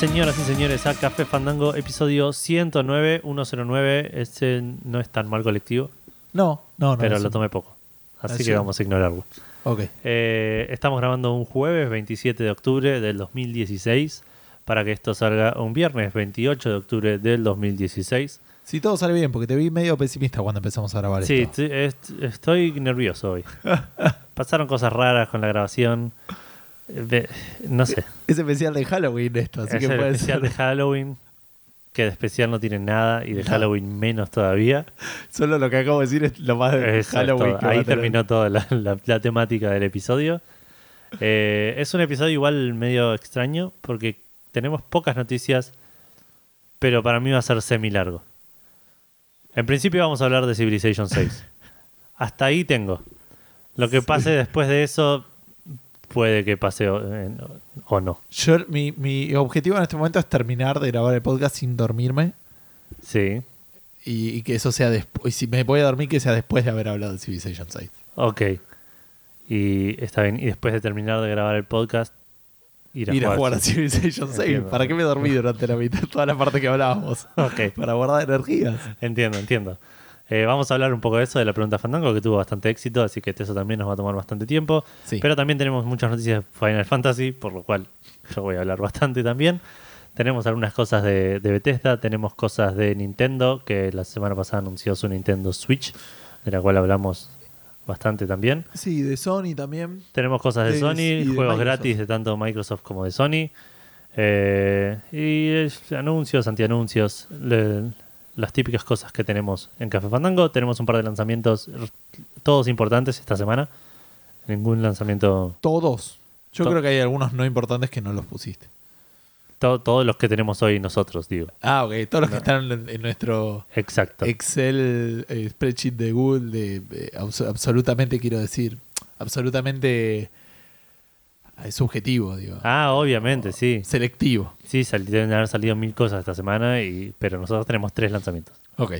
Señoras y señores, a Café Fandango, episodio 109, 109. Este no es tan mal colectivo, No, no, no. pero lo tomé poco. Así Así. que vamos a ignorarlo. Ok. Eh, estamos grabando un jueves 27 de octubre del 2016 para que esto salga un viernes 28 de octubre del 2016. Si todo sale bien, porque te vi medio pesimista cuando empezamos a grabar Sí, esto. est- estoy nervioso hoy. Pasaron cosas raras con la grabación. No sé. Es especial de Halloween esto, así es que el puede especial ser. de Halloween, que de especial no tiene nada y de No. Halloween menos todavía. Solo lo que acabo de decir es lo más de Halloween que Ahí terminó toda la, la- la temática del episodio. Eh, es un episodio igual medio extraño porque tenemos pocas noticias, pero para mí va a ser semi largo. En principio vamos a hablar de Civilization 6. Hasta ahí tengo. Lo que pase después de eso puede que pase o, en- o no. Yo, mi, mi objetivo en este momento es terminar de grabar el podcast sin dormirme Sí, y, y que eso sea después. Y si me voy a dormir, que sea después de haber hablado de Civilization 6. ok. Y está bien. Y después de terminar de grabar el podcast, ir a, Ir a jugar a Civ- Civilization 6. Entiendo. ¿Para qué me dormí durante la mitad, toda la parte que hablábamos? Ok. Para guardar energías. Entiendo, entiendo. Eh, vamos a hablar un poco de eso, de la pregunta Fandango, que tuvo bastante éxito, así que eso también nos va a tomar bastante tiempo. Sí. Pero también tenemos muchas noticias de Final Fantasy, por lo cual yo voy a hablar bastante también. Tenemos algunas cosas de, de Bethesda, tenemos cosas de Nintendo, que la semana pasada anunció su Nintendo Switch, de la cual hablamos bastante también. Sí, de Sony también. Tenemos cosas de De- Sony, de juegos gratis de tanto Microsoft como de Sony. Eh, y eh, anuncios, antianuncios, le- las típicas cosas que tenemos en Café Fandango. Tenemos un par de lanzamientos, todos importantes esta semana. Ningún lanzamiento, Todos. Yo To- creo que hay algunos no importantes que no los pusiste. to- todos los que tenemos hoy nosotros, digo. Ah, ok. Todos los No. que están en, en nuestro Exacto. Excel eh, spreadsheet de Google, de, de abs- absolutamente, quiero decir, absolutamente eh, subjetivo, digo. Ah, obviamente, sí. Selectivo. Sí, sal- deben haber salido mil cosas esta semana, y, pero nosotros tenemos tres lanzamientos. Ok.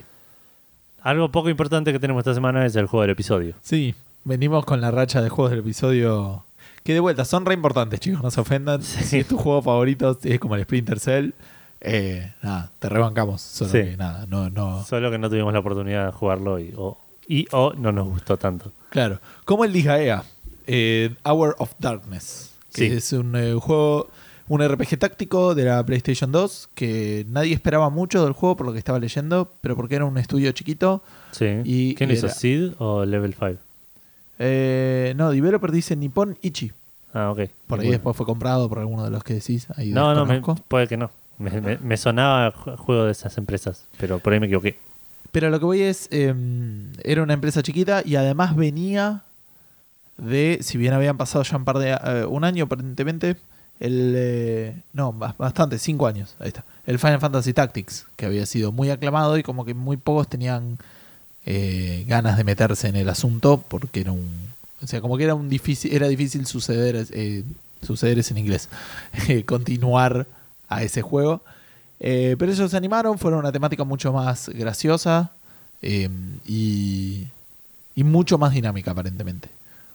Algo poco importante que tenemos esta semana es el juego del episodio. Sí, venimos con la racha de juegos del episodio. Que de vuelta, son re importantes, chicos, no se ofendan. Si es tu juego favorito, es como el Splinter Cell, eh, nada, te rebancamos. Solo Sí. que nada, no, no. Solo que no tuvimos la oportunidad de jugarlo y o, y, o no nos gustó tanto. Claro. Como el Disgaea, eh, Hour of Darkness, que Sí. es un eh, juego, un RPG táctico de la PlayStation 2, que nadie esperaba mucho del juego por lo que estaba leyendo, pero porque era un estudio chiquito. Sí. Y- ¿Quién hizo? ¿Seed o Level 5? Eh, no, developer dice Nippon Ichi. Ah, ok. Por ahí Bueno. después fue comprado por alguno de los que decís. Ahí No, no, me- puede que no. Me, me- me sonaba ju- juego de esas empresas, pero por ahí me equivoqué. Pero lo que voy es, eh, era una empresa chiquita y además venía de, si bien habían pasado ya un par de, eh, un año aparentemente, el, eh, no, bas- bastante, cinco años, ahí está, el Final Fantasy Tactics, que había sido muy aclamado y como que muy pocos tenían eh, ganas de meterse en el asunto porque era un, o sea, como que era un difícil, era difícil suceder, suceder es en inglés, continuar a ese juego. Pero ellos se animaron, fueron una temática mucho más graciosa y, y mucho más dinámica aparentemente.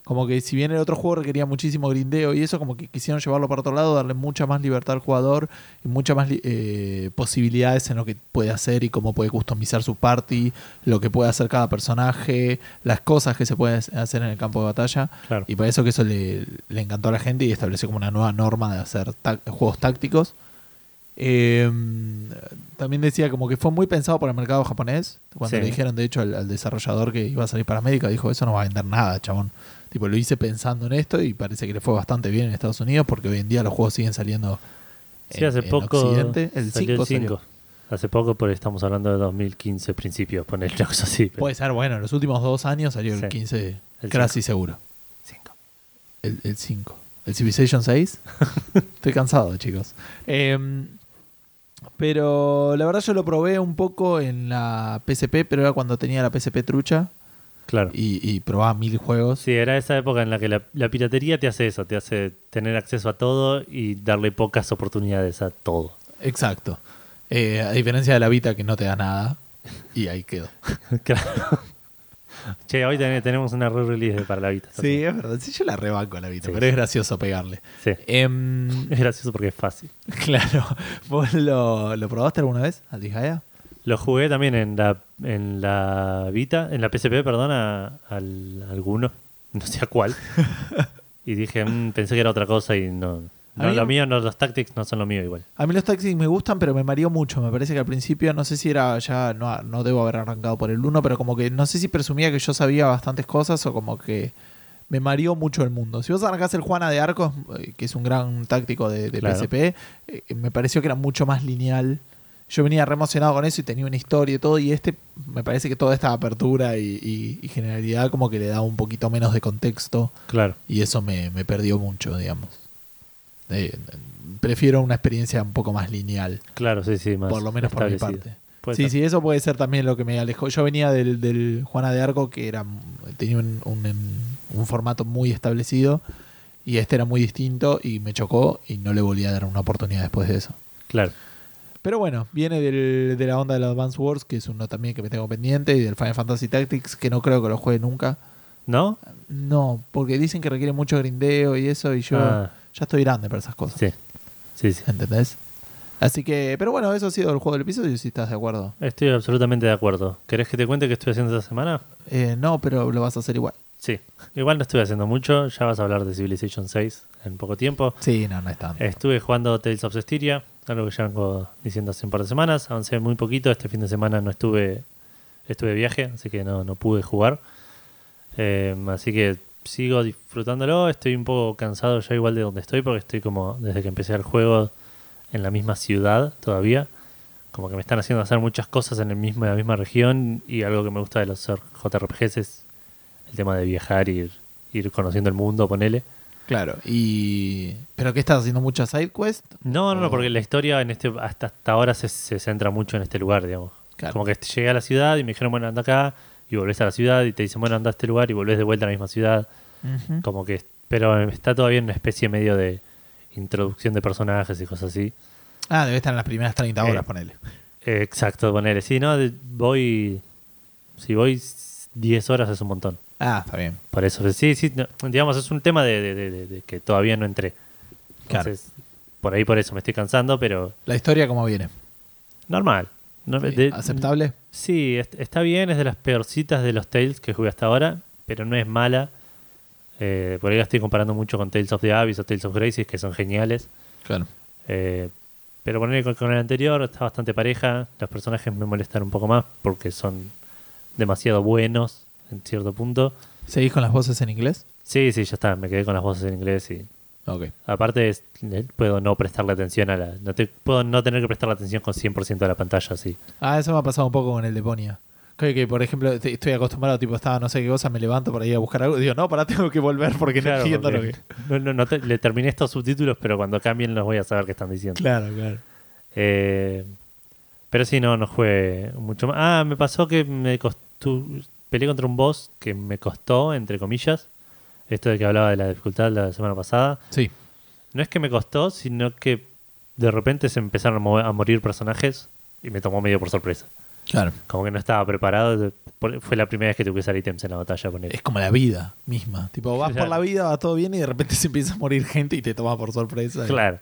Como que si bien el otro juego requería muchísimo grindeo y eso, como que quisieron llevarlo para otro lado, darle mucha más libertad al jugador y muchas más eh, posibilidades en lo que puede hacer y cómo puede customizar su party, lo que puede hacer cada personaje, las cosas que se pueden hacer en el campo de batalla. Claro. Y por eso que eso le, le encantó a la gente y estableció como una nueva norma de hacer juegos tácticos. Eh, también decía como que fue muy pensado por el mercado japonés. Cuando Sí. le dijeron, de hecho, al, al desarrollador que iba a salir para América, dijo, eso no va a vender nada, chabón. Tipo, lo hice pensando en esto y parece que le fue bastante bien en Estados Unidos porque hoy en día los juegos siguen saliendo Sí, hace en poco. Occidente. El salió 5 el 5. Hace poco, porque estamos hablando de 2015, principios, poner una cosa así. pero- Puede ser, bueno, en los últimos dos años salió Sí. el 15, El casi seguro. Cinco. El, el 5. ¿El Civilization 6? Estoy cansado, chicos. Eh, pero la verdad yo lo probé un poco en la PSP, pero era cuando tenía la PSP trucha Claro. y, y probaba mil juegos. Sí, era esa época en la que la, la piratería te hace eso, te hace tener acceso a todo y darle pocas oportunidades a todo. Exacto. Eh, a diferencia de la Vita que no te da nada. Y ahí quedó. claro. Che, hoy ten- tenemos una re-release para la Vita. Sí, es verdad. Sí, yo la rebanco a la Vita, Sí. pero es gracioso pegarle. Sí. Em, Es gracioso porque es fácil. claro. ¿Vos lo, lo probaste alguna vez Disgaea? Lo jugué también en la, en la Vita, en la PSP, perdón, a, al, alguno, no sé a cuál. y dije, "Mm, pensé que era otra cosa y no. No, mí lo mío, no, los tactics no son lo mío igual. A mí los taxis me gustan, pero me mareó mucho. Me parece que al principio, no sé si era ya, no, no debo haber arrancado por el 1, pero como que no sé si presumía que yo sabía bastantes cosas o como que me mareó mucho el mundo. Si vos arrancás el Juana de Arcos, eh, que es un gran táctico de, de Claro. PSP, eh, me pareció que era mucho más lineal. Yo venía re emocionado con eso y tenía una historia y todo, y este me parece que toda esta apertura y, y- y generalidad como que le da un poquito menos de contexto Claro. y eso me, me perdió mucho, digamos. Eh, prefiero una experiencia un poco más lineal, Claro, sí, sí, más por lo menos por mi parte. Puede Sí, sí, eso puede ser también lo que me alejó. Yo venía del, del Juana de Arco, que era tenía un, un- un formato muy establecido, y este era muy distinto, y me chocó, y no le volví a dar una oportunidad después de eso. Claro. Pero bueno, viene del- de la onda del Advance Wars, que es uno también que me tengo pendiente, y del Final Fantasy Tactics, que no creo que lo juegue nunca. ¿No? No, porque dicen que requiere mucho grindeo y eso, y yo Ah, ya estoy grande para esas cosas. sí. Sí, sí. ¿Entendés? Así que, pero bueno, eso ha sido el juego del episodio, si estás de acuerdo. Estoy absolutamente de acuerdo. ¿Querés que te cuente qué estoy haciendo esta semana? Eh, no, pero lo vas a hacer igual. Sí. Igual no estuve haciendo mucho. Ya vas a hablar de Civilization 6 en poco tiempo. Sí, no, no es tanto. Estuve jugando Tales of Cestiria, algo que ya vengo diciendo hace un par de semanas. Avancé muy poquito. Este fin de semana no estuve, estuve de viaje, así que no, no pude jugar. Eh, así que sigo disfrutándolo. Estoy un poco cansado ya igual de donde estoy, porque estoy como desde que empecé el juego en la misma ciudad todavía. Como que me están haciendo hacer muchas cosas en, el mismo, en la misma región. Y algo que me gusta de los JRPGs es el tema de viajar ir, ir conociendo el mundo, ponele. Claro, y... ¿Pero qué estás haciendo? ¿Muchas side quest? No, no, no, porque la historia en este hasta, hasta ahora se, se centra mucho en este lugar, digamos. Claro. Como que llegué a la ciudad y me dijeron, bueno, anda acá, y volvés a la ciudad, y te dicen, bueno, anda a este lugar, y volvés de vuelta a la misma ciudad. Como que, pero está todavía en una especie medio de introducción de personajes y cosas así. Ah, debe estar en las primeras 30 Eh, horas, ponele. Eh, exacto, ponerle. Sí, no, voy. Si voy 10 horas es un montón. Ah, está bien. Por eso, sí, sí, no, digamos, es un tema de, de- de- de- de que todavía no entré. Claro. Entonces, por ahí por eso me estoy cansando, pero La historia, ¿cómo viene? normal. No- Sí, ¿Aceptable? Sí, est- está bien, es de las peorcitas de los Tales que jugué hasta ahora, pero no es mala. Eh, por ahí la estoy comparando mucho con Tales of the Abyss o Tales of Graces, que son geniales. Claro. Eh, pero ponerle con, con el anterior está bastante pareja. Los personajes me molestan un poco más porque son demasiado buenos en cierto punto. ¿Seguís con las voces en inglés? Sí, sí, ya está. Me quedé con las voces en inglés y Ok. aparte es- eh, puedo no prestarle atención a la... No te, puedo no tener que prestarle atención con 100% de la pantalla, así. Ah, eso me ha pasado un poco con el de Ponia. Que, que, por ejemplo, estoy acostumbrado, tipo, estaba no sé qué cosa, me levanto para ir a buscar algo. Digo, no, pará, tengo que volver porque no Claro, entiendo lo que. no, no, no te- le terminé estos subtítulos, pero cuando cambien los voy a saber qué están diciendo. Claro, claro. Eh, pero sí, no, no jugué mucho más. Ah, me pasó que me costó. Peleé contra un boss que me costó, entre comillas. Esto de que hablaba de la dificultad la semana pasada. Sí. No es que me costó, sino que de repente se empezaron a, mo- a morir personajes y me tomó medio por sorpresa. Claro. Como que no estaba preparado. de- Fue la primera vez que tuve que usar ítems en la batalla con él. Es como la vida misma. Tipo, vas por la vida, va todo bien y de repente se empieza a morir gente y te toma por sorpresa. Claro.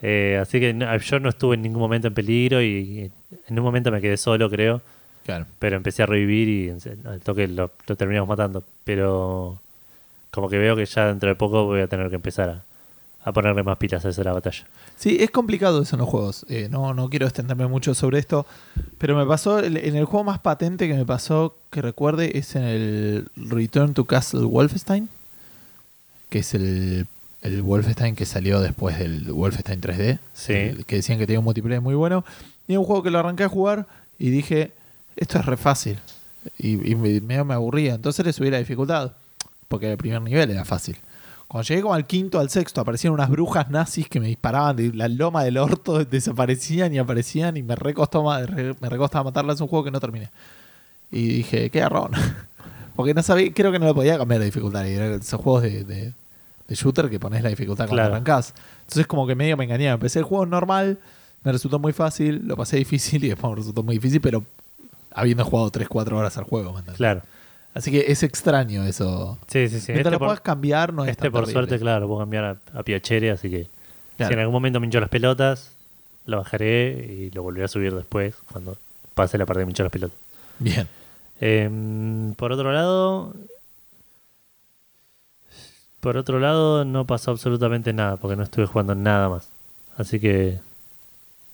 Eh, así que no- yo no estuve en ningún momento en peligro y en un momento me quedé solo, creo. Claro. Pero empecé a revivir y al toque lo, lo terminamos matando. Pero como que veo que ya dentro de poco voy a tener que empezar a, a ponerle más pilas a de la batalla. Sí, es complicado eso en los juegos. Eh, no, no quiero extenderme mucho sobre esto, pero me pasó, en el juego más patente que me pasó, que recuerde, es en el Return to Castle Wolfenstein, que es el, el Wolfenstein que salió después del Wolfenstein 3D, Sí. el que decían que tenía un multiplayer muy bueno. Y un juego que lo arranqué a jugar y dije, esto es re fácil. Y, y me, medio me aburría, entonces le subí la dificultad, porque el primer nivel era fácil. Cuando llegué como al quinto, al sexto, aparecieron unas brujas nazis que me disparaban de la loma del orto, desaparecían y aparecían y me recostó ma- re- me recostaba matarlas. Es un juego que no terminé. Y dije, qué garrón. Porque no sabía, creo que no le podía cambiar la dificultad. Y eran esos juegos de, de- de shooter que pones la dificultad cuando Claro. arrancás. Entonces como que medio me engañaba. Empecé el juego normal, me resultó muy fácil, lo pasé difícil y después me resultó muy difícil, pero habiendo jugado 3-4 horas al juego. ¿me entendés? Claro. Así que es extraño eso. Sí, sí, sí. Mientras Este lo puedas cambiar, no es este tan por terrible. suerte, claro, lo puedo cambiar a, a Piacere, así que Claro. si en algún momento me hinchó las pelotas, lo bajaré y lo volveré a subir después, cuando pase la parte de me hinchó las pelotas. Bien. Em, por otro lado, por otro lado no pasó absolutamente nada porque no estuve jugando nada más. Así que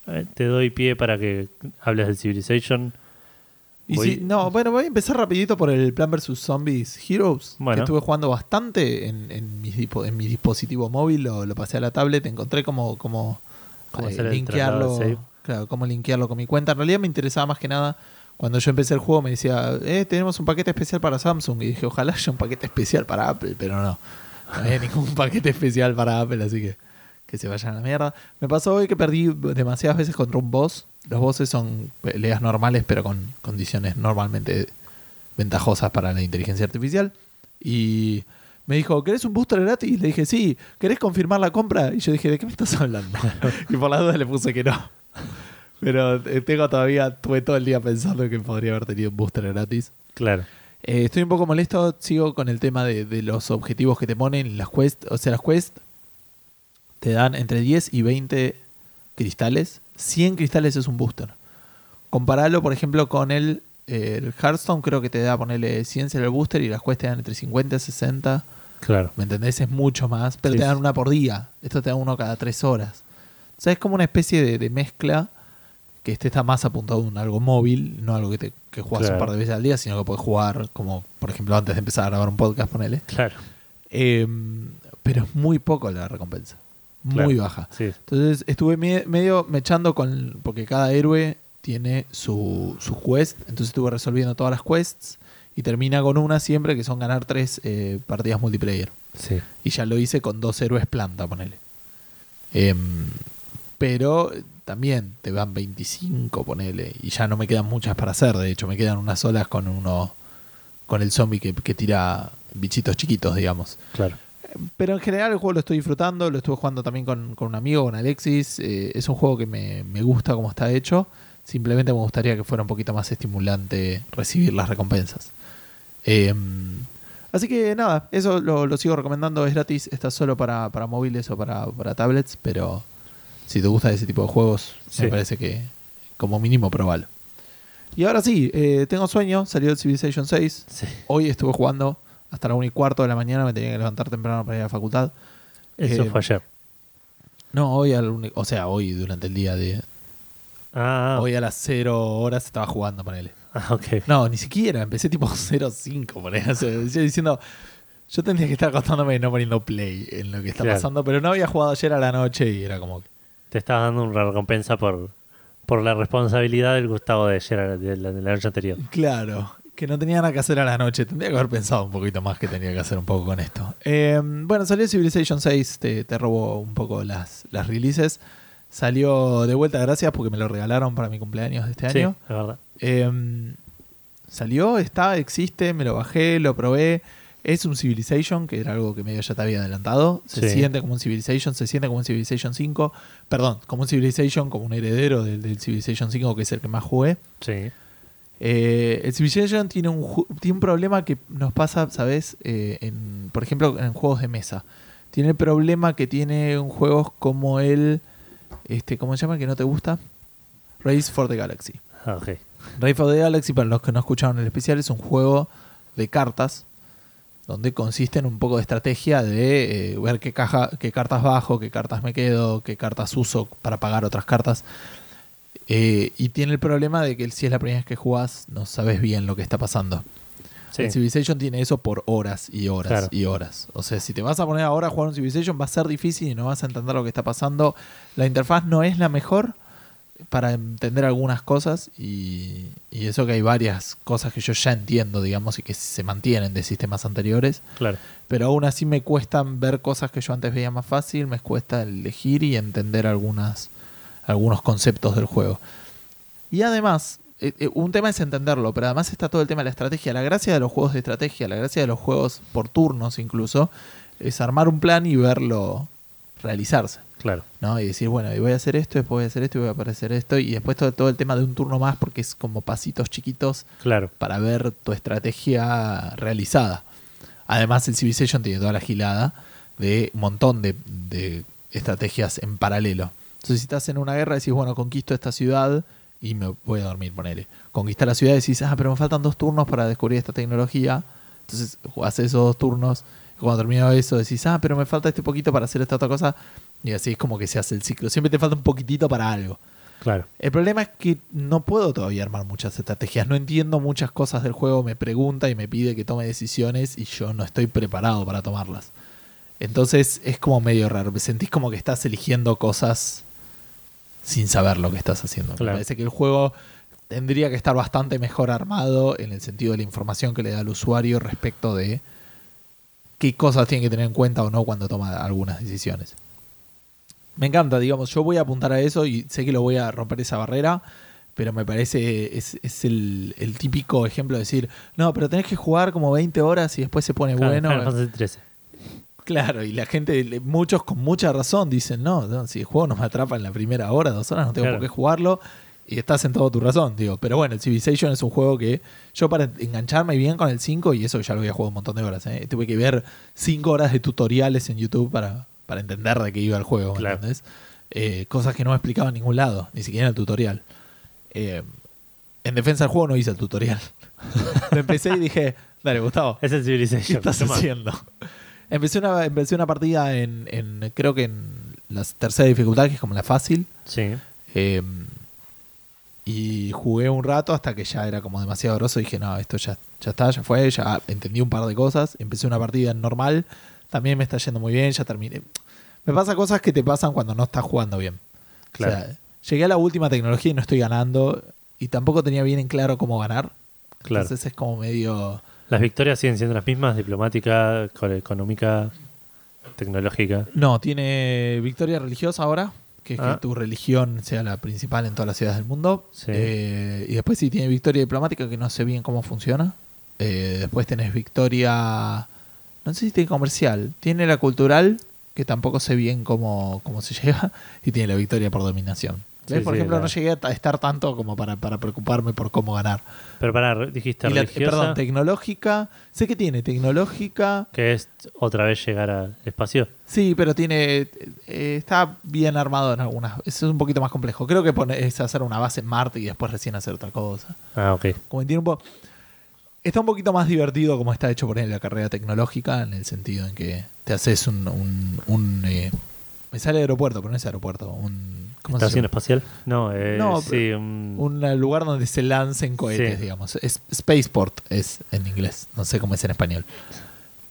eh, te doy pie para que hables del Civilization. Y Voy- si- no, bueno, voy a empezar rapidito por el Plan vs. Zombies Heroes, Bueno. que estuve jugando bastante en, en, mi, dispo- en mi dispositivo móvil, lo, lo pasé a la tablet, encontré como, como Cómo eh, linkearlo, claro, cómo linkearlo con mi cuenta. En realidad me interesaba más que nada, cuando yo empecé el juego me decía, eh, tenemos un paquete especial para Samsung, y dije, ojalá haya un paquete especial para Apple, pero no, no había ningún paquete especial para Apple, así que que se vayan a la mierda. Me pasó hoy que perdí demasiadas veces contra un boss. Los bosses son peleas normales, pero con condiciones normalmente ventajosas para la inteligencia artificial. Y me dijo, ¿querés un booster gratis? Le dije, sí. ¿Querés confirmar la compra? Y yo dije, ¿de qué me estás hablando? y por la duda le puse que no. Pero eh, tengo todavía, tuve todo el día pensando que podría haber tenido un booster gratis. Claro. Eh, estoy un poco molesto, sigo con el tema de, de los objetivos que te ponen en las quests. O sea, las quests te dan entre 10 y 20 cristales. 100 cristales es un booster. Comparalo, por ejemplo, con el, eh, el Hearthstone, creo que te da ponerle 100 ser el booster y las quests te dan entre 50 y 60. Claro. ¿Me entendés? Es mucho más. Pero Sí, te dan una por día. Esto te dan uno cada 3 horas. O sea, es como una especie de, de mezcla que este está más apuntado a un algo móvil, no algo que, te, que juegas Claro. un par de veces al día, sino que puedes jugar como, por ejemplo, antes de empezar a grabar un podcast, ponele. Claro. Eh, pero es muy poco la recompensa. Muy Claro. baja. Sí. Entonces estuve me- medio mechando con. Porque cada héroe tiene su, su quest. Entonces estuve resolviendo todas las quests. Y termina con una siempre que son ganar tres eh, partidas multiplayer. Sí. Y ya lo hice con dos héroes planta, ponele. Em, pero eh, también te van 25, ponele. Y ya no me quedan muchas para hacer. De hecho, me quedan unas solas con uno. Con el zombie que, que tira bichitos chiquitos, digamos. Claro. Pero en general el juego lo estoy disfrutando, lo estuve jugando también con, con un amigo, con Alexis. eh, es un juego que me, me gusta como está hecho. Simplemente me gustaría que fuera un poquito más estimulante recibir las recompensas. Eh, así que nada, eso lo, lo sigo recomendando. Es gratis, está solo para, para móviles o para, para tablets. Pero si te gusta ese tipo de juegos, Sí. me parece que como mínimo probalo. Y ahora sí, eh, tengo sueño, salió el Civilization 6. Sí. Hoy estuve jugando hasta la 1 y cuarto de la mañana, me tenía que levantar temprano para ir a la facultad. Eso Eh, fue ayer. No, hoy, al o sea, hoy durante el día de... Ah, ah, Hoy a las 0 horas estaba jugando, ponele. ah, ok. No, ni siquiera, empecé tipo 0.5, ponele. O sea, yo diciendo, yo tendría que estar acostándome y no poniendo play en lo que está Claro. pasando, pero no había jugado ayer a la noche y era como que... Te estaba dando una recompensa por, por la responsabilidad del Gustavo de ayer, de la, de la noche anterior. Claro, que no tenía nada que hacer a la noche. Tendría que haber pensado un poquito más que tenía que hacer un poco con esto. Eh, bueno, salió Civilization 6, te, te robo un poco las, las releases. Salió de vuelta, gracias, porque me lo regalaron para mi cumpleaños de este Sí, año. es verdad. Eh, salió, está, existe, me lo bajé, lo probé. Es un Civilization, que era algo que medio ya te había adelantado. Se Sí. siente como un Civilization, se siente como un Civilization 5. Perdón, como un Civilization, como un heredero del, del Civilization 5, que es el que más jugué. Sí. Eh, el Civilization tiene un, tiene un problema que nos pasa, ¿sabes? Eh, en, por ejemplo, en juegos de mesa. Tiene el problema que tiene un juegos como el. Este, ¿Cómo se llama? Que no te gusta. Race for the Galaxy. Ah, ok. Race for the Galaxy, para los que no escucharon el especial, es un juego de cartas. Donde consiste en un poco de estrategia de eh, ver qué, caja, qué cartas bajo, qué cartas me quedo, qué cartas uso para pagar otras cartas. Eh, y tiene el problema de que si es la primera vez que jugás, no sabes bien lo que está pasando. Sí. El Civilization tiene eso por horas y horas Claro. y horas. O sea, si te vas a poner ahora a jugar un Civilization, va a ser difícil y no vas a entender lo que está pasando. La interfaz no es la mejor para entender algunas cosas y, y eso que hay varias cosas que yo ya entiendo, digamos, y que se mantienen de sistemas anteriores. Claro. Pero aún así me cuestan ver cosas que yo antes veía más fácil, me cuesta elegir y entender algunas, algunos conceptos del juego. Y además, eh, eh, un tema es entenderlo, pero además está todo el tema de la estrategia. La gracia de los juegos de estrategia, la gracia de los juegos por turnos incluso, es armar un plan y verlo realizarse. Claro, ¿no? Y decir, bueno, y voy a hacer esto, después voy a hacer esto, y voy a aparecer esto, y después todo, todo el tema de un turno más, porque es como pasitos chiquitos claro. para ver tu estrategia realizada. Además, el Civilization tiene toda la gilada de un montón de, de estrategias en paralelo. Entonces, si estás en una guerra, decís, bueno, conquisto esta ciudad y me voy a dormir, ponele. Conquistar la ciudad y decís, ah, pero me faltan dos turnos para descubrir esta tecnología. Entonces, haces esos dos turnos. y Cuando termino eso, decís, ah, pero me falta este poquito para hacer esta otra cosa. Y así es como que se hace el ciclo. Siempre te falta un poquitito para algo. Claro, El problema es que no puedo todavía armar muchas estrategias. No entiendo muchas cosas del juego. Me pregunta y me pide que tome decisiones y yo no estoy preparado para tomarlas. Entonces es como medio raro. Me sentís como que estás eligiendo cosas sin saber lo que estás haciendo. Me Claro. parece que el juego tendría que estar bastante mejor armado en el sentido de la información que le da al usuario respecto de qué cosas tiene que tener en cuenta o no cuando toma algunas decisiones. Me encanta, digamos, yo voy a apuntar a eso y sé que lo voy a romper esa barrera, pero me parece, es, es el, el típico ejemplo de decir, no, pero tenés que jugar como 20 horas y después se pone Claro, bueno. Fantasy 13. Claro, y la gente, muchos con mucha razón dicen, no, no, si el juego no me atrapa en la primera hora, dos horas, no tengo Claro. por qué jugarlo. Y estás en todo tu razón, digo. Pero bueno, el Civilization es un juego que yo para engancharme bien con el 5, y eso ya lo había jugado un montón de horas, ¿eh? tuve que ver 5 horas de tutoriales en YouTube para, para entender de qué iba el juego, ¿me Claro. entendés? Eh, cosas que no me explicaba en ningún lado, ni siquiera en el tutorial. Eh, en defensa del juego no hice el tutorial. lo empecé y dije, dale, Gustavo, Es el ¿Qué Civilization. estás Tomá. haciendo? Empecé una, empecé una partida en, en- creo que en la tercera dificultad, que es como la fácil. Sí, eh, y jugué un rato hasta que ya era como demasiado grosso. Dije, no, esto ya, ya está, ya fue, ya entendí un par de cosas. Empecé una partida en normal. También me está yendo muy bien, ya terminé. Me pasa cosas que te pasan cuando no estás jugando bien. Claro. O sea, llegué a la última tecnología y no estoy ganando. Y tampoco tenía bien en claro cómo ganar. claro. Entonces es como medio... Las victorias siguen siendo las mismas, diplomática, co- económica, tecnológica. No, tiene victoria religiosa ahora, que es Ah. que tu religión sea la principal en todas las ciudades del mundo. Sí. Eh, y después sí tiene victoria diplomática, que no sé bien cómo funciona. Eh, después tenés victoria, no sé si tiene comercial, tiene la cultural, que tampoco sé bien cómo, cómo se llega, y tiene la victoria por dominación. Por sí, ejemplo, no llegué a ta- estar tanto como para, para preocuparme por cómo ganar. Pero para, dijiste Y la- religiosa, perdón, tecnológica, sé que tiene tecnológica, que es otra vez llegar al espacio. Sí, pero tiene eh, está bien armado en algunas. Es un poquito más complejo. Creo que pone- es hacer una base en Marte y después recién hacer otra cosa. Ah, ok. Como tiene un po- está un poquito más divertido como está hecho por ejemplo la carrera tecnológica en el sentido en que te haces un, un, un, eh, me sale aeropuerto, pero no es aeropuerto, un ¿cómo se ¿Estación espacial? No, eh, No, sí, un- un lugar donde se lancen cohetes, Sí. digamos. Es, spaceport es en inglés, no sé cómo es en español.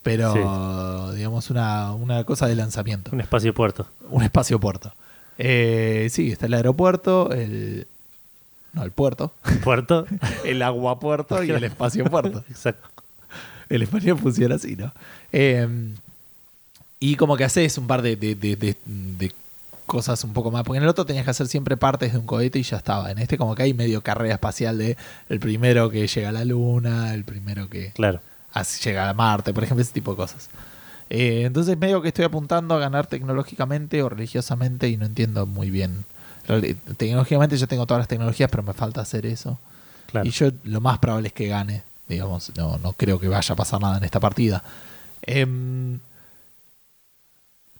Pero digamos una, una cosa de lanzamiento. un espacio puerto. Un espacio puerto. Eh, sí, está el aeropuerto, el. No, el puerto. Puerto. El aguapuerto y el espacio puerto. Exacto. El español funciona así, ¿no? Eh, y como que haces un par de, de- de- de- de cosas un poco más. Porque en el otro tenías que hacer siempre partes de un cohete y ya estaba. En este, como que hay medio carrera espacial de el primero que llega a la luna, el primero que Claro. llega a Marte, por ejemplo, ese tipo de cosas. Eh, entonces medio que estoy apuntando a ganar tecnológicamente o religiosamente y no entiendo muy bien. Tecnológicamente yo tengo todas las tecnologías, pero me falta hacer eso. Claro. Y yo lo más probable es que gane. Digamos, no, no creo que vaya a pasar nada en esta partida. Em,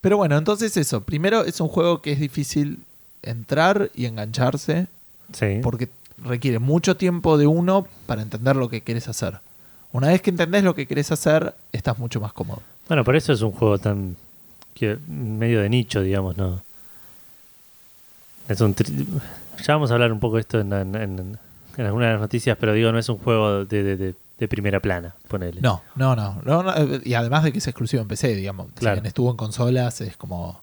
pero bueno, entonces eso. Primero es un juego que es difícil entrar y engancharse sí. porque requiere mucho tiempo de uno para entender lo que querés hacer. Una vez que entendés lo que querés hacer, estás mucho más cómodo. Bueno, por eso es un juego tan que- medio de nicho, digamos, ¿no? Es un tri- ya vamos a hablar un poco de esto en, en, en- en algunas de las noticias, pero digo, no es un juego de, de- de- de primera plana, ponele. No, no, no, no, no, eh, Y además de que es exclusivo en PC, digamos. Claro. Si bien estuvo en consolas, es como.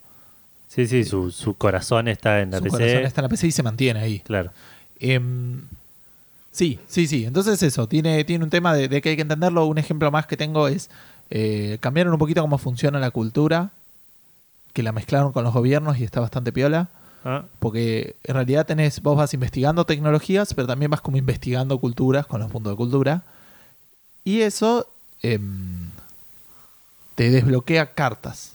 Sí, sí, su, su corazón está en la Su PC. corazón está en la PC y se mantiene ahí. Claro. Em, sí, sí, sí. Entonces eso, tiene, tiene un tema de, de que hay que entenderlo. Un ejemplo más que tengo es, eh, cambiaron un poquito cómo funciona la cultura, que la mezclaron con los gobiernos y está bastante piola. Ah, Porque en realidad tenés, vos vas investigando tecnologías, pero también vas como investigando culturas con los puntos de cultura. Y eso em, te desbloquea cartas.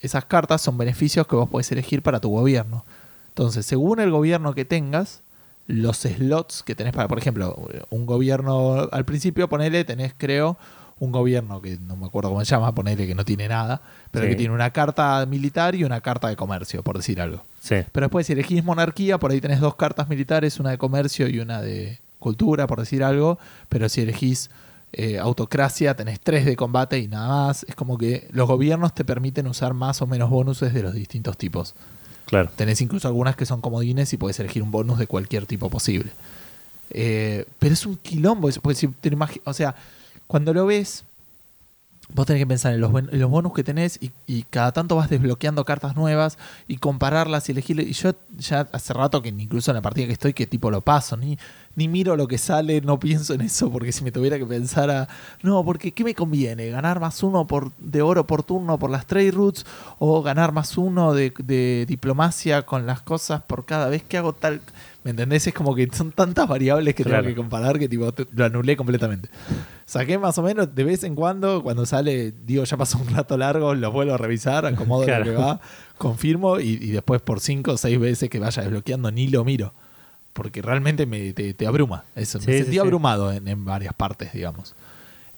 esas cartas son beneficios que vos podés elegir para tu gobierno. Entonces, según el gobierno que tengas, los slots que tenés para, por ejemplo, un gobierno, al principio ponele, tenés creo un gobierno que no me acuerdo cómo se llama, ponele que no tiene nada, pero Sí. que tiene una carta militar y una carta de comercio, por decir algo. Sí, Pero después, si elegís monarquía, por ahí tenés dos cartas militares, una de comercio y una de cultura, por decir algo. Pero si elegís eh, autocracia, tenés tres de combate y nada más. Es como que los gobiernos te permiten usar más o menos bonuses de los distintos tipos. claro. Tenés incluso algunas que son comodines y puedes elegir un bonus de cualquier tipo posible. Eh, pero es un quilombo. Porque si te o sea, cuando lo ves, vos tenés que pensar en los, buen- en los bonus que tenés y, y cada tanto vas desbloqueando cartas nuevas y compararlas y elegir. Y yo ya hace rato que incluso en la partida que estoy, que tipo lo paso, ni, ni miro lo que sale, no pienso en eso, porque si me tuviera que pensar a. No, porque ¿qué me conviene? ¿Ganar más uno por, de oro por turno por las trade routes? ¿O ganar más uno de, de diplomacia con las cosas por cada vez que hago tal. ¿Me entendés? Es como que son tantas variables que Claro. tengo que comparar que tipo te- lo anulé completamente. Saqué más o menos de vez en cuando, cuando sale, digo, ya pasó un rato largo, lo vuelvo a revisar, acomodo Claro. lo que va, confirmo y, y después por cinco o seis veces que vaya desbloqueando ni lo miro. Porque realmente me, te, te abruma. Eso, Sí, me sentí sí. abrumado en, en varias partes, digamos.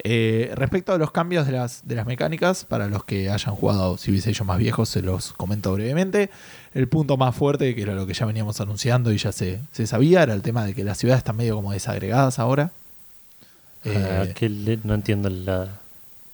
Eh, respecto a los cambios de las, de las mecánicas, para los que hayan jugado Civilization más viejos, se los comento brevemente. El punto más fuerte, que era lo que ya veníamos anunciando y ya se, se sabía, era el tema de que las ciudades están medio como desagregadas ahora. Ah, Eh, que le- no entiendo la.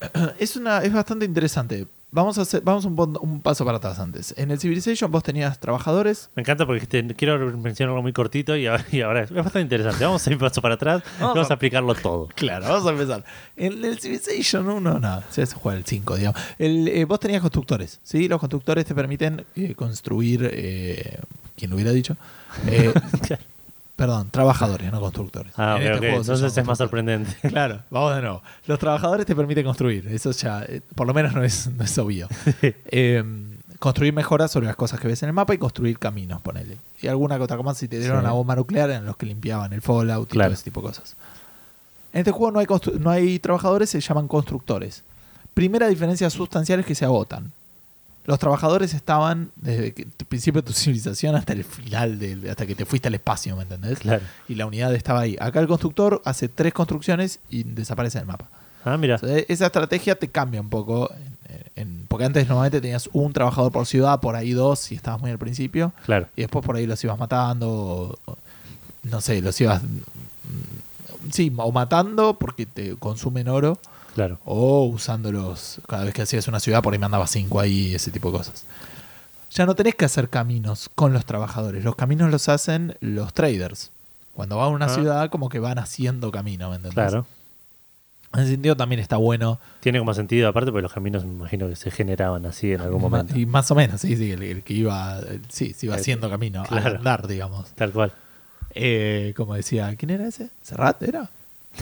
es, una, es bastante interesante. Vamos a hacer, vamos un, un paso para atrás antes. En el Civilization vos tenías trabajadores. Me encanta porque te- quiero mencionar algo muy cortito y ahora, y ahora es bastante interesante. Vamos a ir un paso para atrás y Vamos vamos a- a aplicarlo todo. Claro, vamos a empezar. En el Civilization 1, no, se juega el 5, digamos. El, eh, vos tenías constructores, ¿sí? Los constructores te permiten eh, construir, eh, ¿quién lo hubiera dicho? Eh, perdón, trabajadores, no constructores. Ah, En ok, este juego Entonces es más sorprendente. Claro, vamos de nuevo. Los trabajadores te permiten construir. Eso ya, eh, por lo menos no es, no es obvio. Eh, construir mejoras sobre las cosas que ves en el mapa y construir caminos, ponele. Y alguna que otra cosa más si te dieron Sí. una bomba nuclear en los que limpiaban el Fallout y Claro. todo ese tipo de cosas. En este juego no hay, no hay trabajadores, se llaman constructores. Primera diferencia sustancial es que se agotan. Los trabajadores estaban desde el principio de tu civilización hasta el final, del- hasta que te fuiste al espacio, ¿me entendés? Claro. Y la unidad estaba ahí. Acá el constructor hace tres construcciones y desaparece del mapa. Ah, mira. O sea, esa estrategia te cambia un poco. en- en- porque antes normalmente tenías un trabajador por ciudad, por ahí dos, si estabas muy al principio. Claro. Y después por ahí los ibas matando. o- o- no sé, los ibas. mm, Sí, o matando porque te consumen oro. Claro. O usándolos. Cada vez que hacías una ciudad, por ahí mandabas cinco ahí, ese tipo de cosas. Ya no tenés que hacer caminos con los trabajadores. Los caminos los hacen los traders. Cuando van a una Ah. ciudad, como que van haciendo camino, ¿me entendés? Claro. En ese sentido también está bueno. Tiene como sentido, aparte, porque los caminos me imagino que se generaban así en algún momento. Y más o menos, sí, sí, el, el que iba, el- sí, se iba El- haciendo camino, al claro. andar, digamos. Tal cual. Eh, como decía, ¿quién era ese? ¿Serrat era?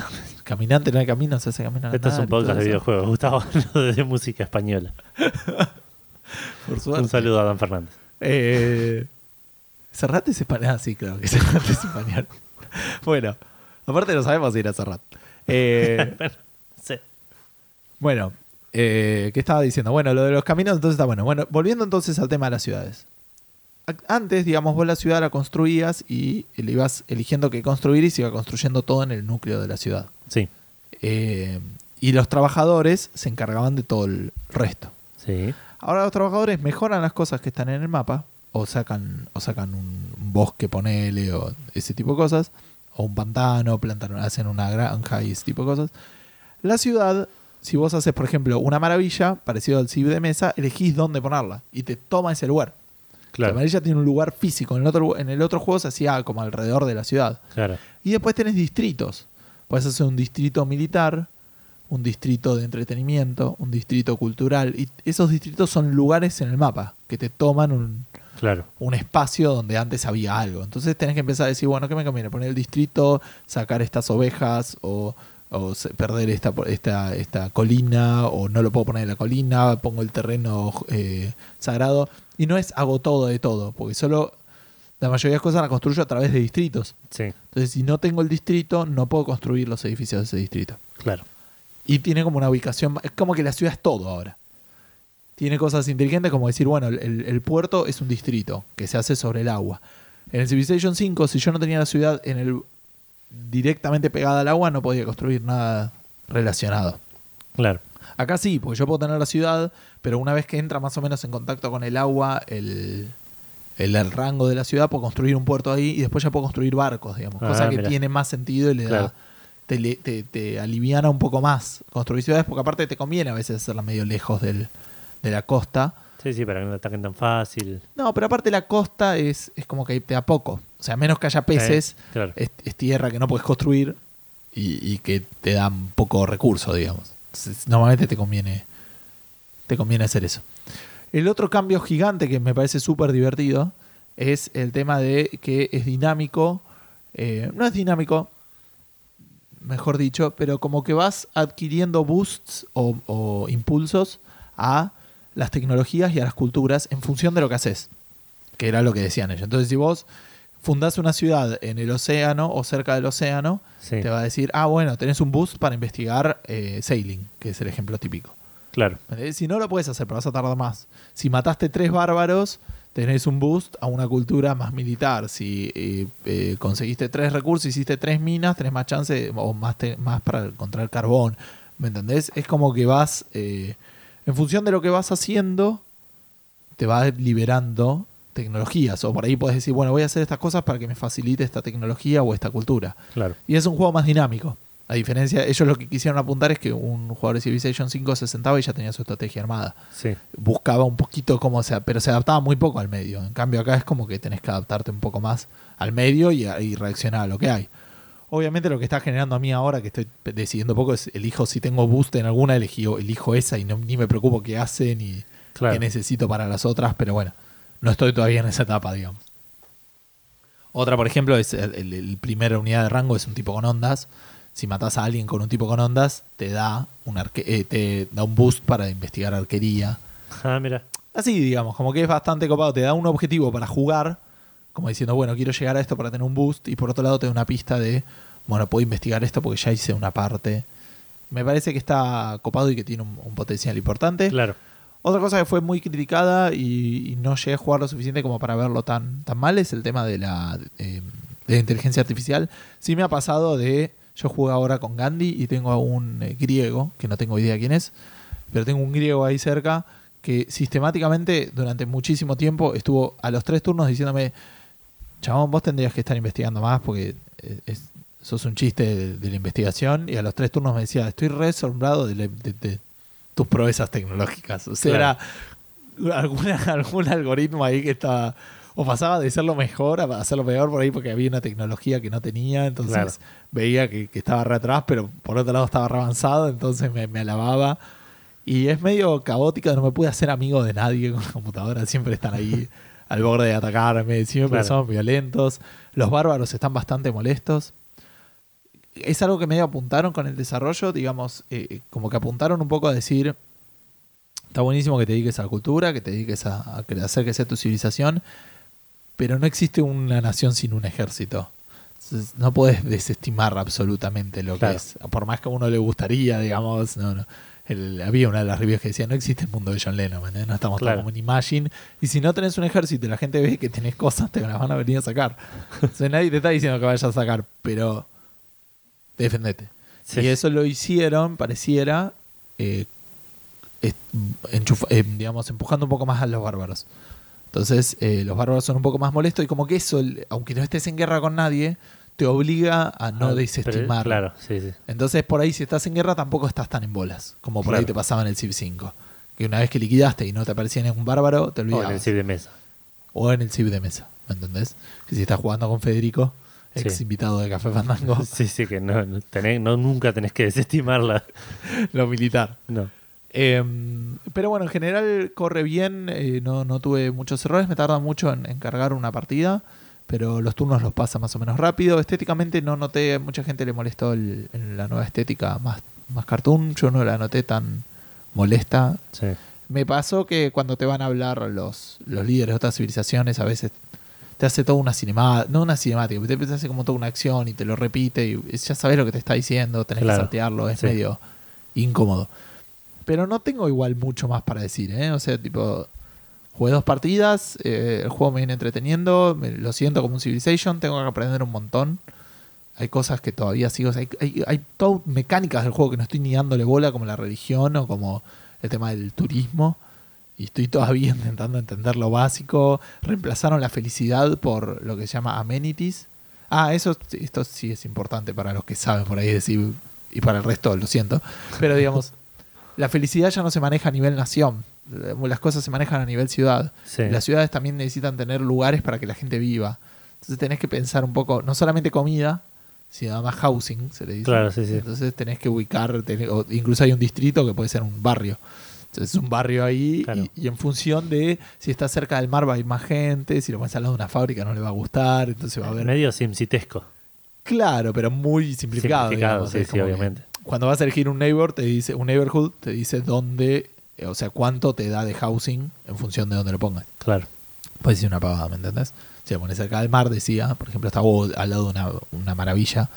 Caminante no hay camino, se hace camino al Este es un y todo podcast de videojuegos. Gustavo hablando de música española. Por suerte. Un saludo a Dan Fernández. Eh, Serrat es español. Ah, sí, claro que Serrat es español. bueno, aparte no sabemos si era Serrat. Eh, Sí. Bueno, eh, ¿qué estaba diciendo? Bueno, lo de los caminos entonces está bueno. Bueno, volviendo entonces al tema de las ciudades. Antes, digamos, vos la ciudad la construías y le ibas eligiendo qué construir y se iba construyendo todo en el núcleo de la ciudad. Sí. Eh, y los trabajadores se encargaban de todo el resto. Sí. Ahora los trabajadores mejoran las cosas que están en el mapa, o sacan, o sacan un bosque, ponele, o ese tipo de cosas, o un pantano, plantan, hacen una granja y ese tipo de cosas. La ciudad, si vos haces, por ejemplo, una maravilla, parecido al ciber de mesa, elegís dónde ponerla y te toma ese lugar. La Claro. maravilla tiene un lugar físico, en el otro, en el otro juego se hacía como alrededor de la ciudad. Claro. Y después tenés distritos. Puedes hacer un distrito militar, un distrito de entretenimiento, un distrito cultural. Y esos distritos son lugares en el mapa que te toman un, Claro. un espacio donde antes había algo. Entonces tenés que empezar a decir, bueno, ¿qué me conviene? Poner el distrito, sacar estas ovejas o, o perder esta, esta, esta colina o no lo puedo poner en la colina, pongo el terreno eh, sagrado. Y no es hago todo de todo, porque solo la mayoría de las cosas las construyo a través de distritos. Sí. Entonces, si no tengo el distrito, no puedo construir los edificios de ese distrito. Claro. Y tiene como una ubicación, es como que la ciudad es todo ahora. tiene cosas inteligentes como decir, bueno, el, el- el puerto es un distrito que se hace sobre el agua. En el Civilization 5, si yo no tenía la ciudad en el directamente pegada al agua, no podía construir nada relacionado. Claro. Acá sí, porque yo puedo tener la ciudad, pero una vez que entra más o menos en contacto con el agua, el, el, el rango de la ciudad, puedo construir un puerto ahí y después ya puedo construir barcos, digamos. Ah, cosa que mira. tiene más sentido y le Claro. da. Te, te, te aliviana un poco más construir ciudades, porque aparte te conviene a veces hacerla medio lejos del, de la costa. Sí, sí, para que no te ataquen tan fácil. No, pero aparte la costa es, es como que te da poco. O sea, menos que haya peces, claro. es, es tierra que no puedes construir y, y que te dan poco recurso, digamos. Entonces, normalmente te conviene, te conviene hacer eso. El otro cambio gigante que me parece súper divertido es el tema de que es dinámico. eh, no es dinámico, mejor dicho, pero como que vas adquiriendo boosts o, o impulsos a las tecnologías y a las culturas en función de lo que haces. Que era lo que decían ellos. Entonces, si vos fundás una ciudad en el océano o cerca del océano, Sí, te va a decir, ah, bueno, tenés un boost para investigar eh, sailing, que es el ejemplo típico. claro. ¿Entendés? Si no lo puedes hacer, pero vas a tardar más. Si mataste tres bárbaros, tenés un boost a una cultura más militar. Si eh, eh, conseguiste tres recursos, hiciste tres minas, tenés más chance o más, te- más para encontrar carbón. ¿Me entendés? Es como que vas, eh, en función de lo que vas haciendo, te va liberando tecnologías. O por ahí puedes decir, bueno, voy a hacer estas cosas para que me facilite esta tecnología o esta cultura. Claro. Y es un juego más dinámico. A diferencia, ellos lo que quisieron apuntar es que un jugador de Civilization 5 se sentaba y ya tenía su estrategia armada. Sí, Buscaba un poquito cómo sea, pero se adaptaba muy poco al medio. En cambio, acá es como que tenés que adaptarte un poco más al medio y, a- y reaccionar a lo que hay. Obviamente lo que está generando a mí ahora, que estoy decidiendo poco, es elijo si tengo boost en alguna, elijo, elijo esa y no, ni me preocupo qué hace ni claro. qué necesito para las otras, pero bueno, no estoy todavía en esa etapa, digamos. Otra, por ejemplo, es el, primera unidad de rango es un tipo con ondas. Si matas a alguien con un tipo con ondas, te da un arque- eh, te da un boost para investigar arquería. Ah, mira. Así, digamos, como que es bastante copado. Te da un objetivo para jugar, como diciendo, bueno, quiero llegar a esto para tener un boost. Y por otro lado, te da una pista de, bueno, puedo investigar esto porque ya hice una parte. Me parece que está copado y que tiene un, un potencial importante. Claro. Otra cosa que fue muy criticada y, no llegué a jugar lo suficiente como para verlo tan, tan mal es el tema de la, eh, de inteligencia artificial. Sí me ha pasado de... Yo juego ahora con Gandhi y tengo a un eh, griego, que no tengo idea quién es, pero tengo un griego ahí cerca que sistemáticamente durante muchísimo tiempo estuvo a los tres turnos diciéndome, chabón, vos tendrías que estar investigando más porque eh, es- sos un chiste de, la investigación y a los tres turnos me decía, estoy re asombrado de, la- de- de tus proezas tecnológicas. O sea, Claro. era alguna, algún algoritmo ahí que estaba o pasaba de serlo mejor a hacerlo peor por ahí porque había una tecnología que no tenía, entonces Claro. veía que, que estaba re atrás, pero por otro lado estaba re avanzado, entonces me, me alababa. Y es medio caótica, no me pude hacer amigo de nadie con la computadora, siempre están ahí al borde de atacarme, siempre Claro. son violentos. Los bárbaros están bastante molestos. Es algo que medio apuntaron con el desarrollo, digamos, eh, como que apuntaron un poco a decir, está buenísimo que te dediques a la cultura, que te dediques a, hacer que sea tu civilización, pero no existe una nación sin un ejército. Entonces, no puedes desestimar absolutamente lo Claro. que es. Por más que a uno le gustaría, digamos, no, no. El- había una de las reviews que decía, no existe el mundo de John Lennon, no estamos Claro. como en Imagine. Y si no tenés un ejército y la gente ve que tenés cosas, te las van a venir a sacar. Entonces nadie te está diciendo que vayas a sacar, pero defendete. Sí. Y eso lo hicieron, pareciera, eh, enchufa- eh, digamos, empujando un poco más a los bárbaros. Entonces, eh, los bárbaros son un poco más molestos y como que eso, aunque no estés en guerra con nadie, te obliga a no Ah, desestimar. Claro, sí, sí. Entonces, por ahí, si estás en guerra, tampoco estás tan en bolas, como por ahí te pasaba en el Civ 5. Que una vez que liquidaste y no te aparecía ningún bárbaro, te O olvidabas. en el Civ de mesa. O en el Civ de mesa, ¿me entendés? Que si estás jugando con Federico, ex Sí. invitado de Café Fandango, Sí, sí, que no, no, tenés- no nunca tenés que desestimarla. lo militar. No. Eh, pero bueno, en general corre bien, eh, no, no tuve muchos errores, me tarda mucho en, en cargar una partida, pero los turnos los pasa más o menos rápido. Estéticamente no noté, mucha gente le molestó el- en la nueva estética más, más cartoon, yo no la noté tan molesta. Sí. Me pasó que cuando te van a hablar los, los líderes de otras civilizaciones, a veces te hace toda una cinemática, no una cinemática, te te hace como toda una acción y te lo repite y ya sabes lo que te está diciendo, tenés Claro, que saltearlo, es sí. medio incómodo. Pero no tengo igual mucho más para decir, ¿eh? O sea, tipo, jugué dos partidas, eh, el juego me viene entreteniendo, me- lo siento como un Civilization, tengo que aprender un montón. Hay cosas que todavía sigo, o sea, hay, hay, hay todo mecánicas del juego que no estoy ni dándole bola, como la religión o como el tema del turismo. Y estoy todavía intentando entender lo básico. Reemplazaron la felicidad por lo que se llama amenities. Ah, eso, esto sí es importante para los que saben por ahí decir, y para el resto lo siento. Pero digamos, la felicidad ya no se maneja a nivel nación. Las cosas se manejan a nivel ciudad. Sí. Las ciudades también necesitan tener lugares para que la gente viva. Entonces tenés que pensar un poco, no solamente comida, sino además housing, se le dice. Claro, sí, sí. Entonces tenés que ubicar, tenés- o incluso hay un distrito que puede ser un barrio. Entonces es un barrio ahí Claro. y, y en función de si está cerca del mar va a ir más gente, si lo pones al lado de una fábrica no le va a gustar, entonces va a haber... Medio simcitesco. Claro, pero muy simplificado. Simplificado, digamos, sí, sí, obviamente. Cuando vas a elegir un neighbor, te dice, un neighborhood, te dice dónde, eh, o sea, cuánto te da de housing en función de dónde lo pongas. Claro. Puede ser una pavada, ¿me entendés? Si lo pones cerca del mar, decía, por ejemplo, está al lado de una, una maravilla.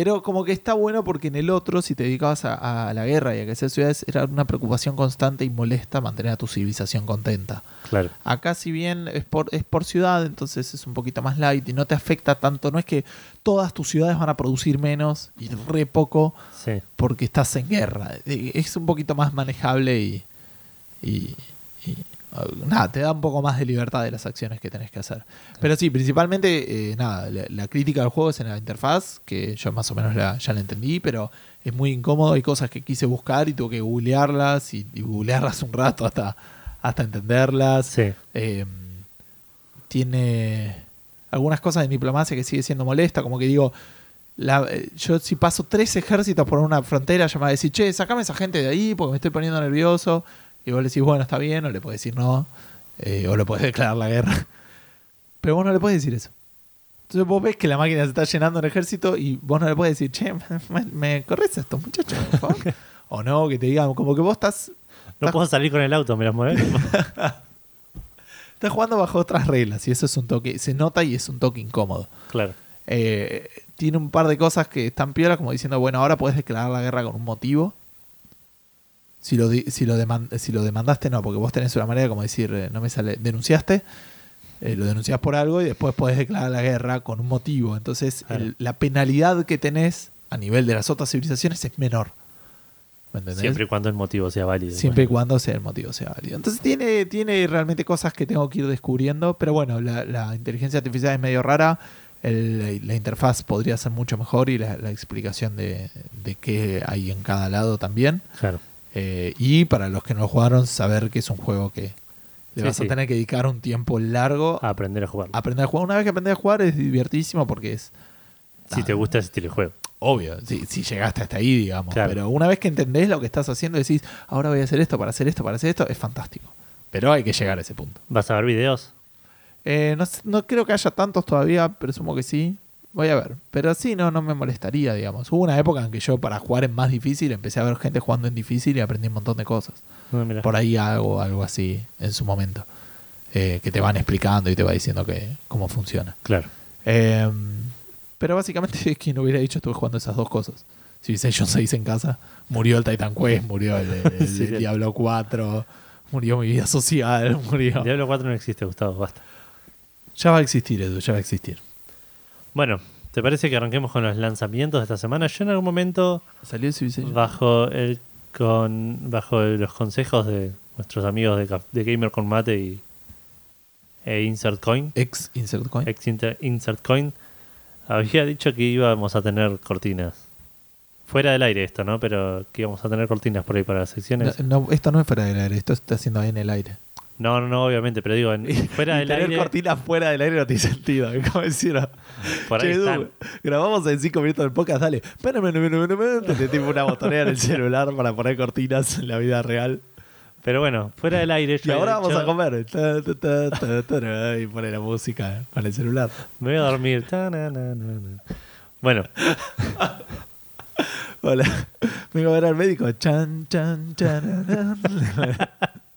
Pero como que está bueno porque en el otro, si te dedicabas a, a la guerra y a crecer ciudades, era una preocupación constante y molesta mantener a tu civilización contenta. Claro. Acá si bien es por, es por ciudad, entonces es un poquito más light y no te afecta tanto. No es que todas tus ciudades van a producir menos y re poco Sí. porque estás en guerra. Eh, Es un poquito más manejable y, y- y, nada, te da un poco más de libertad de las acciones que tenés que hacer. Pero sí, principalmente, eh, nada, la, la crítica del juego es en la interfaz, que yo más o menos la- ya la entendí, pero es muy incómodo. Hay cosas que quise buscar y tuve que googlearlas y, y googlearlas un rato hasta, hasta entenderlas. Sí. Eh, tiene algunas cosas de diplomacia que sigue siendo molesta, como que digo, la- eh, yo si paso tres ejércitos por una frontera, ya me va a decir, che, sacame esa gente de ahí porque me estoy poniendo nervioso. Y vos le decís, bueno, está bien, o le podés decir no, eh, o le podés declarar la guerra. Pero vos no le podés decir eso. Entonces vos ves que la máquina se está llenando en ejército y vos no le podés decir, che, me, me corres a estos muchachos, por favor. o no, que te digan, como que vos estás No puedo salir con el auto, me las mueve. Estás jugando bajo otras reglas y eso es un toque, se nota y es un toque incómodo. claro. Eh, tiene un par de cosas que están piolas, como diciendo, bueno, ahora puedes declarar la guerra con un motivo. Si lo, si lo, deman- si lo demandaste, no, porque vos tenés una manera como decir, eh, no me sale, denunciaste, eh, lo denunciás por algo y después podés declarar la guerra con un motivo. Entonces, Claro. el- la penalidad que tenés a nivel de las otras civilizaciones es menor. ¿Me entendés? Siempre y cuando el motivo sea válido. Siempre y cuando sea el motivo sea válido. Entonces tiene, tiene realmente cosas que tengo que ir descubriendo, pero bueno, la, la inteligencia artificial es medio rara, el- la interfaz podría ser mucho mejor y la, la explicación de, de qué hay en cada lado también. Claro. Eh, y para los que no lo jugaron, saber que es un juego que le Sí, vas sí. a tener que dedicar un tiempo largo A aprender a jugar. a aprender a jugar. Una vez que aprendes a jugar es divertísimo porque es Si te gusta ese estilo de juego. obvio, si, si llegaste hasta ahí, digamos. Claro. Pero una vez que entendés lo que estás haciendo, decís, ahora voy a hacer esto para hacer esto, para hacer esto, es fantástico. Pero hay que llegar a ese punto. ¿Vas a ver videos? Eh, no, no creo que haya tantos todavía, presumo que sí. Voy a ver. Pero sí, no, no me molestaría, digamos. Hubo una época en que yo para jugar en más difícil empecé a ver gente jugando en difícil y aprendí un montón de cosas. No, mira. Por ahí hago algo así en su momento. Eh, que te van explicando y te va diciendo que, cómo funciona. Claro. Eh, pero básicamente, quien hubiera dicho, estuve jugando esas dos cosas. Civilization 6 en casa, murió el Titan Quest, murió el, el Sí, sí. Diablo 4, murió mi vida social, murió. Diablo 4 no existe, Gustavo, basta. Ya va a existir, Edu, ya va a existir. Bueno, ¿te parece que arranquemos con los lanzamientos de esta semana? Yo en algún momento, ¿Salió el bajo el con bajo los consejos de nuestros amigos de, de Gamer con Mate y e Insert Coin, Ex Insert Coin. ex Inter- Insert Coin, había dicho que íbamos a tener cortinas. Fuera del aire esto, ¿no? Pero que íbamos a tener cortinas por ahí para las No, secciones. no, esto no es fuera del aire, esto está haciendo ahí en el aire. No, no, no, obviamente, pero digo, en- fuera Y del tener aire, cortinas fuera del aire no tiene sentido. ¿Cómo decirlo? por ahí Che, están. grabamos en 5 minutos del podcast, dale. Pero me, me, me, me, me, te tipo una botonera en el celular para poner cortinas en la vida real. Pero bueno, fuera del aire. Y ahora vamos a comer. Ta, ta, ta, ta, ta, y pone la música con el celular. Me voy a dormir. Bueno, Hola. Vengo a ver al médico. Chan, chan, chan.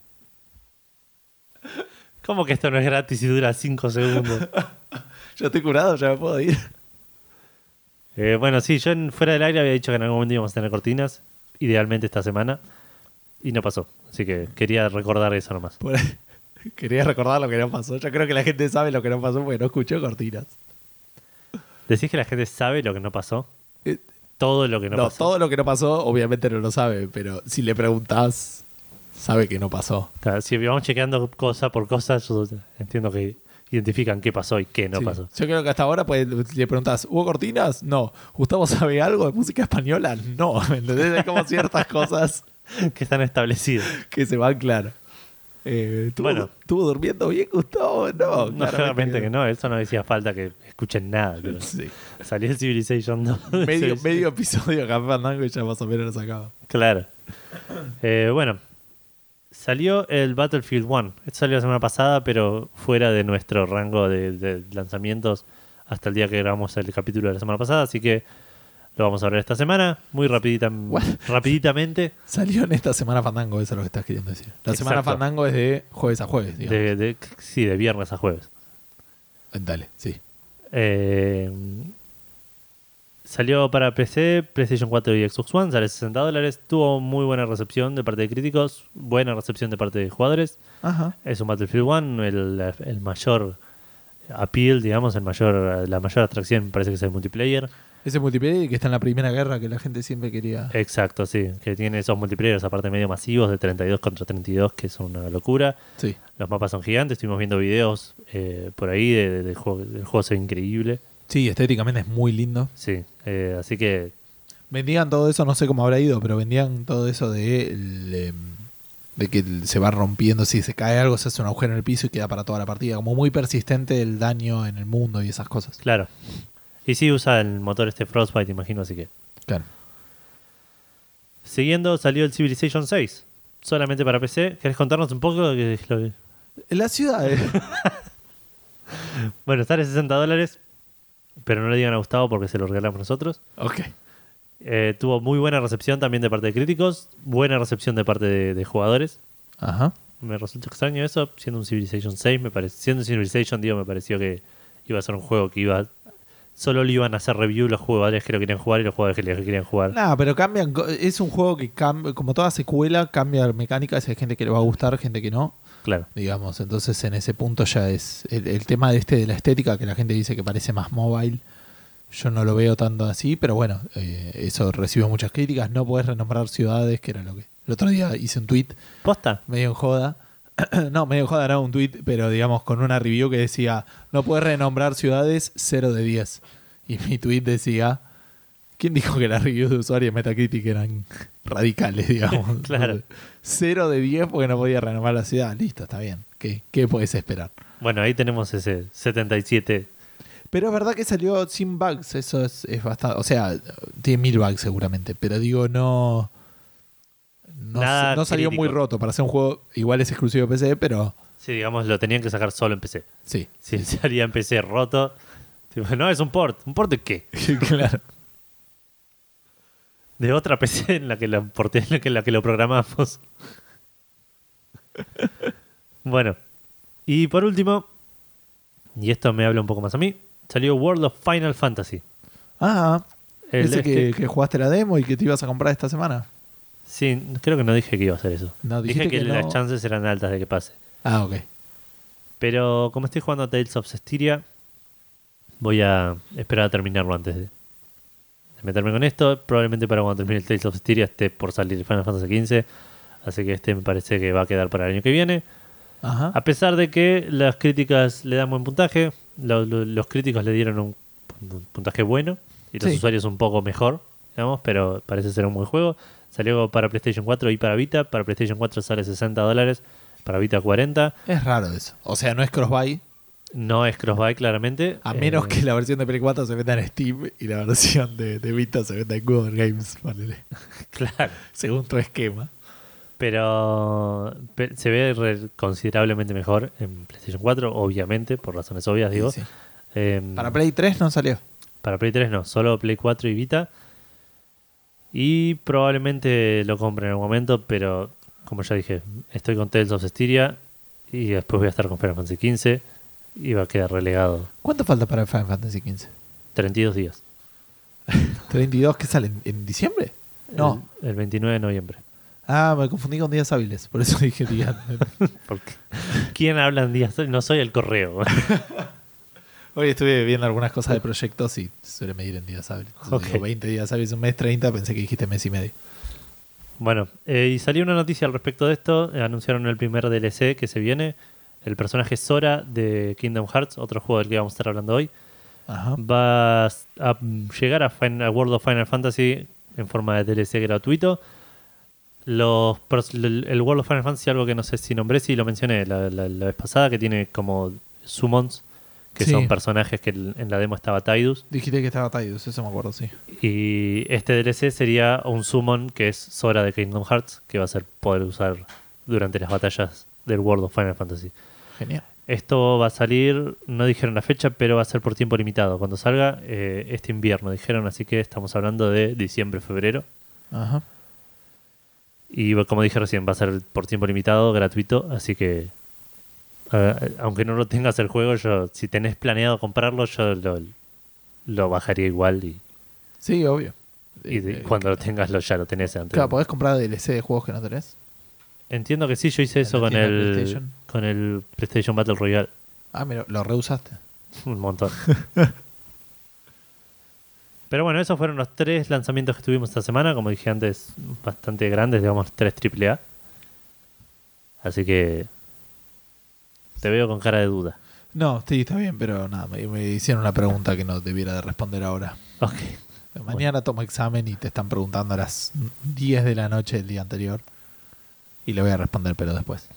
¿cómo que esto no es gratis y dura 5 segundos? Yo estoy curado, ya me puedo ir. Eh, bueno, sí, yo en fuera del aire había dicho que en algún momento íbamos a tener cortinas, idealmente esta semana. y no pasó. Así que quería recordar eso nomás. Por- Quería recordar lo que no pasó. Yo creo que la gente sabe lo que no pasó porque no escuchó cortinas. ¿Decís que la gente sabe lo que no pasó? Eh, Todo lo que no, No, pasó. todo lo que no pasó, obviamente no lo sabe, pero si le preguntás, sabe que no pasó. Claro, si vamos chequeando cosa por cosa, yo entiendo que identifican qué pasó y qué no Sí. pasó. Yo creo que hasta ahora pues, le preguntás, ¿hubo cortinas? No. ¿Gustavo sabe algo de música española? No. ¿Me entendés? Hay como ciertas cosas que están establecidos. que se van claro. Eh, ¿estuvo, Bueno. ¿Estuvo durmiendo bien, Gustavo? No, No, claramente que no, eso no decía falta que escuchen nada. pero Sí. Salió el Civilization 2. Medio, episodio de Café Fandango y ya más o menos lo sacaba. Claro. Eh, bueno, salió el Battlefield 1. Esto salió la semana pasada, pero fuera de nuestro rango de, de lanzamientos hasta el día que grabamos el capítulo de la semana pasada, así que lo vamos a ver esta semana, muy rapidita, rapiditamente. Salió en esta semana Fandango, eso es lo que estás queriendo decir. La semana. Fandango es de jueves a jueves, digamos. De, de- sí, de viernes a jueves. Dale, sí. Eh, salió para PC, PlayStation 4 y Xbox One, sale 60 dólares. Tuvo muy buena recepción de parte de críticos, buena recepción de parte de jugadores. Ajá. Es un Battlefield 1, el, el mayor appeal, digamos, el mayor, la mayor atracción parece que es el multiplayer. Ese multiplayer que está en la primera guerra que la gente siempre quería. Exacto, sí, que tiene esos multiplayers aparte medio masivos de 32 contra 32, que son una locura. Sí. Los mapas son gigantes, estuvimos viendo videos eh, por ahí de- de- del juego, el juego se ve increíble. Sí, estéticamente es muy lindo. Sí, eh, así que Vendían todo eso, no sé cómo habrá ido, pero vendían todo eso de, em, de que se va rompiendo, si se cae algo, se hace un agujero en el piso y queda para toda la partida. Como muy persistente el daño en el mundo y esas cosas. Claro. Y sí usa el motor este Frostbite, imagino, así que. Claro. Siguiendo, salió el Civilization 6. Solamente para PC. ¿Querés contarnos un poco? que- la ciudad. eh, Bueno, sale 60 dólares. Pero no le digan a Gustavo porque se lo regalamos nosotros. ok. Eh, tuvo muy buena recepción también de parte de críticos. Buena recepción de parte de, de jugadores. Ajá. Me resulta extraño eso. Siendo un Civilization 6, me parece, siendo un Civilization, digo, me pareció que iba a ser un juego que iba. Solo le iban a hacer review los jugadores que lo querían jugar y los jugadores que lo querían jugar. Nada, pero cambian. Es un juego que cambia, como toda secuela, cambia mecánicas. Hay gente que le va a gustar, gente que no. Claro. digamos. Entonces en ese punto ya es el, el tema de este de la estética que la gente dice que parece más mobile. Yo no lo veo tanto así, pero bueno, eh, eso recibe muchas críticas. No podés renombrar ciudades, que era lo que... El otro día hice un tweet ¿Posta? medio en joda. no, medio en joda era un tweet, pero digamos con una review que decía, no puedes renombrar ciudades 0 de 10. Y mi tweet decía, ¿quién dijo que las reviews de usuarios de Metacritic eran radicales, digamos? Claro. 0 de 10 porque no podía renombrar la ciudad. Listo, está bien. ¿Qué, qué puedes esperar? Bueno, ahí tenemos ese 77. Pero es verdad que salió sin bugs, eso es, es bastante... O sea, tiene mil bugs seguramente, pero digo, no... No, Nada no salió crítico. muy roto para ser un juego, igual es exclusivo de PC, pero Sí, digamos, lo tenían que sacar solo en PC. sí. Si salía en PC roto, tipo, no, es un port. ¿Un port de qué? claro. De otra PC en la que lo en la que, en la que lo programamos. bueno, y por último, y esto me habla un poco más a mí, salió World of Final Fantasy. Ah, El ese que, este- que jugaste la demo y que te ibas a comprar esta semana. Sí, creo que no dije que iba a hacer eso. No, dije que, las chances eran altas de que pase. Ah, ok. Pero como estoy jugando a Tales of Cestiria, voy a esperar a terminarlo antes de meterme con esto. Probablemente para cuando termine el Tales of Cestiria esté por salir Final Fantasy XV. Así que este me parece que va a quedar para el año que viene. Ajá. A pesar de que las críticas le dan buen puntaje, lo- lo- los críticos le dieron un, un puntaje bueno y los Sí. usuarios un poco mejor, digamos, pero parece ser un buen juego. Salió para PlayStation 4 y para Vita. Para PlayStation 4 sale 60 dólares, para Vita 40. Es raro eso. O sea, no es cross-buy, No es crossbuy, claramente. a menos Eh, que la versión de Play 4 se venda en Steam y la versión de, de Vita se venda en Google Games, ponele. Claro. según tu esquema. Pero pe- se ve considerablemente mejor en PlayStation 4, obviamente, por razones obvias, digo. Sí, sí. Em, Para Play 3 no salió. Para Play 3 no, solo Play 4 y Vita. Y probablemente lo compre en algún momento, pero como ya dije, estoy con Tales of Styria y después voy a estar con Final Fantasy XV va a quedar relegado ¿Cuánto falta para Final Fantasy XV? 32 días. ¿32 que sale en, diciembre? No. El, el 29 de noviembre. Ah, me confundí con días hábiles, por eso dije días. ¿Quién habla en días? No soy el correo. Hoy estuve viendo algunas cosas de proyectos y suele medir en días hábiles. Entonces Ok. digo 20 días hábiles, un mes, 30, pensé que dijiste mes y medio. Bueno, eh, y salió una noticia al respecto de esto. anunciaron el primer DLC que se viene. El personaje Sora de Kingdom Hearts, otro juego del que vamos a estar hablando hoy, Ajá. va a llegar a, World of Final Fantasy en forma de DLC gratuito. Los, el World of Final Fantasy, algo que no sé si nombré, si lo mencioné la, la- la vez pasada, que tiene como summons, que Sí. son personajes que en la demo estaba Tidus. Dijiste que estaba Tidus, eso me acuerdo, sí. Y este DLC sería un summon que es Sora de Kingdom Hearts, que va a ser poder usar durante las batallas del World of Final Fantasy. Genial. Esto va a salir, no dijeron la fecha, pero va a ser por tiempo limitado. Cuando salga eh, este invierno, dijeron, así que estamos hablando de diciembre, febrero. Ajá. Y como dije recién, va a ser por tiempo limitado, gratuito, así que eh, aunque no lo tengas el juego, yo si tenés planeado comprarlo, yo lo, lo bajaría igual y, Sí, obvio. y Eh, cuando lo tengas lo, ya lo tenés antes. Claro, podés comprar DLC de juegos que no tenés. Entiendo que sí, yo hice eso con el, PlayStation. con el PlayStation Battle Royale. Ah, mira, lo reusaste. Un montón. Pero bueno, esos fueron los tres lanzamientos que tuvimos esta semana. Como dije antes, bastante grandes, digamos, tres AAA. Así que te veo con cara de duda. No, sí, está bien, pero nada, me, me hicieron una pregunta que no debiera de responder ahora. Ok. Mañana tomo examen y te están preguntando a las 10 de la noche del día anterior. Y le voy a responder, pero después.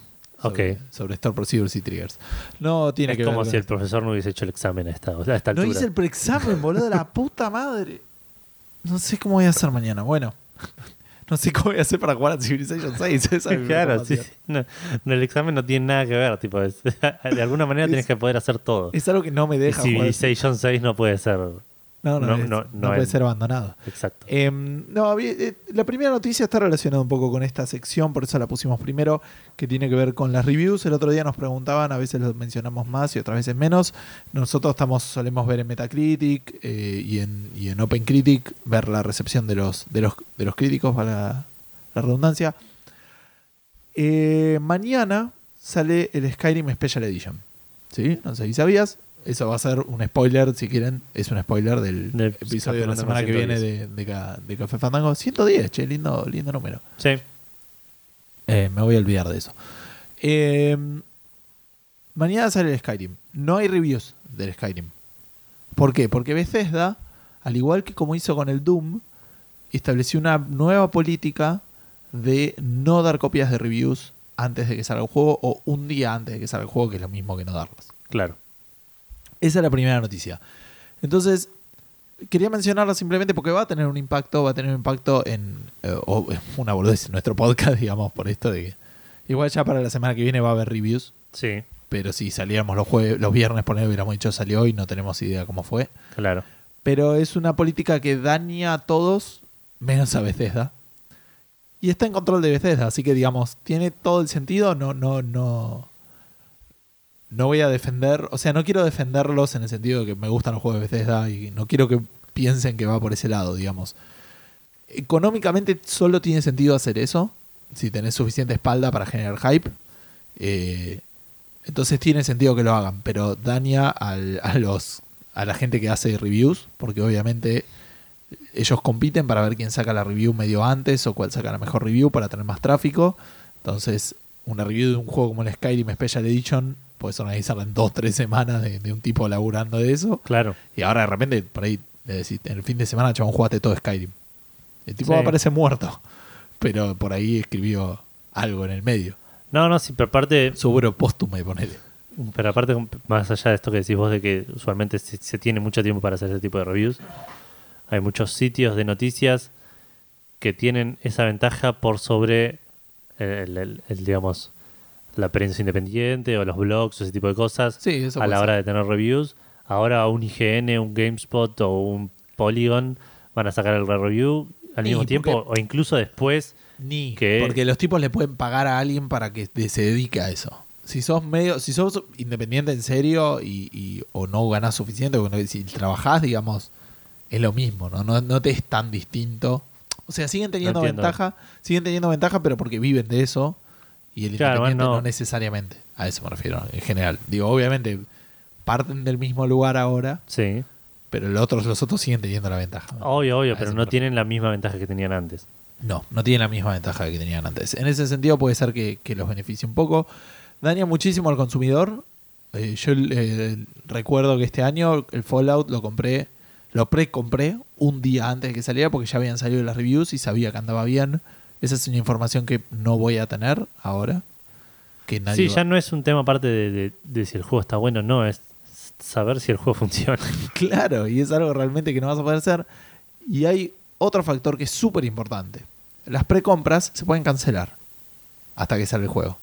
Sobre, Ok. sobre Store Procedures y Triggers. No tiene Es que como ver. si el profesor no hubiese hecho el examen a esta, a esta No hice el preexamen, boludo, de la puta madre. No sé cómo voy a hacer mañana. Bueno, no sé cómo voy a hacer para jugar a Civilization 6. Esa es Claro, sí, preocupación. sí. No, no, el examen no tiene nada que ver. Tipo, es- de alguna manera Es- tienes que poder hacer todo. Es algo que no me Y deja jugar. Civilization 6 no puede ser. No, no, no, es- no, no puede ser abandonado. Exacto. Em, no, eh, la primera noticia está relacionada un poco con esta sección, por eso la pusimos primero, que tiene que ver con las reviews. El otro día nos preguntaban, a veces lo mencionamos más y otras veces menos. Nosotros estamos solemos ver en Metacritic eh, y, en, y en OpenCritic ver la recepción de los, de los, de los críticos, para la, la redundancia. Eh, mañana sale el Skyrim Special Edition. ¿Sí? No sé si sabías. Eso va a ser un spoiler, si quieren. Es un spoiler del, Del episodio de la semana que viene de, de de Café Fandango. 110, che, lindo, lindo número. Sí. Eh, me voy a olvidar de eso. Eh, mañana sale el Skyrim. No hay reviews del Skyrim. ¿Por qué? Porque Bethesda, al igual que como hizo con el Doom, estableció una nueva política de no dar copias de reviews antes de que salga el juego o un día antes de que salga el juego, que es lo mismo que no darlas. Claro. Esa es la primera noticia. Entonces, quería mencionarla simplemente porque va a tener un impacto, va a tener un impacto en, eh, eh, una boludez en nuestro podcast, digamos, por esto de que igual ya para la semana que viene va a haber reviews, Sí, pero si saliéramos los jueves, los viernes, por ejemplo, hubiéramos dicho salió hoy, no tenemos idea cómo fue. claro. Pero es una política que daña a todos, menos a Bethesda. Y está en control de Bethesda, así que digamos, tiene todo el sentido, no, no, no. No voy a defender, o sea, no quiero defenderlos en el sentido de que me gustan los juegos de Bethesda y no quiero que piensen que va por ese lado, digamos. Económicamente solo tiene sentido hacer eso, si tenés suficiente espalda para generar hype. Eh, entonces tiene sentido que lo hagan, pero daña a los a la gente que hace reviews, porque obviamente ellos compiten para ver quién saca la review medio antes o cuál saca la mejor review para tener más tráfico. Entonces, una review de un juego como el Skyrim Special Edition, puedes organizarla en dos, tres semanas de, de un tipo laburando de eso. Claro. Y ahora de repente, por ahí, le decís, en el fin de semana, chabón, jugaste todo Skyrim. El tipo Sí. aparece muerto, pero por ahí escribió algo en el medio. No, no, sí, pero aparte, Seguro póstumo y ponele. pero aparte, más allá de esto que decís vos, de que usualmente se, se tiene mucho tiempo para hacer ese tipo de reviews, hay muchos sitios de noticias que tienen esa ventaja por sobre el, el- el, digamos, la prensa independiente o los blogs o ese tipo de cosas Sí, eso a la ser. hora de tener reviews. Ahora un IGN, un GameSpot o un Polygon van a sacar el review al mismo tiempo o incluso después. Ni. que- Porque los tipos le pueden pagar a alguien para que se dedique a eso. Si sos medio, si sos independiente en serio y, y- o no ganás suficiente, si trabajás, digamos, es lo mismo, ¿no? No, no te es tan distinto. O sea, siguen teniendo ventaja, siguen teniendo ventaja, pero porque viven de eso. Y el Claro, independiente bueno, no. no. necesariamente. A eso me refiero, en general. Digo, obviamente, parten del mismo lugar ahora, Sí. pero los otros, los otros siguen teniendo la ventaja. Obvio, obvio, A pero no tienen la misma ventaja que tenían antes. No, no tienen la misma ventaja que tenían antes. En ese sentido puede ser que, que los beneficie un poco. Daña muchísimo al consumidor. Eh, yo eh, recuerdo que este año el Fallout lo compré, lo pre-compré un día antes de que saliera porque ya habían salido las reviews y sabía que andaba bien. Esa es una información que no voy a tener ahora. Que nadie Sí, va- ya no es un tema aparte de, de- de si el juego está bueno o no, es saber si el juego funciona. Claro, y es algo realmente que no vas a poder hacer. Y hay otro factor que es súper importante. Las precompras se pueden cancelar hasta que sale el juego.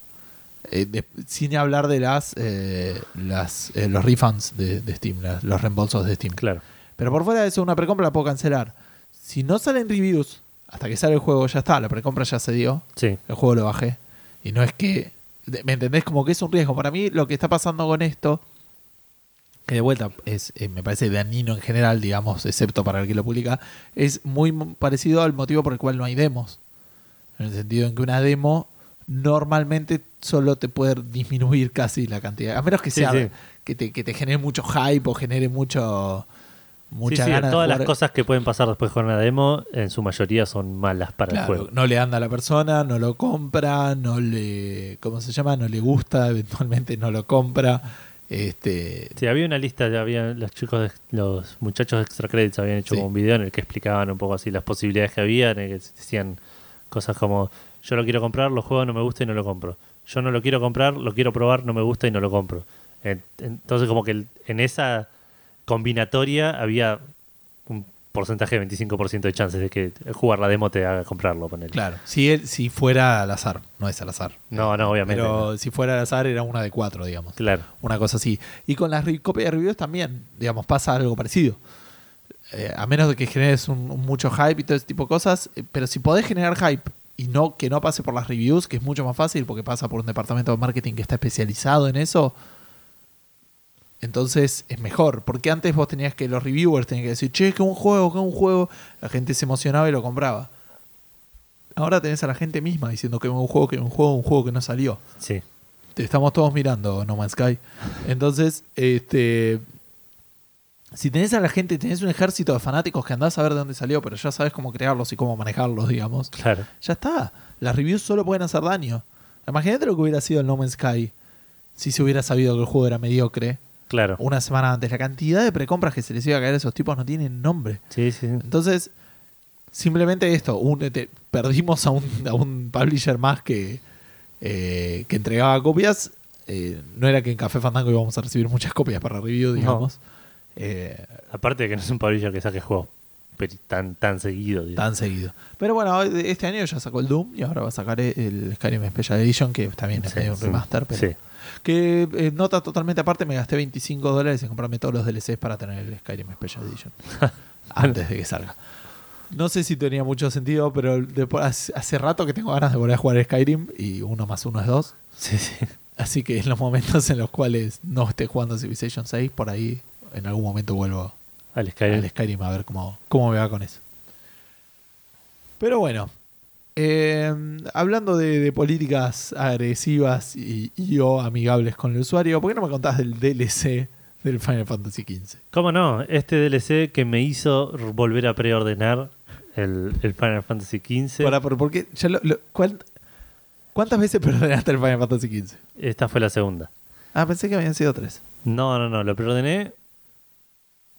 Eh, de- sin hablar de las, eh, las eh, los refunds de, de Steam, las- los reembolsos de Steam. Claro. Pero por fuera de eso, una precompra la puedo cancelar. Si no salen reviews hasta que sale el juego, ya está. La precompra ya se dio. Sí. El juego lo bajé. Y no es que. ¿Me entendés? Como que es un riesgo. Para mí, lo que está pasando con esto. Que de vuelta es, eh, me parece dañino en general, digamos, excepto para el que lo publica. Es muy parecido al motivo por el cual no hay demos. En el sentido en que una demo normalmente solo te puede disminuir casi la cantidad. A menos que Sí, sea sí. Que, te, que te genere mucho hype o genere mucho. Sí, sí, de todas las jugar. cosas que pueden pasar después con una demo, en su mayoría son malas para el juego. no le anda a la persona, no lo compra, no le, ¿cómo se llama? No le gusta, eventualmente no lo compra. Este, Sí, había una lista, había los chicos, de- los muchachos de Extra Credits habían hecho Sí. como un video en el que explicaban un poco así las posibilidades que había, en el que decían cosas como yo lo quiero comprar, lo juego, no me gusta y no lo compro. Yo no lo quiero comprar, lo quiero probar, no me gusta y no lo compro. En- Entonces como que en esa combinatoria había un porcentaje de 25% de chances de que jugar la demo te haga comprarlo. Ponele. claro, si, él, si fuera al azar, no es al azar. No, no, obviamente. Pero no. si fuera al azar era una de cuatro, digamos. Claro. Una cosa así. Y con las copias de reviews también, digamos, pasa algo parecido. Eh, a menos de que generes un, un mucho hype y todo ese tipo de cosas, eh, pero si podés generar hype y no que no pase por las reviews, que es mucho más fácil porque pasa por un departamento de marketing que está especializado en eso, entonces es mejor. Porque antes vos tenías que los reviewers tenían que decir, che, que un juego, que un juego, la gente se emocionaba y lo compraba. Ahora tenés a la gente misma diciendo que un juego, que un juego, un juego que no salió. Sí. Te estamos todos mirando No Man's Sky. Entonces, este. Si tenés a la gente, tenés un ejército de fanáticos que andás a ver de dónde salió, pero ya sabes cómo crearlos y cómo manejarlos, digamos. Claro. Ya está. Las reviews solo pueden hacer daño. Imagínate lo que hubiera sido el No Man's Sky si se hubiera sabido que el juego era mediocre Claro. una semana antes. La cantidad de precompras que se les iba a caer a esos tipos no tienen nombre. Sí, sí. Entonces, simplemente esto, un- te- perdimos a un, a un publisher más que, eh, que entregaba copias. Eh, no era que en Café Fandango íbamos a recibir muchas copias para review, digamos. Eh, Aparte de que no es un publisher que saque juegos tan, tan seguido. digamos. tan seguido. Pero bueno, este año ya sacó el Doom y ahora va a sacar el Skyrim Special Edition, que también es Sí, medio un remaster. Pero Sí. Que eh, nota totalmente aparte, me gasté 25 dólares en comprarme todos los DLCs para tener el Skyrim Special Edition. antes de que salga. No sé si tenía mucho sentido, pero después- hace, hace rato que tengo ganas de volver a jugar Skyrim y uno más uno es dos. Sí, sí. Así que en los momentos en los cuales no esté jugando Civilization 6, por ahí en algún momento vuelvo Al Skyrim. al Skyrim a ver cómo, cómo me va con eso. Pero bueno, eh, hablando de, de políticas agresivas y, y o amigables con el usuario, ¿por qué no me contás del DLC del Final Fantasy XV? ¿Cómo no? Este DLC que me hizo volver a preordenar el, el Final Fantasy XV. Para, por, porque ya lo- lo- ¿cuán- ¿Cuántas veces perdonaste el Final Fantasy XV? Esta fue la segunda. Ah, pensé que habían sido tres. No, no, no, lo preordené.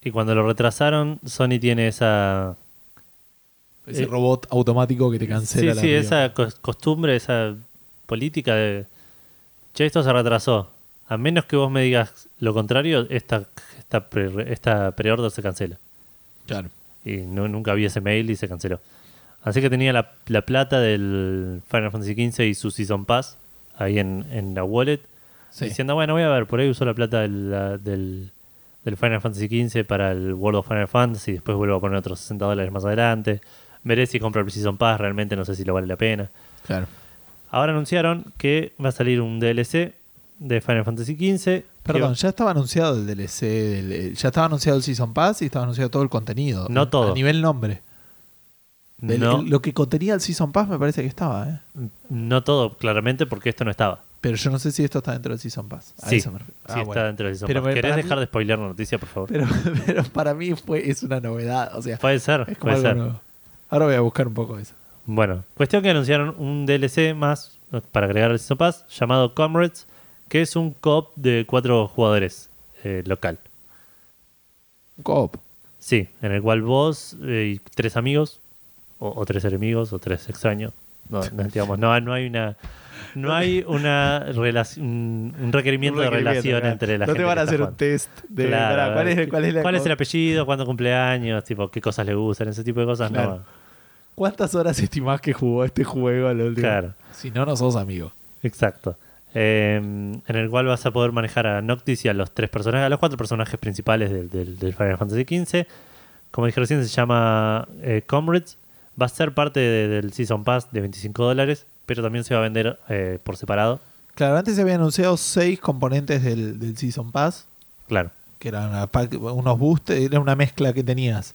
Y cuando lo retrasaron, Sony tiene esa. Ese Eh, robot automático que te Sí, cancela la sí, esa cos- costumbre, esa política de. Che, esto se retrasó. A menos que vos me digas lo contrario, esta, esta, pre- esta preorder se cancela. Claro. Y no- nunca vi ese mail y se canceló. Así que tenía la, la plata del Final Fantasy XV y su Season Pass ahí en, en la wallet. Sí. Diciendo, bueno, voy a ver, por ahí uso la plata del, la- del, del Final Fantasy XV para el World of Final Fantasy. Después vuelvo a poner otros 60 dólares más adelante. Veré si compro el Season Pass, realmente no sé si lo vale la pena. Claro. Ahora anunciaron que va a salir un DLC de Final Fantasy XV. Perdón, ya estaba anunciado el DLC, del- eh, ya estaba anunciado el Season Pass y estaba anunciado todo el contenido. No todo. A nivel nombre. Del- No. el- lo que contenía el Season Pass me parece que estaba, ¿eh? No todo, claramente, porque esto no estaba. Pero yo no sé si esto está dentro del Season Pass. A Sí, eso me refiero. sí Ah, está bueno. dentro del Season Pero Pass. me- ¿Querés para dejar de spoilear la noticia, por favor? Pero, pero para mí fue, es una novedad. O sea, Puede ser, es como puede algo ser. nuevo. Ahora voy a buscar un poco eso. Bueno, cuestión que anunciaron un DLC más eh, para agregar al Season Pass llamado Comrades, que es un co de cuatro jugadores eh, local. Coop. Sí, en el cual vos eh, y tres amigos, o, o tres enemigos, o tres extraños. No, no, digamos, no, no hay una. No hay una relaci- un, un requerimiento Un de relación claro. entre la No gente. te van a hacer un test de. Claro, ¿cuál, es, cuál es la ¿Cuál es el apellido? ¿Cuándo cumpleaños? Tipo, ¿Qué cosas le gustan? Ese tipo de cosas Claro. no. ¿Cuántas horas estimás que jugó este juego al último? Claro. Si no, no sos amigos. Exacto. Eh, en el cual vas a poder manejar a Noctis y a los tres personajes, a los cuatro personajes principales del, del- del Final Fantasy XV. Como dije recién, se llama eh, Comrades. Va a ser parte de- del Season Pass de 25 dólares, pero también se va a vender eh, por separado. Claro, antes se habían anunciado seis componentes del, del Season Pass, Claro, que eran una unos boosters, era una mezcla que tenías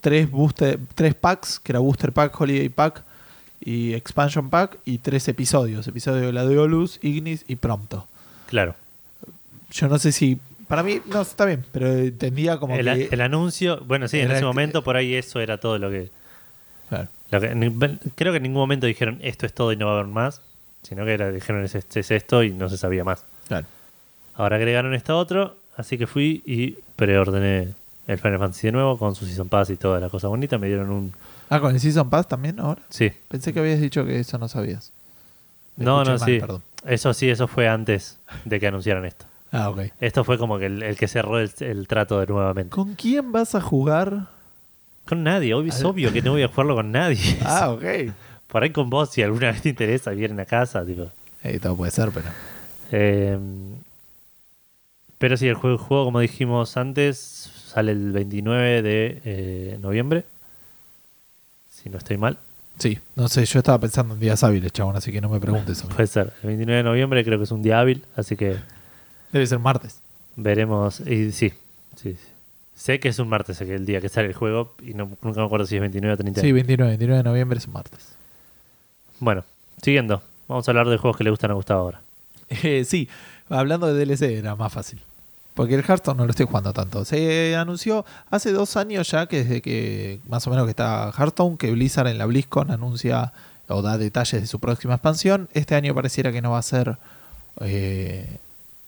tres, booster, tres packs, que era Booster Pack, Holiday Pack y Expansion Pack, y tres episodios, episodio de Gladiolus, Ignis y Prompto. claro. Yo no sé si, para mí, no, está bien, pero entendía como El, que... el anuncio, bueno, sí, en ese el- momento por ahí eso era todo lo que, Claro. lo que- ni- Creo que en ningún momento dijeron esto es todo y no va a haber más, sino que era, dijeron es, es esto y no se sabía más. claro. Ahora agregaron esto otro, así que fui y preordené el Final Fantasy de nuevo con su Season Pass y toda la cosa bonita. Me dieron un. Ah, con el Season Pass también ahora. Sí. Pensé que habías dicho que eso no sabías. Me No, no, mal, sí. perdón. Eso sí, eso fue antes de que anunciaran esto. Ah, ok. Esto fue como que el, el que cerró el, el trato de nuevamente. ¿Con quién vas a jugar? Con nadie, obvio, es obvio que no voy a jugarlo con nadie. Ah, ok. Por ahí con vos, si alguna vez te interesa, vienen a casa, tipo. Eh, todo puede ser, pero... Eh, pero sí, el juego, el juego, como dijimos antes, sale el 29 de eh, noviembre. Si no estoy mal. Sí, no sé, yo estaba pensando en días hábiles, chabón, así que no me preguntes. Puede ser. El 29 de noviembre creo que es un día hábil, así que Debe ser martes. veremos. Y sí, sí, sí. Sé que es un martes el día que sale el juego y no, nunca me acuerdo si es 29 o 30. Sí, 29, 29 de noviembre es un martes. Bueno, siguiendo. Vamos a hablar de juegos que le gustan a Gustavo ahora. Eh, sí, hablando de DLC era más fácil. Porque el Hearthstone no lo estoy jugando tanto. Se anunció hace dos años ya que desde que más o menos que está Hearthstone, que Blizzard en la BlizzCon anuncia o da detalles de su próxima expansión. Este año pareciera que no va a ser eh,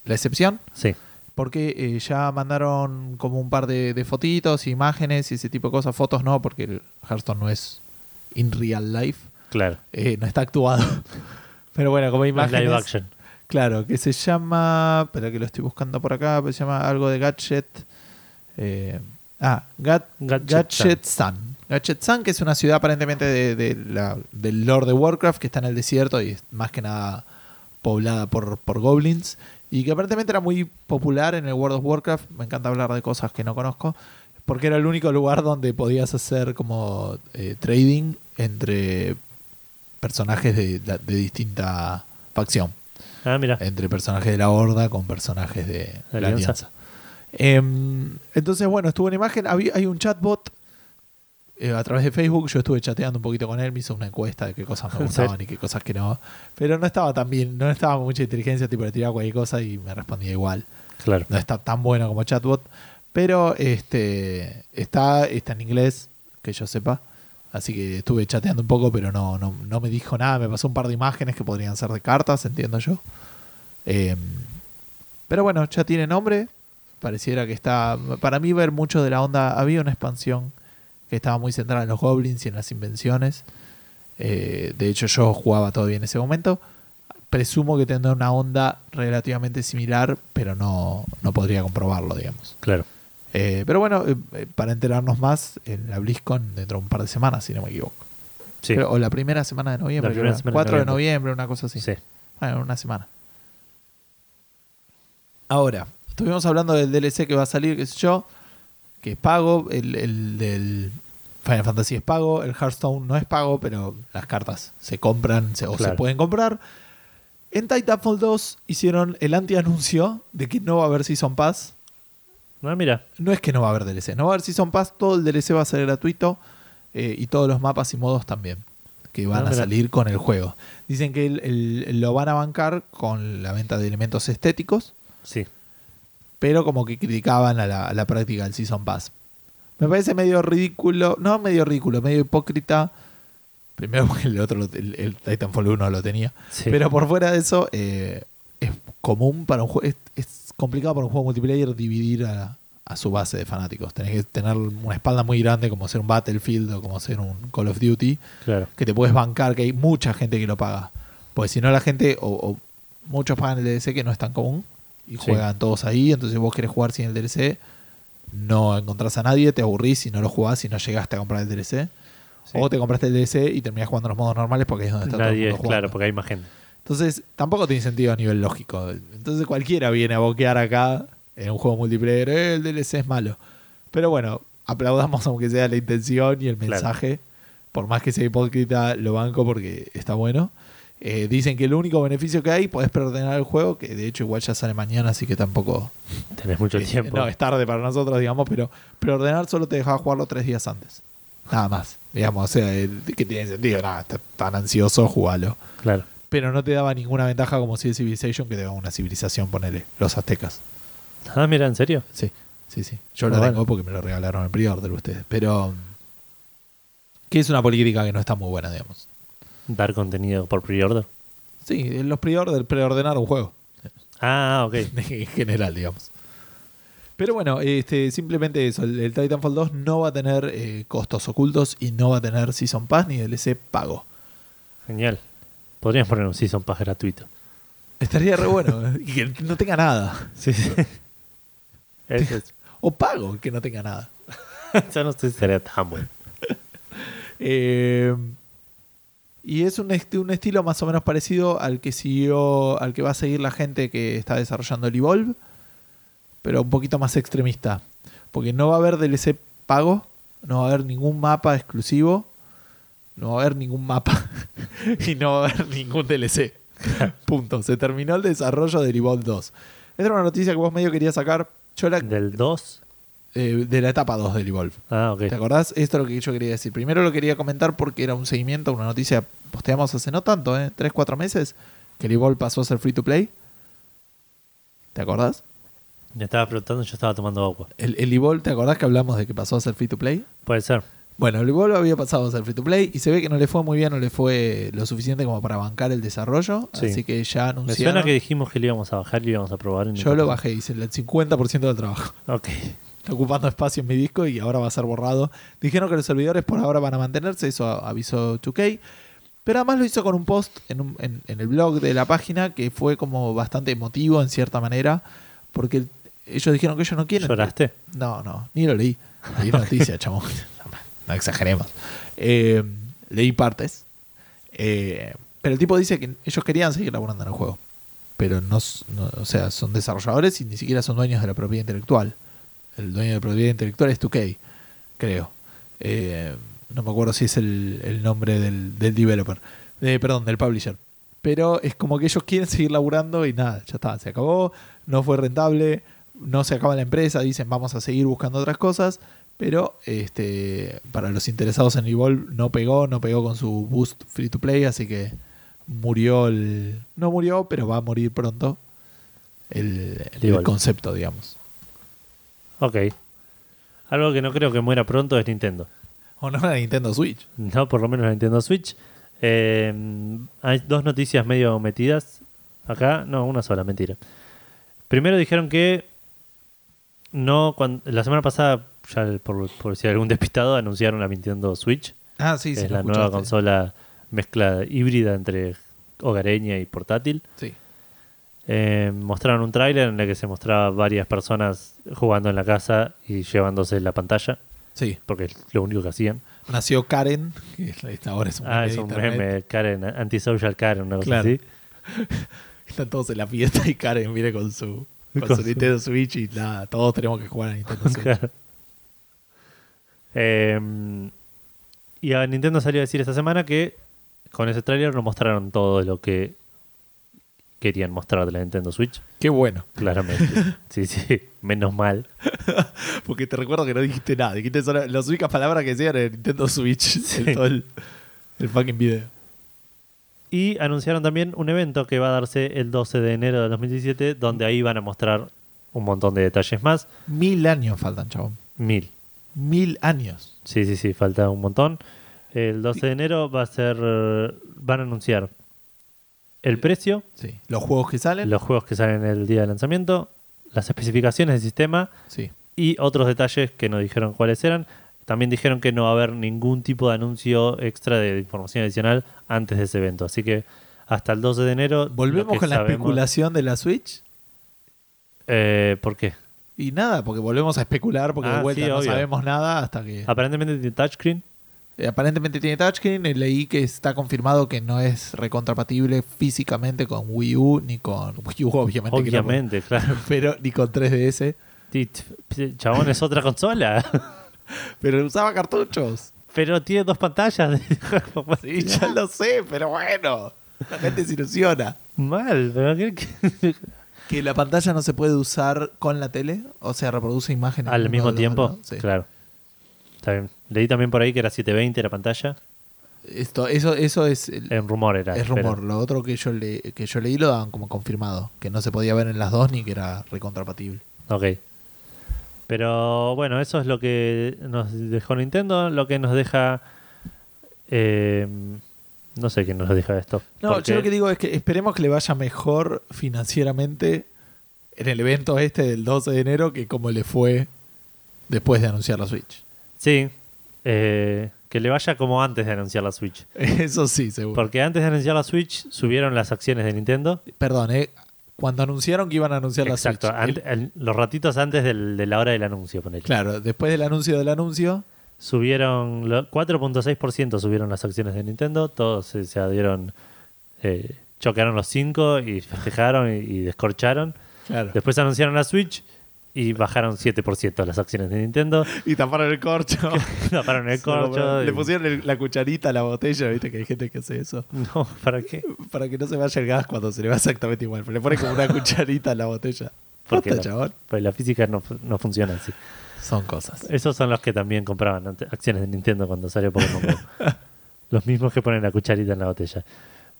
la excepción. Sí, Porque eh, ya mandaron como un par de, de fotitos, imágenes y ese tipo de cosas. Fotos no, porque el Hearthstone no es in real life. claro. Eh, no está actuado. Pero bueno, como imágenes. live action. Claro, que se llama. Espera que lo estoy buscando por acá. Se llama algo de Gadget. eh, ah, Gat- Gadget Gadget Sun. Gadget Sun, que es una ciudad aparentemente de, de la- del Lord de Warcraft, que está en el desierto y es más que nada poblada por, por goblins. Y que aparentemente era muy popular en el World of Warcraft. Me encanta hablar de cosas que no conozco. Porque era el único lugar donde podías hacer como eh, trading entre personajes de, de distinta facción Ah, mira. entre personajes de la Horda con personajes de la Alianza. Alianza. Em, entonces, bueno, estuvo en imagen. Hay un chatbot eh, a través de Facebook. Yo estuve chateando un poquito con él. Me hizo una encuesta de qué cosas me ¿En gustaban y qué cosas que no. Pero no estaba tan bien, no estaba con mucha inteligencia. Tipo, le tiraba cualquier cosa y me respondía igual. Claro. No está tan bueno como chatbot. Pero este está, está en inglés, que yo sepa. Así que estuve chateando un poco, pero no, no, no me dijo nada. Me pasó un par de imágenes que podrían ser de cartas, entiendo yo. Eh, pero bueno, ya tiene nombre. Pareciera que está. Para mí, ver mucho de la onda. Había una expansión que estaba muy centrada en los goblins y en las invenciones. Eh, de hecho, yo jugaba todavía en ese momento. Presumo que tendrá una onda relativamente similar, pero no, no podría comprobarlo, digamos. Claro. Eh, pero bueno, eh, eh, para enterarnos más, en la BlizzCon dentro de un par de semanas, si no me equivoco. Sí. Creo- o la primera semana de noviembre. Creo. semana de 4 de noviembre. noviembre, una cosa así. sí. Bueno, una semana. Ahora, estuvimos hablando del DLC que va a salir, qué sé yo, que es pago, el, el del Final Fantasy es pago, el Hearthstone no es pago, pero las cartas se compran se- o se pueden comprar. En Titanfall 2 hicieron el anti-anuncio de que no va a haber Season Pass. Ah, mira. No es que no va a haber DLC, no va a haber Season Pass, todo el DLC va a ser gratuito. eh, y todos los mapas y modos también, que van Ah, a salir con el juego. Dicen que el- el- lo van a bancar con la venta de elementos estéticos, Sí. pero como que criticaban a la, a la práctica del Season Pass. Me parece medio ridículo, no medio ridículo, medio hipócrita. Primero porque el otro, el, el Titanfall 1 lo tenía. sí. Pero por fuera de eso, eh, es común para un juego. Es, es complicado para un juego multiplayer dividir a, a su base de fanáticos. Tenés que tener una espalda muy grande, como ser un Battlefield o como ser un Call of Duty, Claro. que te puedes bancar, que hay mucha gente que lo paga. Porque si no, la gente, o, o muchos pagan el DLC que no es tan común y Sí. juegan todos ahí. Entonces, vos querés jugar sin el DLC, no encontrás a nadie, te aburrís si no lo jugás, si no llegaste a comprar el DLC. Sí. O te compraste el DLC y terminás jugando los modos normales porque ahí es donde está todo el Nadie, mundo jugando. claro, porque hay más gente. Entonces, tampoco tiene sentido a nivel lógico. Entonces, cualquiera viene a boquear acá en un juego multiplayer. "Eh, el DLC es malo. Pero bueno, aplaudamos aunque sea la intención y el Claro. mensaje. Por más que sea hipócrita, lo banco porque está bueno. Eh, dicen que el único beneficio que hay, podés preordenar el juego, que de hecho igual ya sale mañana, así que tampoco... Tenés mucho eh, tiempo. No, es tarde para nosotros, digamos, pero preordenar solo te dejaba jugarlo tres días antes. Nada más. Digamos, o sea, que tiene sentido, nada, estás tan ansioso, jugalo Claro. Pero no te daba ninguna ventaja como si Civilization que te daba una civilización, ponele, los aztecas. Ah, mira, ¿en serio? Sí, sí, sí. Yo lo bueno. tengo porque me lo regalaron en pre-order ustedes, pero que es una política que no está muy buena, digamos. Dar contenido por pre-order. Sí, los pre-order, preordenar un juego, Ah, ok. en general, digamos. Pero bueno, este, simplemente eso, el, el Titanfall 2 no va a tener eh, costos ocultos y no va a tener Season Pass ni DLC pago. Genial. Podrías poner un Season Pass gratuito. Estaría re bueno y que no tenga nada. Sí, sí. Eso es- O pago que no tenga nada. Yo no sé si sería tan bueno. Eh, y es un, est- un estilo más o menos parecido al que siguió, al que va a seguir la gente que está desarrollando el Evolve, pero un poquito más extremista. Porque no va a haber DLC pago, no va a haber ningún mapa exclusivo, no va a haber ningún mapa y no va a haber ningún DLC. Punto. Se terminó el desarrollo del Evolve 2. Esta era una noticia que vos medio querías sacar. Yo la, Del 2. eh, de la etapa 2 del Evolve. Ah, ok. ¿Te acordás? Esto es lo que yo quería decir. Primero lo quería comentar porque era un seguimiento, una noticia posteamos hace no tanto, ¿eh? Tres, cuatro meses, que el Evolve pasó a ser free to play. ¿Te acordás? Me estaba preguntando, yo estaba tomando agua. El, el Evolve, ¿te acordás que hablamos de que pasó a ser free to play? Puede ser. Bueno, el Evolve había pasado a ser free to play y se ve que no le fue muy bien, no le fue lo suficiente como para bancar el desarrollo. Sí. Así que ya Me anunciaron. suena que dijimos que lo íbamos a bajar y lo íbamos a probar. y Yo lo bajé, hice el 50% del trabajo. Ok. Está ocupando espacio en mi disco y ahora va a ser borrado. Dijeron que los servidores por ahora van a mantenerse, eso avisó 2K. Pero además lo hizo con un post en, un- en- en el blog de la página que fue como bastante emotivo en cierta manera. Porque ellos dijeron que ellos no quieren. ¿Lloraste? No, no, ni lo leí. Leí noticia, chamo. No exageremos. Eh, leí partes. Eh, pero el tipo dice que ellos querían seguir laburando en el juego. Pero no, o sea, son desarrolladores y ni siquiera son dueños de la propiedad intelectual. El dueño de la propiedad intelectual es 2K, creo. Eh, no me acuerdo si es el, nombre del, developer. Perdón, del publisher. Pero es como que ellos quieren seguir laburando y nada, ya está, se acabó, no fue rentable, no se acaba la empresa, dicen vamos a seguir buscando otras cosas, pero este para los interesados en Evolve no pegó, no pegó con su boost free to play, así que murió el... No murió, pero va a morir pronto el, el concepto, digamos. Ok. Algo que no creo que muera pronto es Nintendo. O no la Nintendo Switch. No, por lo menos la Nintendo Switch. Eh, hay dos noticias medio metidas acá. No, una sola, mentira. Primero dijeron que no, cuan- la semana pasada, ya por, por si hay algún despistado, anunciaron la Nintendo Switch. Ah, sí, que sí. es la nueva consola mezcla híbrida entre hogareña y portátil. Sí. Eh, mostraron un tráiler en el que se mostraba varias personas jugando en la casa y llevándose la pantalla, Sí. porque es lo único que hacían. Nació Karen, que es- ahora es un Ah, meme es de un meme, Karen, antisocial Karen, una cosa Claro. así. Están todos en la fiesta y Karen viene con su, con su- Nintendo Switch y nada, todos tenemos que jugar a Nintendo Switch. Claro. Eh, y a Nintendo salió a decir esta semana que con ese tráiler nos mostraron todo lo que querían mostrar de la Nintendo Switch, Qué bueno. claramente. sí, sí, menos mal. Porque te recuerdo que no dijiste nada. Dijiste solo las únicas palabras que decían en Nintendo Switch todo el, el fucking video. Y anunciaron también un evento que va a darse el 12 de enero de 2017, donde ahí van a mostrar un montón de detalles más. Mil años faltan, chabón. Mil. Mil años. Sí, sí, sí, falta un montón. El 12 de enero va a ser. eh, Van a anunciar el precio, Sí. Los juegos que salen. los juegos que salen el día de lanzamiento, las especificaciones del sistema Sí. y otros detalles que no dijeron cuáles eran. También dijeron que no va a haber ningún tipo de anuncio extra de información adicional antes de ese evento. Así que hasta el 12 de enero. Volvemos con la especulación de la Switch. Eh, ¿Por qué? Y nada, porque volvemos a especular, porque Ah, de vuelta sí, no obvio. sabemos nada hasta que. Aparentemente tiene touchscreen. Eh, Aparentemente tiene touchscreen. eh, Leí que está confirmado que no es recontrapatible físicamente con Wii U ni con Wii U, obviamente. Obviamente, claro. pero ni con 3DS. Sí, t- Chabón es otra consola. Pero usaba cartuchos. Pero tiene dos pantallas. Sí, ya lo sé, pero bueno. La gente se ilusiona. Mal, pero. Que la pantalla no se puede usar con la tele, o sea, reproduce imágenes al mismo tiempo. otros. Sí. Claro. Está bien. Leí también por ahí que era 720 la pantalla. Esto, eso, eso es, el- En rumor era. es rumor. Lo otro que yo, le, que yo leí lo daban como confirmado, que no se podía ver en las dos ni que era recontrapatible. Ok. Pero bueno, eso es lo que nos dejó Nintendo. Lo que nos deja. eh, no sé qué nos deja esto. No, Porque- yo lo que digo es que esperemos que le vaya mejor financieramente en el evento este del 12 de enero que como le fue después de anunciar la Switch. Sí. eh, que le vaya como antes de anunciar la Switch. Eso sí, seguro. Porque antes de anunciar la Switch subieron las acciones de Nintendo. Perdón, ¿eh? Cuando anunciaron que iban a anunciar la Exacto. Switch. el- los ratitos antes del- de la hora del anuncio, ponele. Claro, después del anuncio del anuncio, Subieron lo- 4.6% subieron las acciones de Nintendo. Todos se, se adhieron. eh, chocaron los 5 y festejaron y, y descorcharon. claro. Después anunciaron la Switch y bajaron 7% las acciones de Nintendo. Y taparon el corcho. Taparon el corcho. Le pusieron el- la cucharita a la botella, viste que hay gente que hace eso. No, ¿para qué? Para que no se vaya el gas cuando se le va exactamente igual. Pero le pone como una cucharita a la botella. Porque la, pues la física no, no funciona así. Son cosas. Esos son los que también compraban acciones de Nintendo cuando salió Pokémon Go. los mismos que ponen la cucharita en la botella.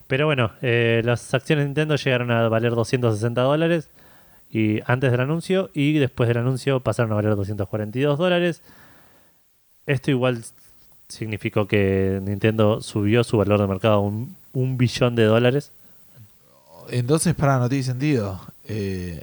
Pero bueno, eh, las acciones de Nintendo llegaron a valer 260 dólares y antes del anuncio y después del anuncio pasaron a valer 242 dólares. Esto igual significó que Nintendo subió su valor de mercado a un, un billón de dólares. Entonces, para, no tiene sentido. Eh,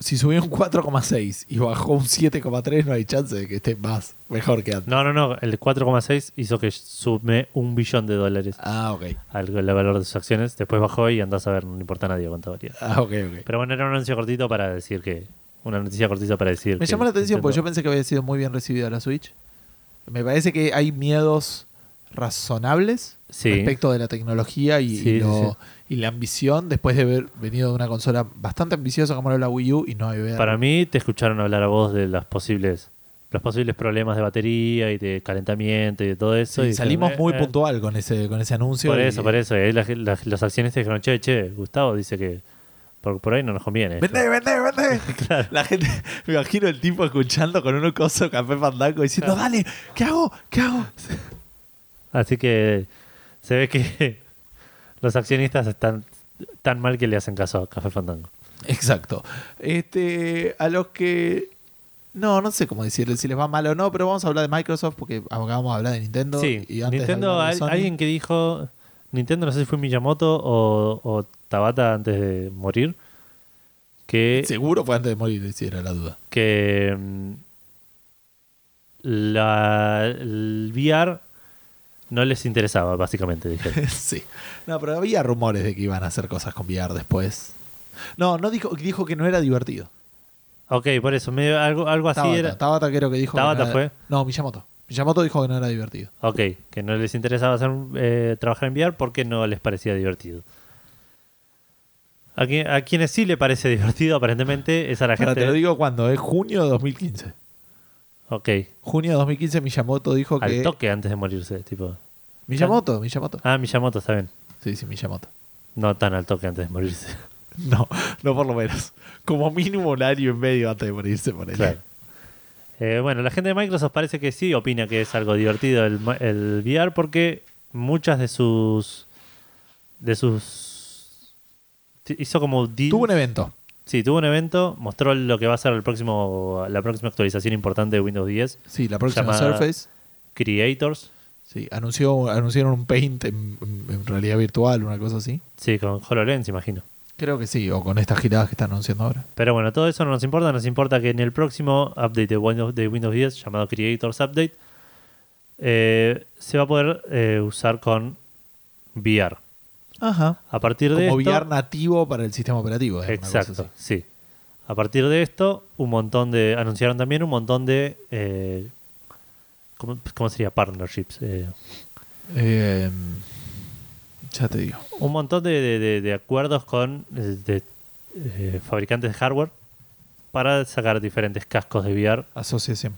si subió un 4,6 y bajó un 7,3, no hay chance de que esté más. Mejor que antes. No, no, no, el 4,6 hizo que sume un billón de dólares Ah, ok. al el valor de sus acciones. Después bajó y andás a ver, no le importa a nadie cuánto valía. Ah, ok, ok. Pero bueno, era un anuncio cortito para decir que. Una noticia cortita para decir. Me que llamó la atención porque yo pensé que había sido muy bien recibida la Switch. Me parece que hay miedos razonables Sí. respecto de la tecnología y, Sí, y sí, lo- sí. Y la ambición después de haber venido de una consola bastante ambiciosa como era la Wii U y no haber... Para mí, te escucharon hablar a vos de las posibles. Los posibles problemas de batería y de calentamiento y de todo eso. Sí, y salimos muy eh, eh, puntual con ese, con ese anuncio. Por y- eso, por eso. Y ahí la- la- los accionistas dijeron, che, che, Gustavo dice que por, por ahí no nos conviene. esto". ¡Vende, vende, vende! La gente, me imagino el tipo escuchando con un coso café fandango diciendo, dale, ¿qué hago? ¿Qué hago? Así que se ve que los accionistas están tan mal que le hacen caso a Café Fandango. Exacto. Este, a los que. No, no sé cómo decirle si les va mal o no, pero vamos a hablar de Microsoft porque acabamos de hablar de Nintendo. Sí, y antes de Nintendo, de Sony- alguien que dijo, Nintendo no sé si fue Miyamoto o, o Tabata antes de morir, que, Seguro fue antes de morir, si era la duda. que mm, la, el VR no les interesaba, básicamente, dijeron. sí. No, pero había rumores de que iban a hacer cosas con VR después. No, no dijo, dijo que no era divertido. ok, por eso, medio- algo, algo así Tabata, era. Tabata creo que dijo. que ¿Tabata no era- fue? No, Miyamoto. Miyamoto dijo que no era divertido. Ok, que no les interesaba hacer, eh, trabajar en VR porque no les parecía divertido. A, a quienes sí le parece divertido, aparentemente, es a la Ahora gente. te lo digo cuando, es junio de 2015. Ok, Junio de 2015 Miyamoto dijo al que... toque antes de morirse, tipo. Miyamoto, Miyamoto. Ah, Miyamoto, está bien. Sí, sí, Miyamoto. No tan al toque antes de morirse. No, no por lo menos. Como mínimo un año y medio antes de morirse por él. Claro. Eh, bueno, la gente de Microsoft parece que sí opina que es algo divertido el, el VR porque muchas de sus. de sus. hizo como. deals- Tuvo un evento. Sí, tuvo un evento, mostró lo que va a ser el próximo, la próxima actualización importante de Windows 10, Sí, la próxima Surface. Creators. Sí, anunció, anunciaron un paint en, en- en realidad virtual, una cosa así. Sí, con HoloLens, imagino. Creo que sí, o con estas giradas que están anunciando ahora. Pero bueno, todo eso no nos importa, nos importa que en el próximo update de Windows, de Windows 10, llamado Creators Update, eh, se va a poder eh, usar con VR. Ajá. A partir de Como esto, VR nativo para el sistema operativo. es Exacto, sí. A partir de esto, un montón de. Anunciaron también un montón de. eh, ¿cómo, cómo sería? Partnerships. eh, Eh, ya te digo. un montón de, de- de- de acuerdos con eh, de, fabricantes de hardware para sacar diferentes cascos de VR. Asociación.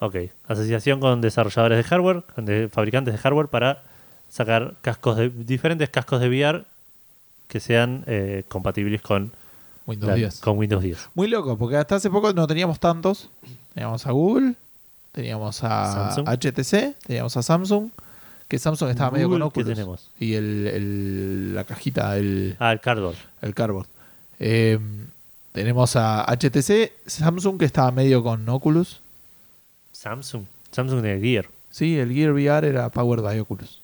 Ok. Asociación con desarrolladores de hardware, con fabricantes de hardware para sacar cascos de diferentes cascos de VR que sean eh, compatibles con, Windows la- 10. con Windows 10. Muy loco, porque hasta hace poco no teníamos tantos. Teníamos a Google, teníamos a Samsung. HTC, teníamos a Samsung. Que Samsung estaba medio con Google, ¿qué Oculus. tenemos? Y el, el- la cajita, el, Ah, el cardboard. el cardboard. Eh, tenemos a HTC, Samsung que estaba medio con Oculus. Samsung. Samsung de Gear. Sí, el Gear VR era powered by Oculus.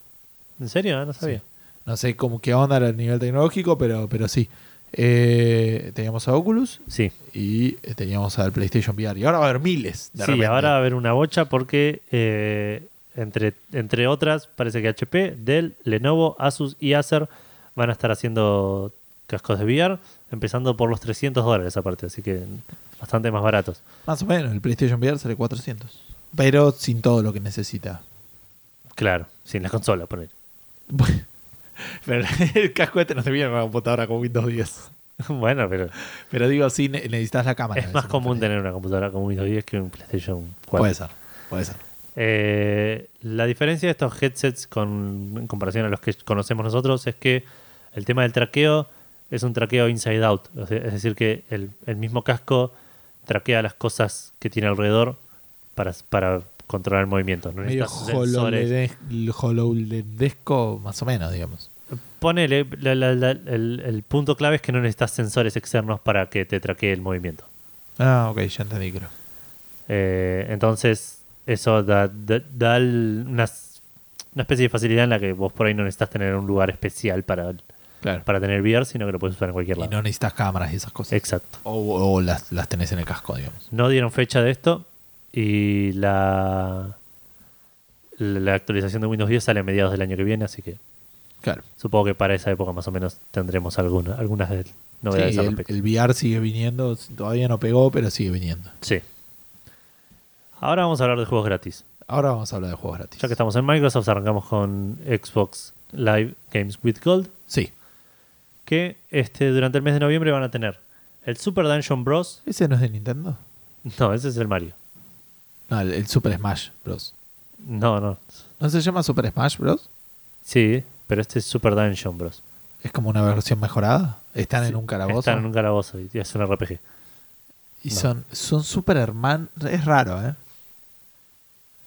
¿En serio? Ah, No sabía. Sí. No sé cómo qué onda el nivel tecnológico, pero, pero sí. Eh, teníamos a Oculus Sí. y eh, teníamos al PlayStation VR. Y ahora va a haber miles. De Sí, repente. ahora va a haber una bocha porque, eh, entre, entre otras, parece que HP, Dell, Lenovo, Asus y Acer van a estar haciendo cascos de VR, empezando por los 300 dólares aparte, así que bastante más baratos. Más o menos, el PlayStation VR sale 400. Pero sin todo lo que necesita. Claro, sin la consola, poner. Pero el casco este no se viene en una computadora con Windows 10. bueno, pero Pero digo, sí ne- necesitas la cámara. es más común tener una computadora con Windows 10 que un PlayStation 4. Puede ser, puede ser. Eh, la diferencia de estos headsets con, en comparación a los que conocemos nosotros es que el tema del traqueo es un traqueo inside out. O sea, es decir, que el, el mismo casco traquea las cosas que tiene alrededor para, para controlar el movimiento. No Medio hololendesco, más o menos, digamos. Ponele, la- la- la- el, el punto clave es que no necesitas sensores externos para que te traquee el movimiento. Ah, ok, ya entendí, creo. Eh, entonces, eso da, da- da el- una, una especie de facilidad en la que vos por ahí no necesitas tener un lugar especial para, Claro. para tener VR, sino que lo puedes usar en cualquier Y lado. no necesitas cámaras y esas cosas. Exacto. O, o las, las tenés en el casco, digamos. No dieron fecha de esto y la, la actualización de Windows 10 sale a mediados del año que viene, así que Claro. supongo que para esa época más o menos tendremos alguna, algunas de- novedades Sí, al el, respecto. el VR sigue viniendo. Todavía no pegó, pero sigue viniendo. Sí. Ahora vamos a hablar de juegos gratis. Ahora vamos a hablar de juegos gratis. Ya que estamos en Microsoft, arrancamos con Xbox Live Games with Gold. Sí. que este, durante el mes de noviembre van a tener el Super Dungeon Bros. ¿Ese no es de Nintendo? No, ese es el Mario. No, el, el Super Smash Bros. No, no. ¿No se llama Super Smash Bros? Sí, pero este es Super Dungeon Bros. ¿Es como una versión mejorada? ¿Están Sí, en un calabozo? Están en un calabozo y es un RPG. Y no. son, son super hermanos. Es raro, ¿eh?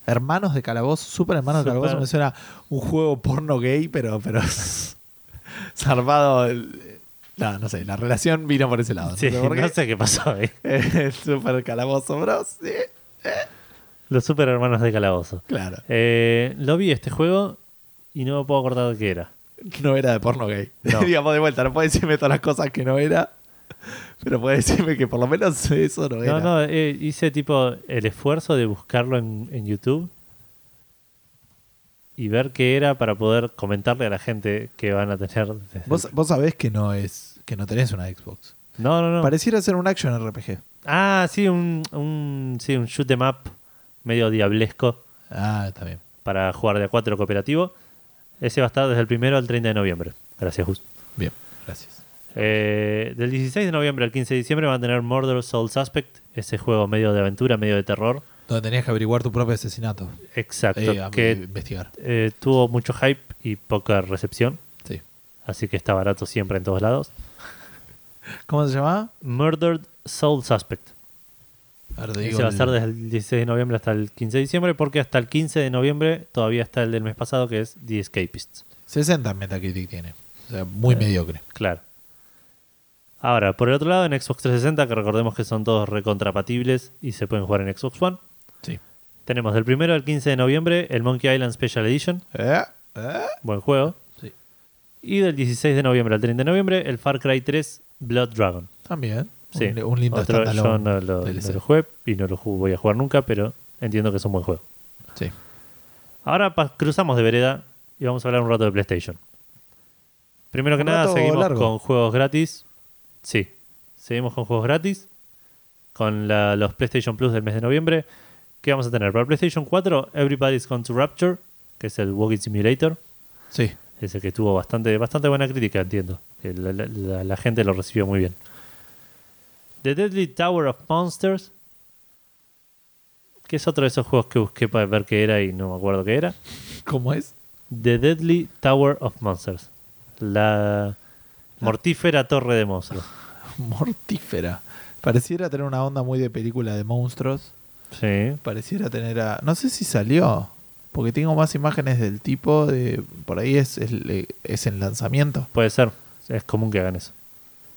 Hermanos de calabozo, super hermanos de calabozo. Me suena un juego porno gay, pero, pero zarpado. el- No, no sé, la relación vino por ese lado. No Sí, sé por qué. no sé qué pasó ahí. El super calabozo, bros. Sí, Los Super Hermanos de Calabozo. claro. Eh, lo vi este juego y no me puedo acordar de qué era. No era de porno gay. No. Digamos de vuelta, no puede decirme todas las cosas que no era. Pero puede decirme que por lo menos eso no era. No, no, eh, hice tipo el esfuerzo de buscarlo en, en YouTube y ver qué era para poder comentarle a la gente que van a tener. Vos, vos sabés que no es. que no tenés una Xbox. No, no, no. Pareciera ser un action RPG. Ah, sí, un, un, sí, un shoot 'em up medio diablesco Ah, está bien. para jugar de a 4 cooperativo. Ese va a estar desde el primero al 30 de noviembre. Gracias, Gus. Bien, gracias. Eh, del 16 de noviembre al 15 de diciembre van a tener Murder Soul Suspect, ese juego medio de aventura, medio de terror. Donde tenías que averiguar tu propio asesinato. Exacto. Eh, que investigar. eh, tuvo mucho hype y poca recepción. Sí. así que está barato siempre en todos lados. ¿Cómo se llama? Murdered Soul Suspect. A ver, te Y digo se va a hacer desde el 16 de noviembre hasta el 15 de diciembre, porque hasta el 15 de noviembre todavía está el del mes pasado, que es The Escapists. 60 en Metacritic tiene. O sea, muy Eh. mediocre. Claro. Ahora, por el otro lado, en Xbox 360, que recordemos que son todos recontrapatibles y se pueden jugar en Xbox One, Sí. tenemos del primero al 15 de noviembre el Monkey Island Special Edition, ¿Eh? ¿Eh? buen juego. Sí. Y del 16 de noviembre al 30 de noviembre el Far Cry 3 Blood Dragon. También. Sí, Un, un lindo Otro, yo no lo, no lo jugué y no lo voy a jugar nunca, pero entiendo que es un buen juego. Sí. Ahora cruzamos de vereda y vamos a hablar un rato de PlayStation. Primero que ¿Un nada, seguimos largo? con juegos gratis. Sí, seguimos con juegos gratis. Con la- los PlayStation Plus del mes de noviembre. ¿Qué vamos a tener? Para PlayStation 4, Everybody's Gone to Rapture, que es el Walking Simulator. Sí. Ese que tuvo bastante, bastante buena crítica, entiendo. La gente lo recibió muy bien. The Deadly Tower of Monsters. Que es otro de esos juegos que busqué para ver qué era y no me acuerdo qué era. ¿Cómo es? The Deadly Tower of Monsters. La mortífera torre de monstruos. Mortífera. Pareciera tener una onda muy de película de monstruos. Sí. Pareciera tener a... No sé si salió. Porque tengo más imágenes del tipo de... Por ahí es, es, es en lanzamiento. Puede ser. Es común que hagan eso.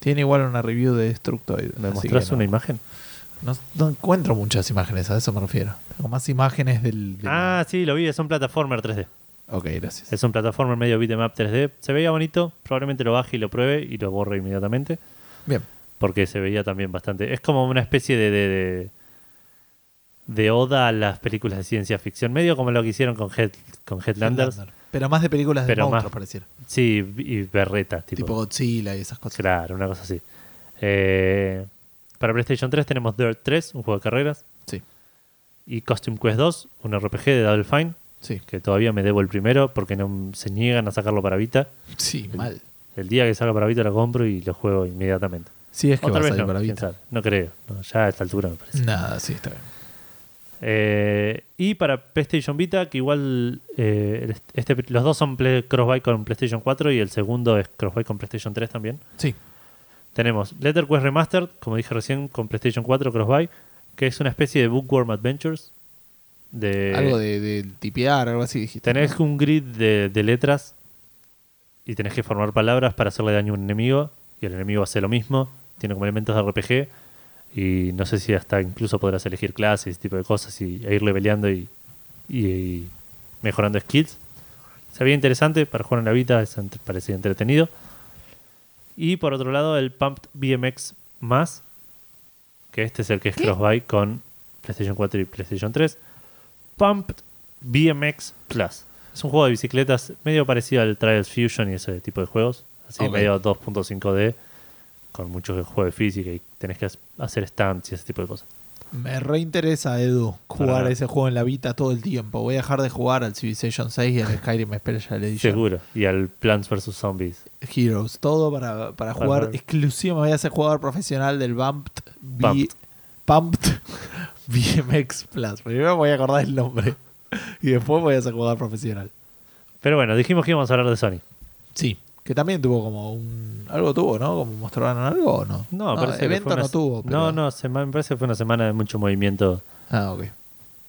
Tiene igual una review de Destructoid. ¿Me mostrás no- una imagen? No, no encuentro muchas imágenes, a eso me refiero. Tengo más imágenes del... del- Ah, sí, lo vi. Es un plataformer 3D. Ok, gracias. Es un plataformer medio beat'em up 3D. Se veía bonito. Probablemente lo baje y lo pruebe y lo borre inmediatamente. Bien. Porque se veía también bastante. Es como una especie de. de, de, de oda a las películas de ciencia ficción. Medio como lo que hicieron con, Head, con Headlanders. Headlander. Pero más de películas de Pero más- monstruos, pareciera. Sí, y berreta. Tipo, Tipo Godzilla y esas cosas. Claro, una cosa así. Eh, para PlayStation 3 tenemos Dirt 3, un juego de carreras. Sí, Y Costume Quest 2, un RPG de Double Fine. sí. Que todavía me debo el primero porque no se niegan a sacarlo para Vita. Sí, mal. El día que salga para Vita lo compro y lo juego inmediatamente. Sí, es que va Otra a vez salir no, para Vita. No creo. No, ya a esta altura me parece. Nada, sí, está bien. Eh, y para PlayStation Vita, que igual eh, este, los dos son play- cross-buy con PlayStation 4 y el segundo es cross-buy con PlayStation 3 también. Sí, Tenemos Letter Quest Remastered, como dije recién, con PlayStation 4 cross-buy, que es una especie de Bookworm Adventures. De, algo de, de tipear, algo así dijiste. Tenés un grid de, de letras y tenés que formar palabras para hacerle daño a un enemigo y el enemigo hace lo mismo. Tiene como elementos de RPG y no sé si hasta incluso podrás elegir clases, ese tipo de cosas y, e ir leveleando y, y- y mejorando skills. Se veía interesante para jugar en la Vita, es ent- parecía entretenido. Y por otro lado el Pumped BMX más, que este es el que es cross-buy con PlayStation 4 y PlayStation 3. Pumped BMX Plus. Es un juego de bicicletas medio parecido al Trials Fusion y ese tipo de juegos. Así Ok. medio 2.5D, con mucho juego de física y tenés que ha- hacer stunts y ese tipo de cosas. Me reinteresa, Edu, jugar Para- ese juego en la Vita todo el tiempo. Voy a dejar de jugar al Civilization 6 y al Skyrim Special Edition. Seguro. Y al Plants vs. Zombies. Heroes, todo para, para Para jugar exclusivo. Me voy a hacer jugador profesional del Bumped, B- Pumped. Pumped BMX Plus. Primero voy a acordar el nombre y después voy a ser jugador profesional. Pero bueno, dijimos que íbamos a hablar de Sony. Sí, que también tuvo como un. Algo tuvo, ¿no? Como mostraron algo o no. No, parece que evento fue una- no tuvo. pero- No, no, sema- me parece que fue una semana de mucho movimiento Ah, ok.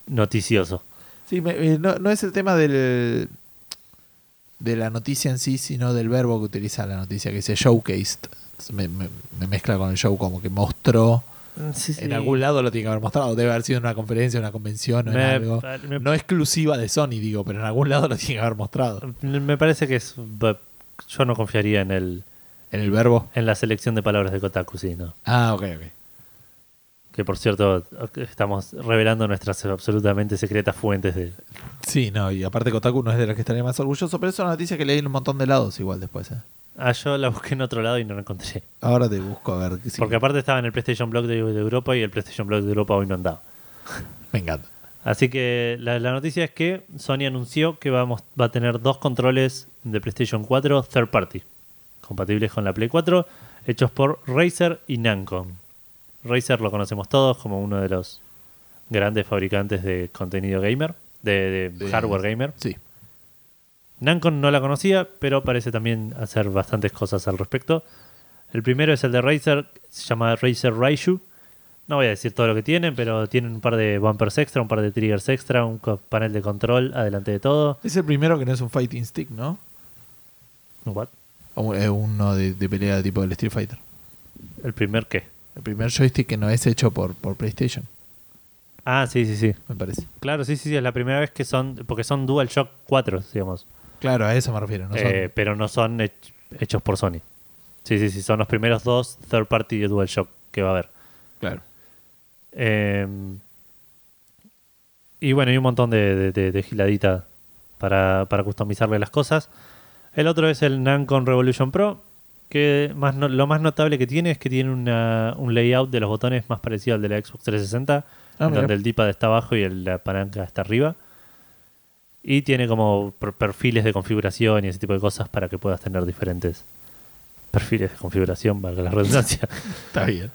noticioso. Sí, me- eh, no, no es el tema del de la noticia en sí, sino del verbo que utiliza la noticia, que dice showcased. Entonces Me, me- me mezcla con el show como que mostró. Sí, sí. En algún lado lo tiene que haber mostrado. Debe haber sido en una conferencia, una convención o en Me- algo. me- No exclusiva de Sony, digo, pero en algún lado lo tiene que haber mostrado. Me parece que es. Yo no confiaría en el En el verbo. en la selección de palabras de Kotaku, sí, no. Ah, ok, ok. Que por cierto, estamos revelando nuestras absolutamente secretas fuentes de. Sí, no, y aparte Kotaku no es de las que estaría más orgulloso, pero es una noticia que leí en un montón de lados igual después. ¿eh? Ah, yo la busqué en otro lado y no la encontré. Ahora te busco a ver. Porque aparte estaba en el PlayStation Blog de, de Europa y el PlayStation Blog de Europa hoy no andaba. Me encanta. Así que la, la noticia es que Sony anunció que vamos, va a tener dos controles de PlayStation 4 third party, compatibles con la Play 4, hechos por Razer y Namco. Razer lo conocemos todos como uno de los grandes fabricantes de contenido gamer, de, hardware gamer. Sí. Namcon no la conocía, pero parece también hacer bastantes cosas al respecto. El primero es el de Razer, se llama Razer Raiju. No voy a decir todo lo que tienen, pero tienen un par de bumpers extra, un par de triggers extra, un panel de control adelante de todo. Es el primero que no es un fighting stick, ¿no? Es uno de, de pelea tipo del Street Fighter. ¿El primer qué? El primer joystick que no es hecho por, por PlayStation, Ah, sí, sí, sí. me parece. Claro, sí, sí, sí, es la primera vez que son, porque son DualShock 4, digamos. Claro, a eso me refiero. No son- Eh, pero no son hech- hechos por Sony. Sí, sí, sí, son los primeros dos third party de DualShock que va a haber. claro. Eh, y bueno, hay un montón de, de, de- de giladita para, para customizarle las cosas. El otro es el Namcon Revolution Pro, que más no- lo más notable que tiene es que tiene una- un layout de los botones más parecido al de la Xbox 360, Ah, en donde el D-pad está abajo y el- la palanca está arriba. Y tiene como per- perfiles de configuración y ese tipo de cosas para que puedas tener diferentes perfiles de configuración, valga la redundancia. Está bien.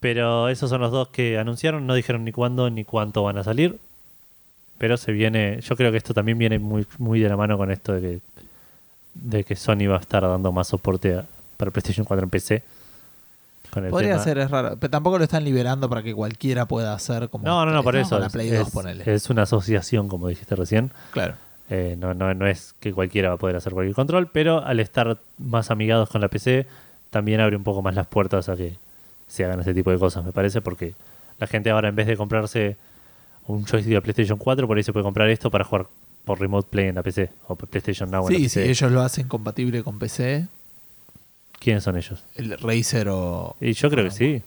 Pero esos son los dos que anunciaron, no dijeron ni cuándo ni cuánto van a salir. Pero se viene, yo creo que esto también viene muy, muy de la mano con esto de que, de que Sony va a estar dando más soporte a- para PlayStation 4 en PC. Con el Podría tema- ser, es raro. Pero tampoco lo están liberando para que cualquiera pueda hacer como. No, no, no, por eso. La es, Play 2, es- ponele. es una asociación, como dijiste recién. Claro. Eh, no, no, no es que cualquiera va a poder hacer cualquier control, pero al estar más amigados con la PC, también abre un poco más las puertas a que se hagan ese tipo de cosas, me parece, porque la gente ahora en vez de comprarse un joystick de PlayStation 4, por ahí se puede comprar esto para jugar por Remote Play en la PC o por PlayStation Now en la Sí, si ellos lo hacen compatible con PC, ¿Quiénes son ellos? el Razer o. Y yo creo que sí.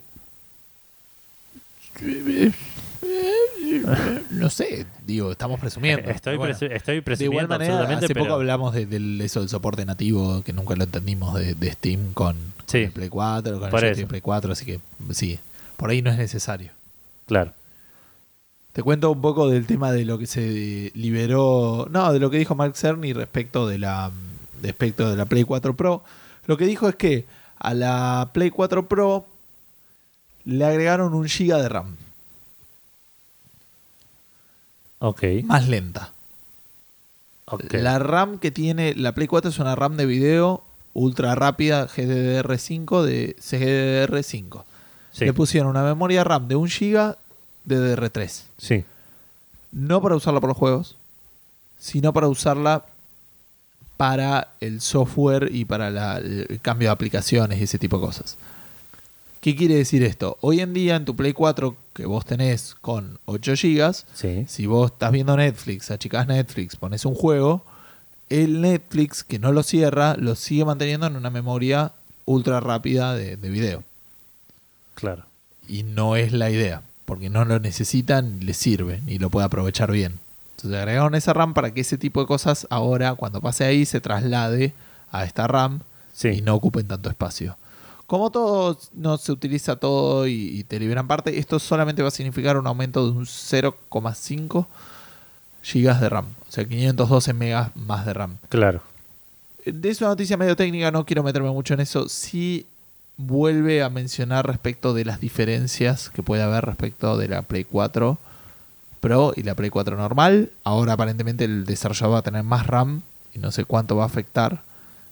No sé, digo, estamos presumiendo. Estoy, bueno. presu- estoy De presumiendo igual manera, absolutamente, hace poco pero hablamos de, del- eso del soporte nativo, que nunca lo entendimos de, de Steam con, con Sí. el Play 4, con Por el joystick eso. Play 4, así que sí, por ahí no es necesario. claro. Te cuento un poco del tema de lo que se liberó, no, de lo que dijo Mark Cerny respecto de la respecto de la Play 4 Pro. Lo que dijo es que a la Play 4 Pro le agregaron un giga de RAM, Ok. más lenta. La RAM que tiene la Play 4 es una RAM de video ultra rápida GDDR5 de CGDR5. Sí, Le pusieron una memoria RAM de 1 GB DDR3. sí, No para usarla por los juegos, sino para usarla para el software y para la- el cambio de aplicaciones y ese tipo de cosas. ¿Qué quiere decir esto? Hoy en día en tu Play 4 que vos tenés con 8 GB, sí. si vos estás viendo Netflix, achicás Netflix, pones un juego, el Netflix que no lo cierra, lo sigue manteniendo en una memoria ultra rápida de, de video. Claro. Y no es la idea, porque no lo necesitan, le sirve y lo puede aprovechar bien. Entonces agregaron esa RAM para que ese tipo de cosas ahora, cuando pase ahí, se traslade a esta RAM Sí. y no ocupen tanto espacio. Como todo no se utiliza todo y, y te liberan parte, esto solamente va a significar un aumento de un 0,5 gigas de RAM. O sea, 512 megas más de RAM. Claro. De es una noticia medio técnica, no quiero meterme mucho en eso. Sí vuelve a mencionar respecto de las diferencias que puede haber respecto de la Play 4 Pro y la Play 4 normal. Ahora aparentemente el desarrollador va a tener más RAM y no sé cuánto va a afectar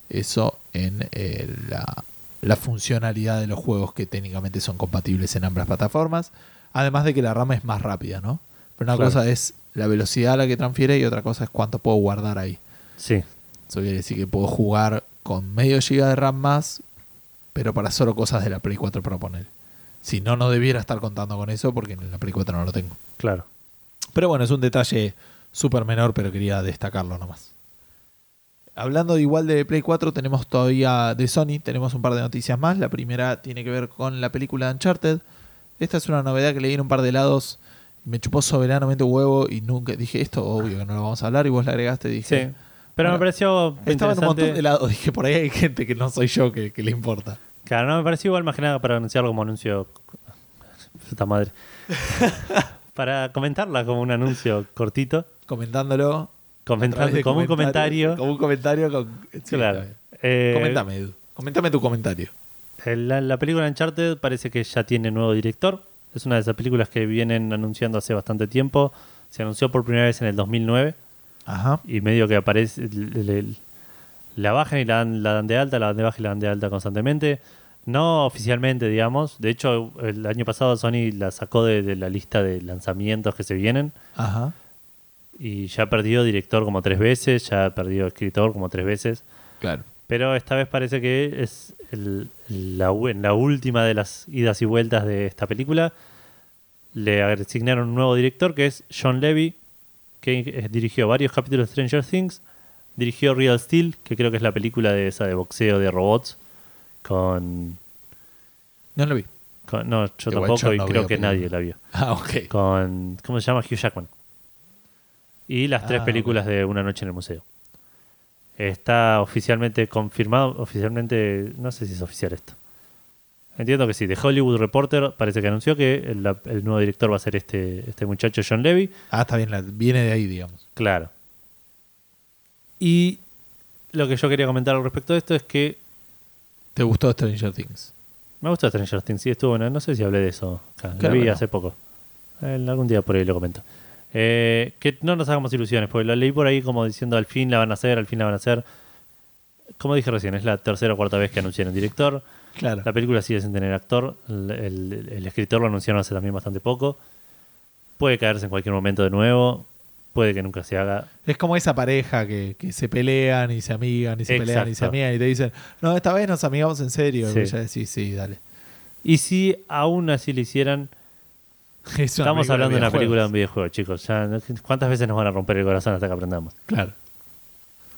eso en eh, la, la funcionalidad de los juegos que técnicamente son compatibles en ambas plataformas. Además de que la RAM es más rápida, ¿no? Pero una Claro. cosa es la velocidad a la que transfiere y otra cosa es cuánto puedo guardar ahí. Sí. Eso quiere decir que puedo jugar con medio giga de RAM más, pero para solo cosas de la Play 4 Pro poner. Si no, no debiera estar contando con eso porque en la Play 4 no lo tengo. Claro. Pero bueno, es un detalle súper menor, pero quería destacarlo nomás. Hablando igual de Play 4, tenemos todavía de Sony, tenemos un par de noticias más. La primera tiene que ver con la película Uncharted. Esta es una novedad que leí en un par de lados. Me chupó soberanamente huevo y nunca dije esto, obvio que no lo vamos a hablar. Y vos le agregaste y dije, Sí. Pero Bueno, me pareció Estaba en un montón de lados. Dije, por ahí hay gente que no soy yo que, que le importa. Claro, no me pareció igual más que nada para anunciarlo como anuncio. Puta madre. para comentarla como un anuncio cortito. Comentándolo. Comentando, como un comentario. Como un comentario. Con... sí, claro. Eh, Coméntame, Edu. Coméntame tu comentario. La, la película Uncharted parece que ya tiene nuevo director. Es una de esas películas que vienen anunciando hace bastante tiempo. Se anunció por primera vez en el 2009. Ajá. y medio que aparece, le- le- la bajan y la dan, la dan de alta, la dan de baja y la dan de alta constantemente. No oficialmente, digamos. De hecho, el año pasado Sony la sacó de, de la lista de lanzamientos que se vienen Ajá. y ya perdió director como tres veces, ya perdió escritor como tres veces. Claro. Pero esta vez parece que es el- la, la última de las idas y vueltas de esta película. Le asignaron un nuevo director que es John Levy, que eh, dirigió varios capítulos de Stranger Things. Dirigió Real Steel, que creo que es la película de esa de boxeo de robots. Con. No lo vi. con- no, yo Igual tampoco yo y no creo veo que nadie la vio. Ah, ok. Con. ¿Cómo se llama? Hugh Jackman. Y las tres Ah, películas de Una Noche en el Museo. Está oficialmente confirmado, oficialmente, no sé si es oficial esto. Entiendo que sí. The Hollywood Reporter parece que anunció que el, el nuevo director va a ser este, este muchacho John Levy. Ah, está bien. la- viene de ahí, digamos. Claro. Y lo que yo quería comentar al respecto de esto es que ¿Te gustó Stranger Things? me gustó Stranger Things. Sí, estuvo buena. No sé si hablé de eso acá. Claro lo vi no. hace poco. Eh, algún día por ahí lo comento. Eh, que no nos hagamos ilusiones, porque lo leí por ahí como diciendo al fin la van a hacer, al fin la van a hacer. Como dije recién, es la tercera o cuarta vez que anuncian un director. Claro. La película sigue sin tener actor. El, el- el escritor lo anunciaron hace también bastante poco. Puede caerse en cualquier momento de nuevo. Puede que nunca se haga. Es como esa pareja que, que se pelean y se amigan y se pelean y se amigan y te dicen, no, esta vez nos amigamos en serio. Sí. Y ya decís, sí, dale. Y si aún así lo hicieran, Es estamos hablando de una película de un videojuego, chicos. ¿Cuántas veces nos van a romper el corazón hasta que aprendamos? Claro.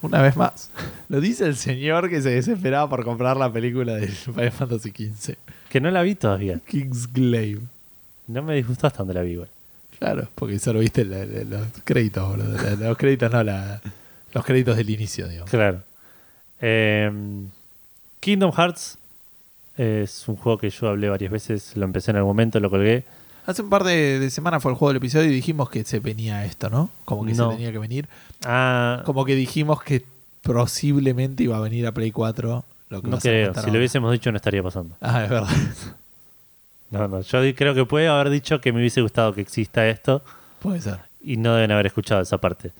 Una vez más. Lo dice el señor que se desesperaba por comprar la película de Final Fantasy XV. Que no la vi todavía. Kingsglaive. No me disgustó hasta donde la vi, igual. Claro, porque solo viste la- la- los créditos, boludo. La- Los créditos no, la- los créditos del inicio, digamos. Claro. Eh, Kingdom Hearts es un juego que yo hablé varias veces. Lo empecé en algún momento, lo colgué. Hace un par de, de semanas fue el juego del episodio y dijimos que se venía esto, ¿no? Como que No. se tenía que venir. Ah, Como que dijimos que posiblemente iba a venir a Play 4. Lo que no creo. Si lo hubiésemos dicho, no estaría pasando. Ah, es verdad. No, no. Yo creo que puede haber dicho que me hubiese gustado que exista esto Puede ser. y no deben haber escuchado esa parte.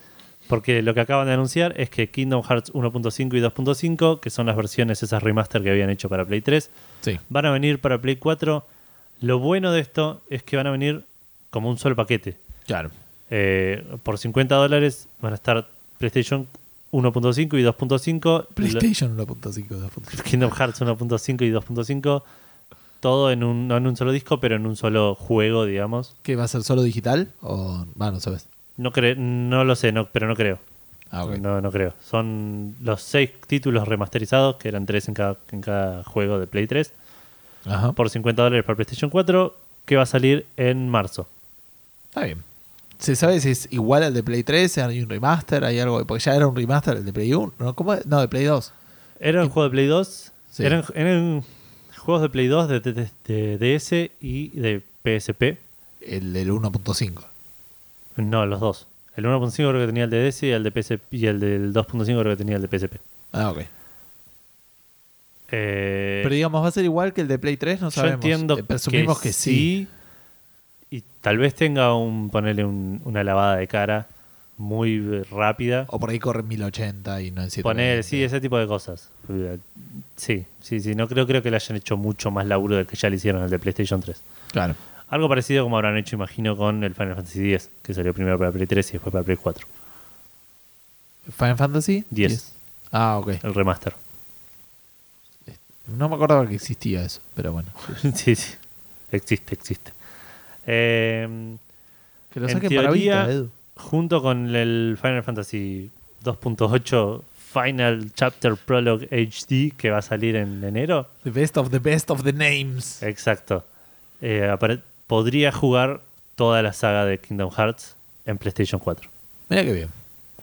Porque lo que acaban de anunciar es que Kingdom Hearts 1.5 y 2.5, que son las versiones esas remaster que habían hecho para Play 3, Sí. van a venir para Play 4. Lo bueno de esto es que van a venir como un solo paquete. Claro. Eh, por 50 dólares van a estar PlayStation 1.5 y 2.5. PlayStation 1.5, 2.5. Lo- Kingdom Hearts 1.5 y 2.5. Todo en un, no en un solo disco, pero en un solo juego, digamos. ¿Qué va a ser solo digital? O. Va, no sabes. No, cre- no lo sé, no, pero no creo. Ah, ok. No, no creo. Son los seis títulos remasterizados, que eran tres en cada, en cada juego de Play 3, Ajá. por 50 dólares para PlayStation 4, que va a salir en marzo. Está bien. ¿Se sabe si es igual al de Play 3? ¿Hay un remaster? ¿Hay algo? Porque ya era un remaster el de Play 1. ¿no? ¿Cómo es? No, de Play 2. Era un juego de Play 2. Sí. Eran, eran juegos de Play 2, de, de- de- de DS y de PSP. El del 1.5. No, los dos. El 1.5 creo que tenía el de DS y el, de PSP, y el del 2.5 creo que tenía el de PSP. Ah, ok. Eh, Pero digamos, ¿va a ser igual que el de Play 3? No yo sabemos. entiendo Eh, Presumimos que, sí. Y tal vez tenga un ponerle un- una lavada de cara muy rápida. O por ahí corre en 1080 y no en 720. Poner, sí, ese tipo de cosas. Sí, sí, sí. No creo, creo que le hayan hecho mucho más laburo del que ya le hicieron al de PlayStation 3. Claro. Algo parecido como habrán hecho, imagino, con el Final Fantasy X, que salió primero para Play 3 y después para Play 4. ¿Final Fantasy? 10. Ah, ok. El remaster. No me acordaba que existía eso, pero bueno. sí, sí. Existe, existe. Eh, Que lo En saquen para Vita, Edu. Junto con el Final Fantasy 2.8 Final Chapter Prologue HD, que va a salir en enero. The best of the best of the names. Exacto. Eh, podría jugar toda la saga de Kingdom Hearts en PlayStation 4. Mira qué bien.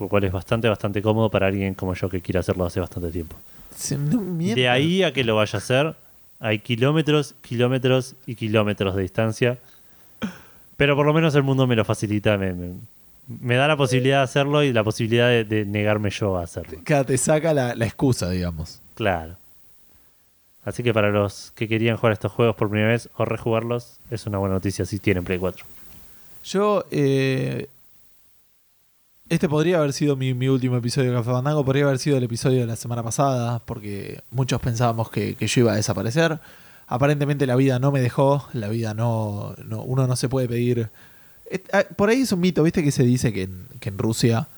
Lo cual es bastante, bastante cómodo para alguien como yo que quiere hacerlo hace bastante tiempo. Se-. De ahí a que lo vaya a hacer, hay kilómetros, kilómetros y kilómetros de distancia. Pero por lo menos el mundo me lo facilita, me, me- me da la posibilidad de hacerlo y la posibilidad de, de negarme yo a hacerlo. Claro, te saca la, la excusa, digamos. Claro. Así que para los que querían jugar estos juegos por primera vez o rejugarlos, es una buena noticia si tienen Play 4. Yo, eh, Este podría haber sido mi, mi último episodio de Café Fandango, podría haber sido el episodio de la semana pasada, porque muchos pensábamos que, que yo iba a desaparecer. Aparentemente la vida no me dejó, la vida no, no- uno no se puede pedir... Et- ah, Por ahí es un mito, viste que se dice que en, que en Rusia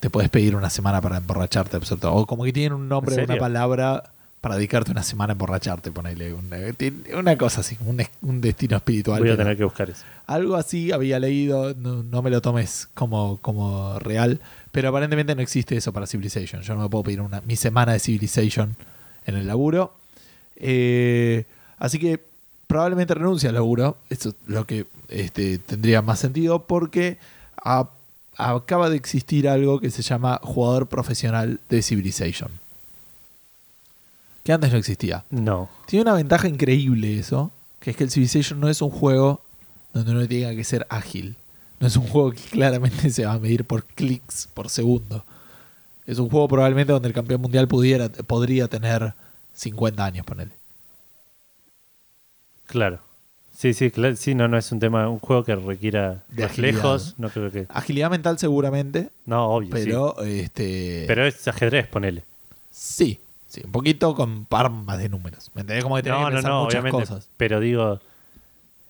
te puedes pedir una semana para emborracharte, o como que tienen un nombre, ¿En una palabra para dedicarte una semana a emborracharte, ponele una, tiene una cosa así, un, un destino espiritual. Voy a tener que buscar eso. algo así había leído, no, no me lo tomes como, como real, pero aparentemente no existe eso para Civilization. Yo no me puedo pedir una, mi semana de Civilization en el laburo. Eh, así que probablemente renuncie al laburo. Eso es lo que este, tendría más sentido porque a- acaba de existir algo que se llama jugador profesional de Civilization. Que antes no existía. No. Tiene una ventaja increíble eso, que es que el Civilization no es un juego donde uno tenga que ser ágil. No es un juego que claramente se va a medir por clics por segundo. Es un juego probablemente donde el campeón mundial pudiera, podría tener 50 años, ponele. Claro. Sí, sí, claro. Sí, no, no es un tema, un juego que requiera De reflejos. No creo que. Agilidad mental seguramente, No, obvio. sí. pero este Pero es ajedrez, ponele. sí, sí, un poquito con par más de números. ¿Me entendés? Como que tenés No, que no, pensar no, muchas obviamente. cosas. Pero digo,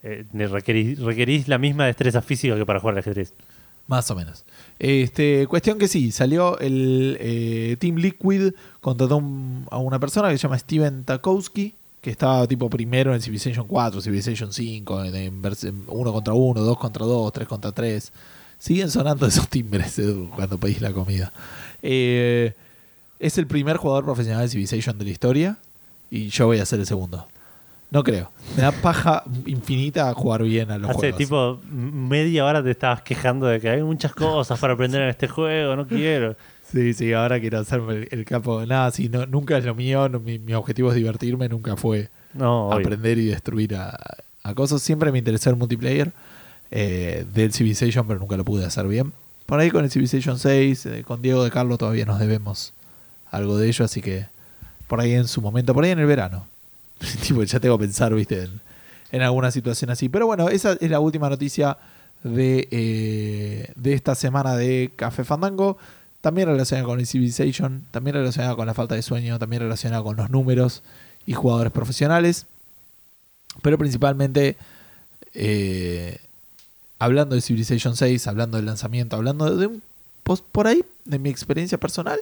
eh, requerís la misma destreza física que para jugar al ajedrez. Más o menos. Este, cuestión que sí, salió el eh, Team Liquid, contrató un- a una persona que se llama Steven Takowski, que estaba tipo primero en Civilization 4, Civilization 5, en, en uno contra uno, dos contra dos, tres contra tres. Siguen sonando esos timbres Edu, cuando pedís la comida. Eh, es el primer jugador profesional de Civilization de la historia y yo voy a ser el segundo. No creo. Me da paja infinita jugar bien a los Hace juegos. tipo media hora te estabas quejando de que hay muchas cosas para aprender en este juego, no quiero. Sí, sí, ahora quiero hacerme el, el capo. Nada, sí, no, nunca es lo mío. no, mi, mi objetivo es divertirme, nunca fue No, aprender y destruir a, a cosas. Siempre me interesó el multiplayer eh, del Civilization, pero nunca lo pude hacer bien. Por ahí con el Civilization 6, eh, con Diego de Carlo todavía nos debemos algo de ello, así que por ahí en su momento, por ahí en el verano. tipo, ya tengo que pensar, viste, en, en alguna situación así. Pero bueno, esa es la última noticia de, eh, de esta semana de Café Fandango. También relacionada con el Civilization, también relacionada con la falta de sueño, también relacionada con los números y jugadores profesionales. Pero principalmente eh, hablando de Civilization 6, hablando del lanzamiento, hablando de un por ahí, de mi experiencia personal,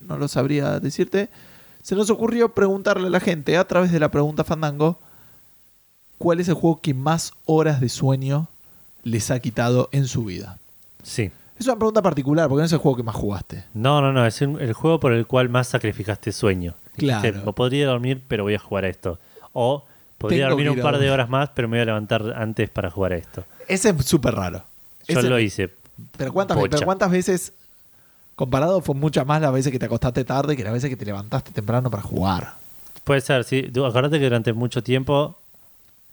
no lo sabría decirte. Se nos ocurrió preguntarle a la gente a través de la pregunta Fandango cuál es el juego que más horas de sueño les ha quitado en su vida. Sí. Es una pregunta particular porque no es el juego que más jugaste. No, no, no, es un- el juego por el cual más sacrificaste sueño. Claro. Dijiste, "No podría dormir, pero voy a jugar a esto. O podría Tengo dormir que un ir a par de dormir. horas más, pero me voy a levantar antes para jugar a esto. Ese es súper raro. Yo Ese- lo hice. Pero ¿cuántas, Pocha. pero ¿cuántas veces, comparado, fue muchas más las veces que te acostaste tarde que las veces que te levantaste temprano para jugar? Puede ser, sí. Du- Acordate que durante mucho tiempo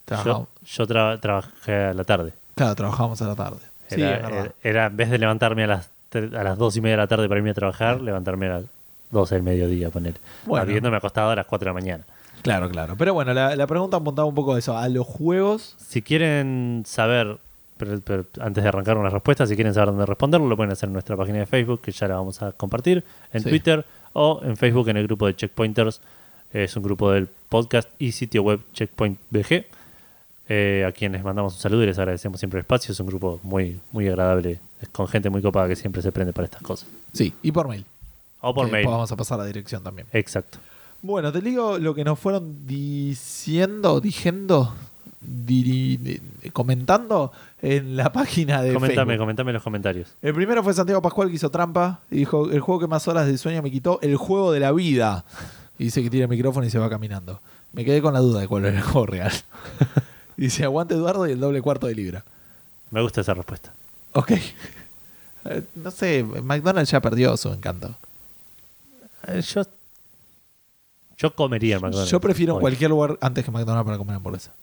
Trabajamos- yo, yo tra- trabajé a la tarde. Claro, trabajábamos a la tarde. Sí, Era, es verdad. era- en vez de levantarme a las, a las dos y media de la tarde para irme a trabajar, levantarme a las 12 del mediodía, poner. Bueno. Habiéndome acostado a las 4 de la mañana. Claro, claro. Pero bueno, la, la pregunta apuntaba un poco a eso. A los juegos. Si quieren saber, pero, pero antes de arrancar una respuesta, si quieren saber dónde responderlo, lo pueden hacer en nuestra página de Facebook, que ya la vamos a compartir, en Sí. Twitter o en Facebook en el grupo de Checkpointers. Es un grupo del podcast y sitio web Checkpoint BG. Eh, a quienes mandamos un saludo y les agradecemos siempre el espacio. Es un grupo muy, muy agradable, con gente muy copada que siempre se prende para estas cosas. Sí, y por mail. O por Que mail. Vamos a pasar a la dirección también. Exacto. Bueno, te digo lo que nos fueron diciendo, diciendo, diri- comentando en la página de Coméntame, Facebook. coméntame en los comentarios. El primero fue Santiago Pascual que hizo trampa y dijo, el juego que más horas de sueño me quitó, el juego de la vida. Y dice que tira el micrófono y se va caminando. Me quedé con la duda de cuál era el juego real. dice, aguante Eduardo y el doble cuarto de libra. Me gusta esa respuesta. Ok. Eh, no sé, McDonald's ya perdió su encanto. Eh, yo, yo comería McDonald's. Yo prefiero hoy. cualquier lugar antes que McDonald's para comer hamburguesa.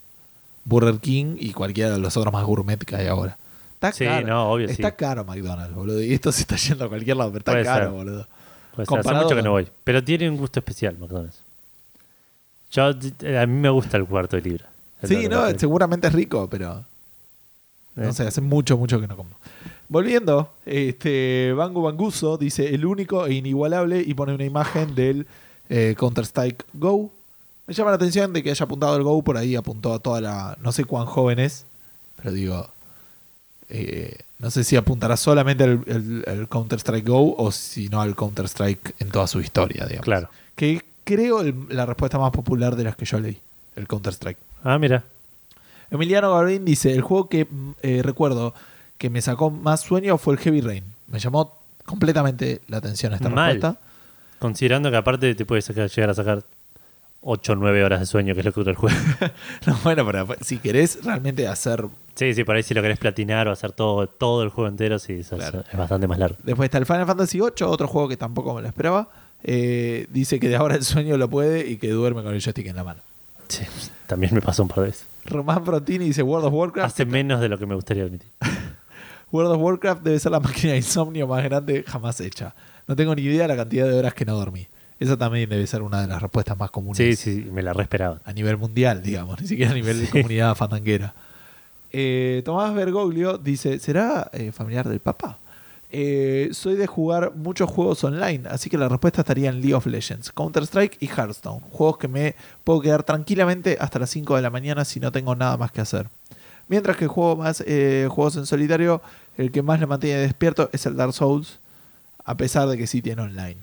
Burger King y cualquiera de los otros más gourmet que hay ahora. Está Sí, caro. no, obvio, Está sí. caro McDonald's, boludo. Y esto se está yendo a cualquier lado, pero está Puede caro, ser. boludo. Puede ser, hace comparado mucho que no voy. Pero tiene un gusto especial, McDonald's. Yo, a mí me gusta el cuarto de libra. Sí, no, seguramente es rico, pero. No sé, hace mucho, mucho que no como. Volviendo, este Bangu Banguso dice el único e inigualable y pone una imagen del eh, Counter-Strike Go. Me llama la atención de que haya apuntado el Go, por ahí apuntó a toda la. No sé cuán joven es, pero digo. eh, no sé si apuntará solamente al Counter-Strike Go o si no al Counter-Strike en toda su historia, digamos. Claro. Que creo el- la respuesta más popular de las que yo leí, el Counter-Strike. Ah, mira. Emiliano Garbín dice, el juego que eh, recuerdo que me sacó más sueño fue el Heavy Rain. Me llamó completamente la atención esta Mal. respuesta. Considerando que aparte te puedes sacar- llegar a sacar 8 o 9 horas de sueño, que es lo que dura el juego. No, bueno, pero si querés realmente hacer... sí, sí, por ahí si lo querés platinar o hacer todo, todo el juego entero, sí, Claro. es bastante más largo. Después está el Final Fantasy VIII, otro juego que tampoco me lo esperaba. Eh, dice que de ahora el sueño lo puede y que duerme con el joystick en la mano. Sí, también me pasó un par de veces. Román Frontini dice World of Warcraft. Hace menos de lo que me gustaría admitir. World of Warcraft debe ser la máquina de insomnio más grande jamás hecha. No tengo ni idea de la cantidad de horas que no dormí. Esa también debe ser una de las respuestas más comunes. Sí, sí, me la re esperaba. a nivel mundial, digamos, ni siquiera a nivel de comunidad fandanguera. Eh, Tomás Bergoglio dice, ¿será eh, familiar del Papa? Eh, soy de jugar muchos juegos online, así que la respuesta estaría en League of Legends, Counter-Strike y Hearthstone. Juegos que me puedo quedar tranquilamente hasta las 5 de la mañana si no tengo nada más que hacer. Mientras que juego más eh, juegos en solitario, el que más le mantiene despierto es el Dark Souls, a pesar de que sí tiene online.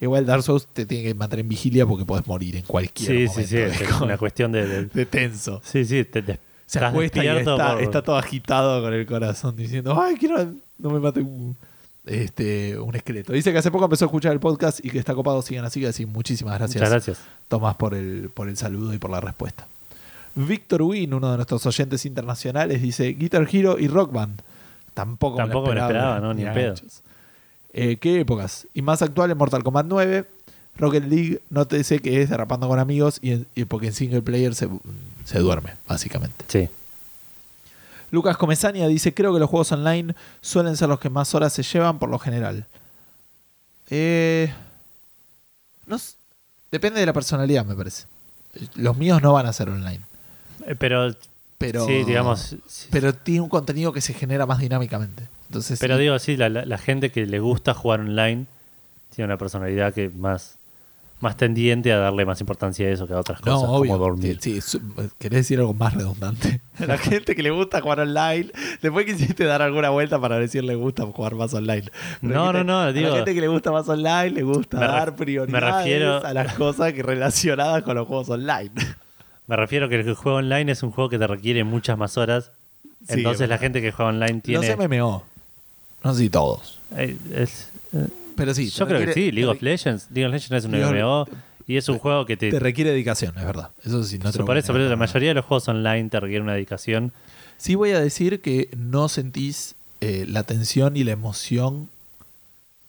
Igual Dark Souls te tiene que mantener en vigilia porque podés morir en cualquier Sí, momento. sí, sí, Es como- una cuestión de... de- de tenso. sí, sí, te, te- Se acuesta y despierto está, por- está todo agitado con el corazón diciendo, ay, quiero, no me mate un, este, un esqueleto. Dice que hace poco empezó a escuchar el podcast y que está copado, sigan así, así. Muchísimas gracias, Muchas gracias. Tomás, por el, por el saludo y por la respuesta. Víctor Win, uno de nuestros oyentes internacionales, dice Guitar Hero y Rock Band. Tampoco, Tampoco me lo esperaba, ¿no? Ni a pedo. Eh, ¿Qué épocas? Y más actual en Mortal Kombat 9. Rocket League, no te sé que es derrapando con amigos y, en- y porque en single player se, se duerme, básicamente. Sí. Lucas Comesaña dice, creo que los juegos online suelen ser los que más horas se llevan por lo general. Eh, no depende de la personalidad, me parece. Los míos no van a ser online. Eh, Pero, Pero, sí, digamos... sí. pero tiene un contenido que se genera más dinámicamente. Entonces, Pero sí, digo, sí, la, la- la gente que le gusta jugar online tiene una personalidad que más, más tendiente a darle más importancia a eso que a otras no, cosas, obvio. como dormir. Sí, ¿Querés decir algo más redundante? La gente que le gusta jugar online, después quisiste dar alguna vuelta para decir le gusta jugar más online. Pero No, no, no, a digo- la gente que le gusta más online le gusta Me dar me prioridades refiero- a las cosas que relacionadas con los juegos online. Me refiero a que el juego online es un juego que te requiere muchas más horas. Sí, Entonces es la gente que juega online tiene... Los MMO. No sé si todos. eh, es- eh, Pero sí. yo creo que sí, League of Legends. League of Legends es un MMO y es un juego que te... Te requiere dedicación, es verdad. Eso sí, no te lo por eso, pero la mayoría de los juegos online te requieren una dedicación. Sí voy a decir que no sentís eh, la tensión y la emoción.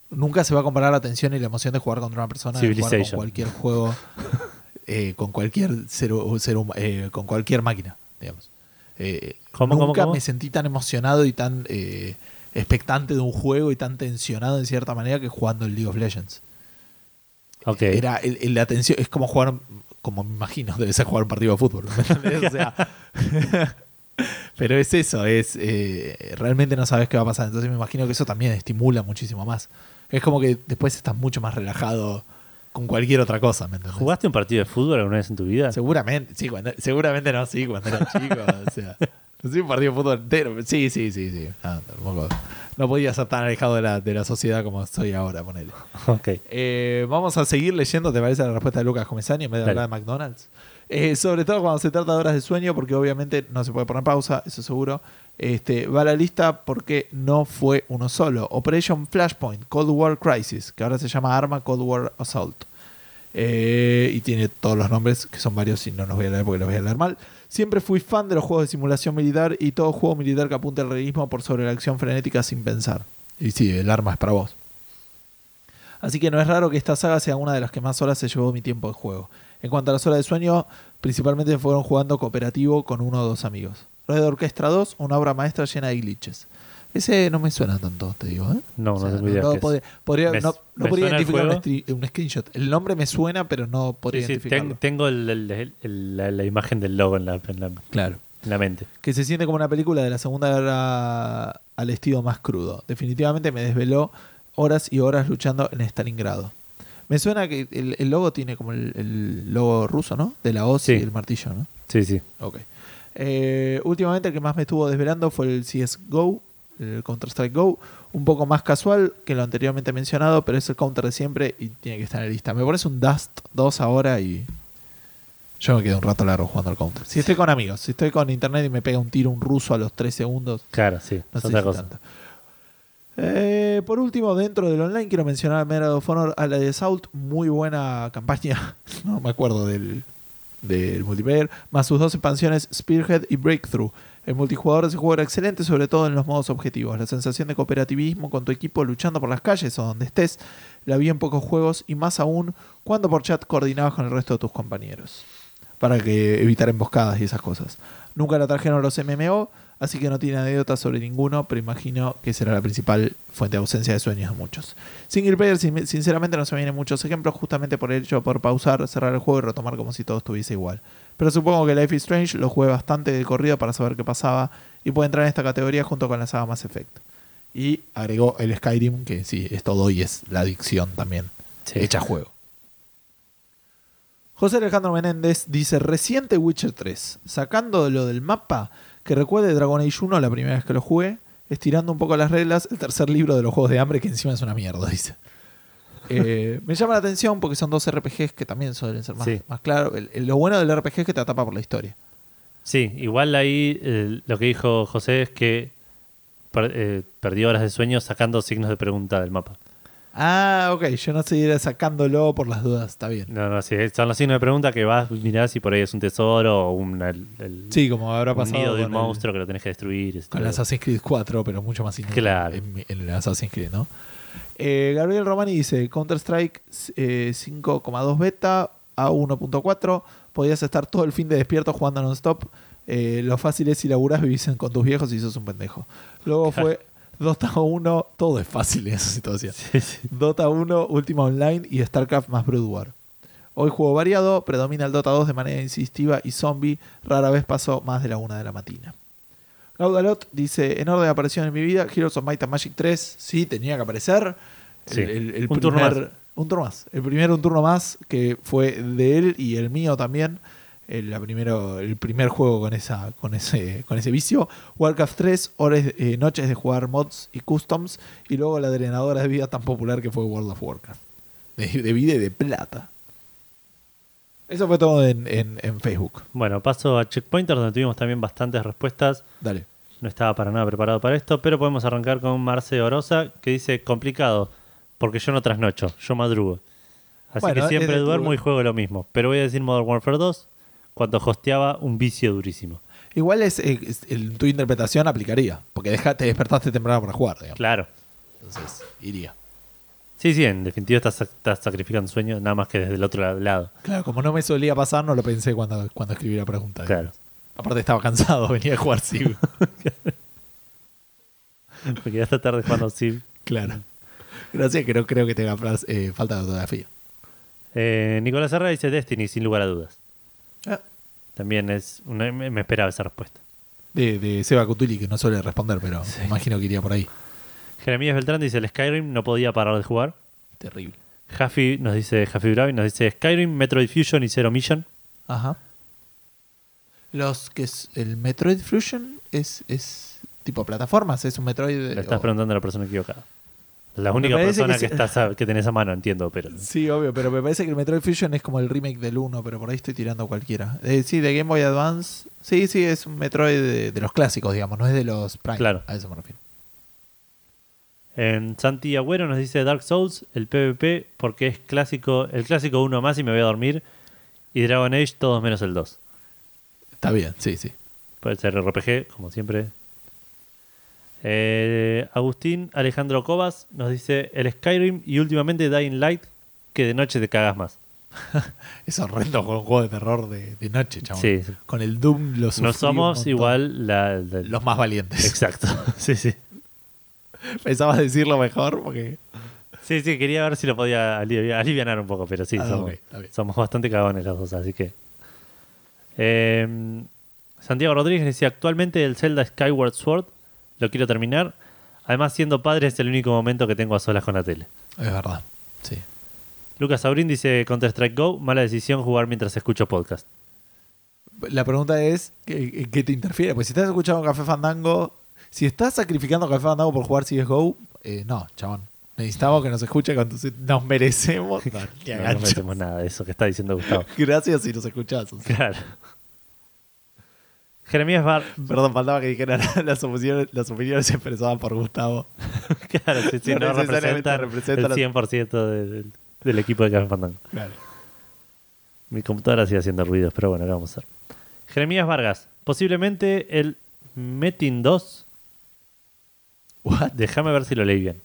Nunca se va a comparar la tensión y la emoción de jugar contra una persona de jugar con cualquier juego, eh, con cualquier ser, ser eh, con cualquier máquina, digamos. ¿Cómo, nunca cómo, cómo? me sentí tan emocionado y tan expectante de un juego y tan tensionado en cierta manera que jugando el League of Legends. Ok. Era el- el- la tensión, es como jugar, como me imagino, debe ser jugar un partido de fútbol. O sea, pero es eso, es eh, realmente no sabes qué va a pasar. Entonces me imagino que eso también estimula muchísimo más. Es como que después estás mucho más relajado con cualquier otra cosa, ¿me entendés? ¿Jugaste un partido de fútbol alguna vez en tu vida? Seguramente, sí, cuando- seguramente no, sí, cuando era chico. o sea, sí, un partido de fútbol entero. Sí, sí, sí, sí. No, tampoco- no podía ser tan alejado de la, de la sociedad como estoy ahora, ponele. Ok. Eh, vamos a seguir leyendo, ¿te parece la respuesta de Lucas Comesani en vez de Dale. hablar de McDonald's? Eh, sobre todo cuando se trata de horas de sueño, porque obviamente no se puede poner pausa, eso seguro. Este, va a la lista porque no fue uno solo. Operation Flashpoint, Cold War Crisis, que ahora se llama Arma Cold War Assault. Eh, y tiene todos los nombres, que son varios y no los voy a leer porque los voy a leer mal. Siempre fui fan de los juegos de simulación militar y todo juego militar que apunte al realismo por sobre la acción frenética sin pensar. Y sí, el arma es para vos. Así que no es raro que esta saga sea una de las que más horas se llevó mi tiempo de juego. En cuanto a las horas de sueño, principalmente fueron jugando cooperativo con uno o dos amigos. Red Orchestra 2, una obra maestra llena de glitches. Ese no me suena tanto, te digo. ¿eh? No, O sea, no tengo idea qué es. podría, Me- no- no me podría identificar un, screenshot. El nombre me suena, pero no podría Sí, identificarlo. ten- tengo el- el- el- la, la imagen del logo en la, en la, Claro. en la mente. que se siente como una película de la Segunda Guerra al estilo más crudo. Definitivamente me desveló horas y horas luchando en Stalingrado. Me suena que el, el logo tiene como el, el logo ruso, ¿no? De la hoz Sí. y el martillo, ¿no? Sí, sí. Ok. Eh, últimamente el que más me estuvo desvelando fue el CSGO, el Counter-Strike Go. Un poco más casual que lo anteriormente mencionado, pero es el counter de siempre y tiene que estar en la lista. Me pones un Dust 2 ahora y yo me quedo un rato largo jugando al counter. Si estoy con amigos, si estoy con internet y me pega un tiro un ruso a los 3 segundos, Claro, sí. no es sé otra si cosa. tanto. Eh, por último, dentro del online, quiero mencionar a Medal of Honor a la de Assault. Muy buena campaña. No me acuerdo del, del multiplayer. Más sus dos expansiones, Spearhead y Breakthrough. El multijugador de ese juego era excelente, sobre todo en los modos objetivos. La sensación de cooperativismo con tu equipo luchando por las calles o donde estés la vi en pocos juegos y más aún cuando por chat coordinabas con el resto de tus compañeros. Para que evitar emboscadas y esas cosas. Nunca la trajeron los MMO, así que no tiene anécdotas sobre ninguno, pero imagino que será la principal fuente de ausencia de sueños de muchos. Single player, sin- sinceramente, no se me vienen muchos ejemplos, justamente por el hecho de poder pausar, cerrar el juego y retomar como si todo estuviese igual. Pero supongo que Life is Strange lo jugué bastante de corrido para saber qué pasaba y puede entrar en esta categoría junto con la saga Mass Effect. Y agregó el Skyrim, que sí, es todo y es la adicción también, Sí. hecha juego. José Alejandro Menéndez dice, reciente Witcher 3, sacando lo del mapa, que recuerde Dragon Age 1 la primera vez que lo jugué, estirando un poco las reglas, el tercer libro de los juegos de hambre, que encima es una mierda, dice. Eh, me llama la atención porque son dos RPGs que también suelen ser más, Sí. más claros. Lo bueno del RPG es que te atrapa por la historia. Sí, igual ahí eh, lo que dijo José es que per- eh, perdió horas de sueño sacando signos de pregunta del mapa. Ah, ok, yo no seguiré sacándolo por las dudas, está bien. No, no, sí, son los signos de pregunta que vas, mirás si por ahí es un tesoro o un, el, el- Sí, como habrá un pasado nido de un el- monstruo que lo tenés que destruir. Con el Assassin's Creed 4, pero mucho más Claro. en, en el Assassin's Creed, ¿no? Eh, Gabriel Romani dice: Counter-Strike eh, 5,2 beta a 1.4. Podías estar todo el fin de despierto jugando non-stop. Eh, lo fácil es si laburás, vivís con tus viejos y sos un pendejo. Luego fue Dota 1, todo es fácil en esa situación. Sí, sí. Dota 1, Ultima Online y StarCraft más Brood War. Hoy juego variado, predomina el Dota 2 de manera insistiva y zombie, rara vez paso más de la 1 de la matina. Gaudalot dice, en orden de aparición en mi vida, Heroes of Might and Magic 3, sí, tenía que aparecer. Sí, el un turno primer- más. Un turno más. El primero un turno más que fue de él y el mío también. El, la primero, el primer juego con, esa, con, ese, con ese vicio. Warcraft 3, horas, eh, noches de jugar mods y customs. Y luego la drenadora de vida tan popular que fue World of Warcraft. De, de vida y de plata. Eso fue todo en, en- en Facebook. Bueno, paso a Checkpointers donde tuvimos también bastantes respuestas. Dale. No estaba para nada preparado para esto, pero podemos arrancar con Marce Orosa que dice complicado, porque yo no trasnocho, yo madrugo. Así Bueno, que siempre de tu- duermo y juego lo mismo. Pero voy a decir Modern Warfare 2 cuando hosteaba un vicio durísimo. Igual es, tu interpretación aplicaría. Porque deja- te despertaste temprano para jugar, digamos. Claro. Entonces, iría. Sí, sí, en definitiva estás, estás sacrificando sueño nada más que desde el otro la- lado. Claro, como no me solía pasar, no lo pensé cuando, cuando escribí la pregunta. Claro. Aparte estaba cansado, venía de jugar Civ. Me quedé hasta tarde jugando Civ. claro. Gracias, que no creo que tenga eh, falta de ortografía. Eh, Nicolás Herrera dice Destiny, sin lugar a dudas. Ah, También es una- me me esperaba esa respuesta. De, de Seba Cutuli, que no suele responder, pero me imagino que iría por ahí. Jeremías Beltrán dice el Skyrim no podía parar de jugar. Terrible. Jaffi nos dice Jaffi Bravi nos dice Skyrim, Metroid Fusion y Zero Mission. Ajá. Los que es el Metroid Fusion es, es tipo plataformas, es un Metroid. Le estás o- preguntando a la persona equivocada. La única persona que que, sí. estás a- que tenés a mano, entiendo, pero. Sí, obvio, pero me parece que el Metroid Fusion es como el remake del 1, pero por ahí estoy tirando cualquiera. Eh, sí, de Game Boy Advance. Sí, sí, es un Metroid de, de los clásicos, digamos, no es de los Prime. Claro. A eso me refiero. En Santi Agüero nos dice Dark Souls, el PvP, porque es clásico, el clásico uno más y me voy a dormir. Y Dragon Age, todos menos el 2. Está bien, sí, sí. Puede ser RPG, como siempre. Eh, Agustín Alejandro Cobas nos dice el Skyrim y últimamente Dying Light, que de noche te cagas más. Es horrendo con un juego de terror de, de noche, chabón. Sí. Con el Doom los No somos igual la, la- los más valientes. Exacto. sí, sí. Pensabas decirlo mejor porque. Sí, sí, quería ver si lo podía alivi- alivianar un poco, pero sí, Ah, somos, bastante cagones los dos, así que. Eh, Santiago Rodríguez dice, actualmente el Zelda Skyward Sword lo quiero terminar. Además, siendo padre es el único momento que tengo a solas con la tele. Es verdad. Sí. Lucas Saurín dice, Counter-Strike Go, mala decisión jugar mientras escucho podcast. La pregunta es, ¿qué, qué te interfiere? Pues si estás escuchando Café Fandango, si estás sacrificando Café Fandango por jugar CSGO, eh, no, chabón. Necesitamos que nos escuche cuando se- nos merecemos. No, ni No, merecemos nada de eso que está diciendo Gustavo. Gracias si nos escuchás. o sea. Claro. Jeremías Bar... Perdón, faltaba que dijeran las opiniones, las opiniones expresadas por Gustavo. Claro, sí, sí, No no, necesariamente representan representa el 100% de- del, del equipo de Café Fandango. Claro. Mi computadora sigue haciendo ruidos, pero bueno, ¿qué vamos a hacer? Jeremías Vargas, posiblemente el Metin 2. What? Déjame ver si lo leí bien.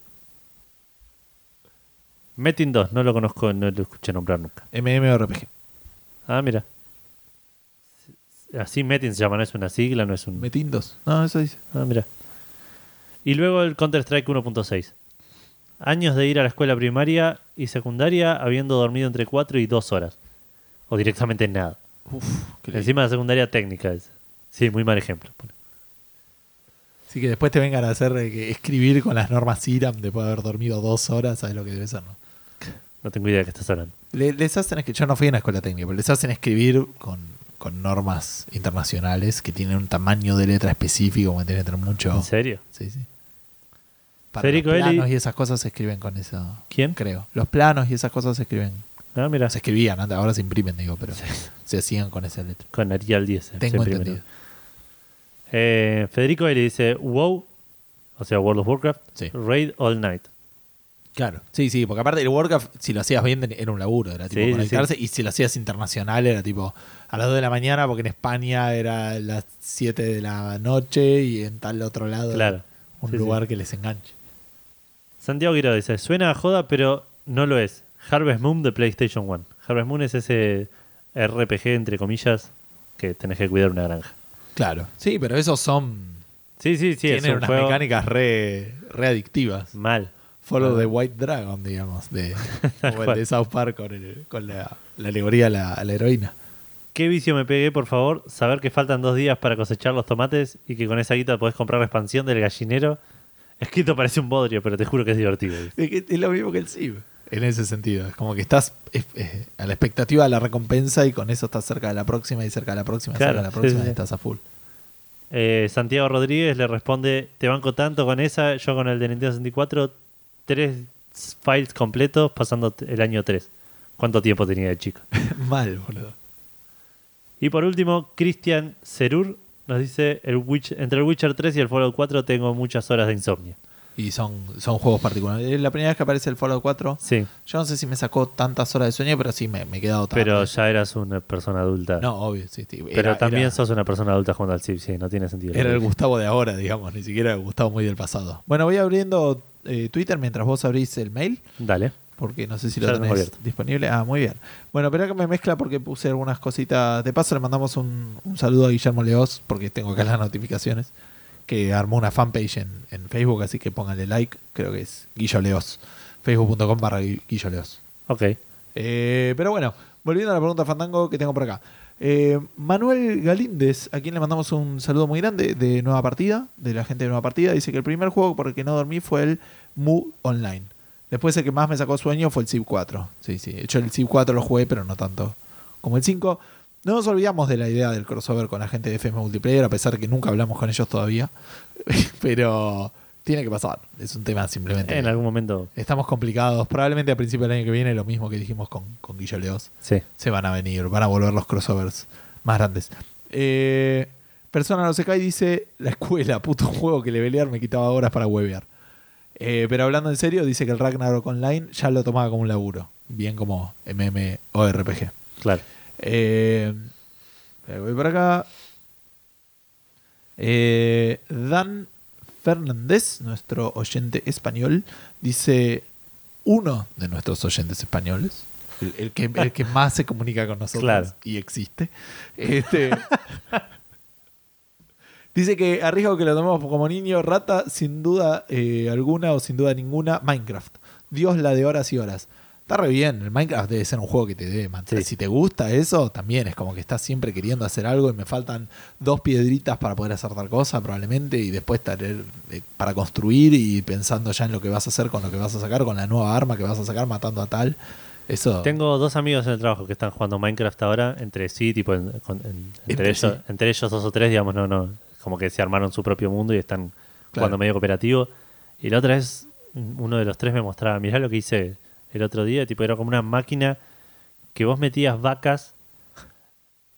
Metin 2, no lo conozco, no lo escuché nombrar nunca. MMORPG. Ah, mira. Así Metin se llama, no es una sigla, no es un... Metindos. No, eso dice. Ah, mira. Y luego el Counter-Strike 1.6. Años de ir a la escuela primaria y secundaria habiendo dormido entre 4 y 2 horas. O directamente nada. Uf, Encima de secundaria técnica. es. Sí, muy mal ejemplo. Así que después te vengan a hacer eh, que escribir con las normas IRAM después de haber dormido dos horas, ¿sabes lo que debe ser? No? No tengo idea de qué estás hablando. Le- les hacen, que yo no fui a una escuela técnica, pero les hacen escribir con, con normas internacionales que tienen un tamaño de letra específico, como tienen que tener mucho. ¿En serio? Sí, sí. Para Federico los planos Eli- y esas cosas se escriben con eso. ¿Quién? Creo. Los planos y esas cosas se escriben. Ah, mira. Se escribían antes, ahora se imprimen, digo, pero se hacían con esa letra. Con Arial 10. eh, Tengo entendido. Eh, Federico Eli dice: WoW, o sea, World of Warcraft, Sí. Raid All Night. Claro. Sí, sí, porque aparte el Warcraft, si lo hacías bien, era un laburo, era tipo Sí, sí, conectarse, y si lo hacías internacional era tipo a las 2 de la mañana, porque en España era las 7 de la noche y en tal otro lado Claro. un Sí, lugar que les enganche. Santiago Guirao dice: Suena a joda, pero no lo es. Harvest Moon de PlayStation 1. Harvest Moon es ese RPG, entre comillas, que tenés que cuidar una granja. Claro. Sí, pero esos son. Sí, sí, sí. es tienen un unas juego mecánicas re, re adictivas. mal. Follow Ah. the White Dragon, digamos, de, como el de South Park con, el- con la, la alegoría a la, a la heroína. ¿Qué vicio me pegué, por favor? Saber que faltan dos días para cosechar los tomates y que con esa guita podés comprar la expansión del gallinero. Escrito parece un bodrio, pero te juro que es divertido. Es, que es lo mismo que el CIB. En ese sentido. Es como que estás es- es a la expectativa de la recompensa y con eso estás cerca de la próxima y cerca de la próxima, Claro, cerca de la próxima sí, y estás a full. Eh, Santiago Rodríguez le responde: Te banco tanto con esa, yo con el de Nintendo 64, tres files completos pasando el año 3. ¿Cuánto tiempo tenía de chico? Mal, boludo. Y por último, Cristian Cerur nos dice: el Witch- Entre el Witcher 3 y el Fallout 4 tengo muchas horas de insomnio. Y son, son juegos particulares. Es la primera vez que aparece el Fallout 4. Sí, Yo no sé si me sacó tantas horas de sueño, pero sí me, me he quedado tarde. pero ya eras una persona adulta. No, obvio, sí, sí. pero también era- sos una persona adulta jugando al Civ, sí, no tiene sentido. Era el Gustavo de ahora, digamos, ni siquiera el Gustavo muy del pasado. Bueno, voy abriendo eh, Twitter mientras vos abrís el mail, Dale. porque no sé si lo Ya lo tenés disponible. Ah, muy bien. Bueno, pero que me mezcla porque puse algunas cositas. De paso le mandamos un, un saludo a Guillermo Leos, porque tengo acá las notificaciones, que armó una fanpage en, en Facebook, así que pónganle like, creo que es Guillo Leos. Facebook.com barra Guillo Leos. Ok. Eh, pero bueno, volviendo a la pregunta Fandango que tengo por acá. Eh, Manuel Galíndez, a quien le mandamos un saludo muy grande de Nueva Partida, de la gente de Nueva Partida, dice que el primer juego por el que no dormí fue el Mu Online. Después el que más me sacó sueño fue el Civ 4. Sí, sí. De hecho, el Civ 4 lo jugué, pero no tanto como el 5. No nos olvidamos de la idea del crossover con la gente de FM Multiplayer, a pesar de que nunca hablamos con ellos todavía. pero tiene que pasar. Es un tema simplemente. En algún momento, Estamos complicados. Probablemente a principio del año que viene, lo mismo que dijimos con, con Guillo Leos. sí. Se van a venir, van a volver los crossovers más grandes. Eh, Persona no se cae dice: La escuela, puto juego que levelear me quitaba horas para huevear. Eh, pero hablando en serio, dice que el Ragnarok Online ya lo tomaba como un laburo. Bien como MMORPG. Claro. Eh, voy por acá. Eh, Dan Fernández, nuestro oyente español, dice uno de nuestros oyentes españoles, el, el que, el que más se comunica con nosotros Claro. y existe. Este, dice que arriesgo que lo tomemos como niño, rata, sin duda eh, alguna o sin duda ninguna, Minecraft. Dios la de horas y horas. Está re bien. El Minecraft debe ser un juego que te dé mantener. Sí. Si te gusta eso, también es como que estás siempre queriendo hacer algo y me faltan dos piedritas para poder hacer tal cosa, probablemente, y después tener eh, para construir y pensando ya en lo que vas a hacer con lo que vas a sacar, con la nueva arma que vas a sacar matando a tal. Eso. Tengo dos amigos en el trabajo que están jugando Minecraft ahora, entre sí, tipo, en- con- en- entre, Entre ellos, sí. entre ellos dos o tres, digamos, no, no, como que se armaron su propio mundo y están jugando Claro. medio cooperativo. Y la otra vez, uno de los tres me mostraba, mirá lo que hice el otro día, tipo, era como una máquina que vos metías vacas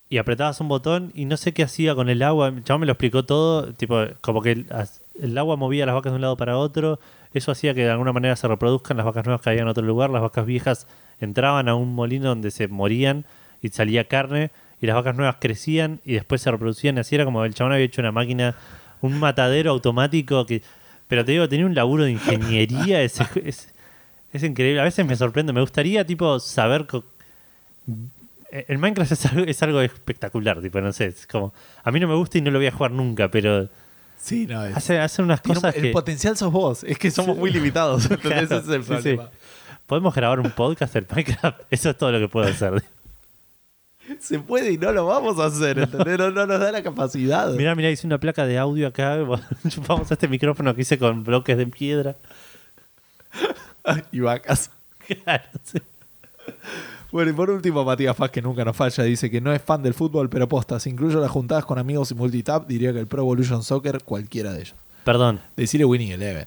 y apretabas un botón y no sé qué hacía con el agua. El me lo explicó todo, tipo, como que el, agua movía las vacas de un lado para otro. Eso hacía que de alguna manera se reproduzcan, las vacas nuevas caían en otro lugar, las vacas viejas entraban a un molino donde se morían y salía carne, y las vacas nuevas crecían y después se reproducían. Así era como el chabón había hecho una máquina, un matadero automático que... Pero te digo, tenía un laburo de ingeniería, es, es, es increíble. A veces me sorprende, me gustaría tipo saber... el Minecraft es algo, es algo espectacular, tipo, no sé, es como... A mí no me gusta y no lo voy a jugar nunca, pero Sí, no es. hace, hace unas cosas el que... potencial sos vos. Es que somos muy limitados. Claro, Ese es el sí, sí. problema. ¿Podemos grabar un podcast del Minecraft? Eso es todo lo que puedo hacer. Se puede y no lo vamos a hacer. ¿entendés? No, no nos da la capacidad. Mirá, mirá, hice una placa de audio acá. Chupamos este micrófono que hice con bloques de piedra. y vacas. Claro, sí. Bueno, y por último, Matías Paz, que nunca nos falla, dice que no es fan del fútbol, pero posta, si incluyo las juntadas con amigos y multitap, diría que el Pro Evolution Soccer, cualquiera de ellos. Perdón, Decirle Winning Eleven.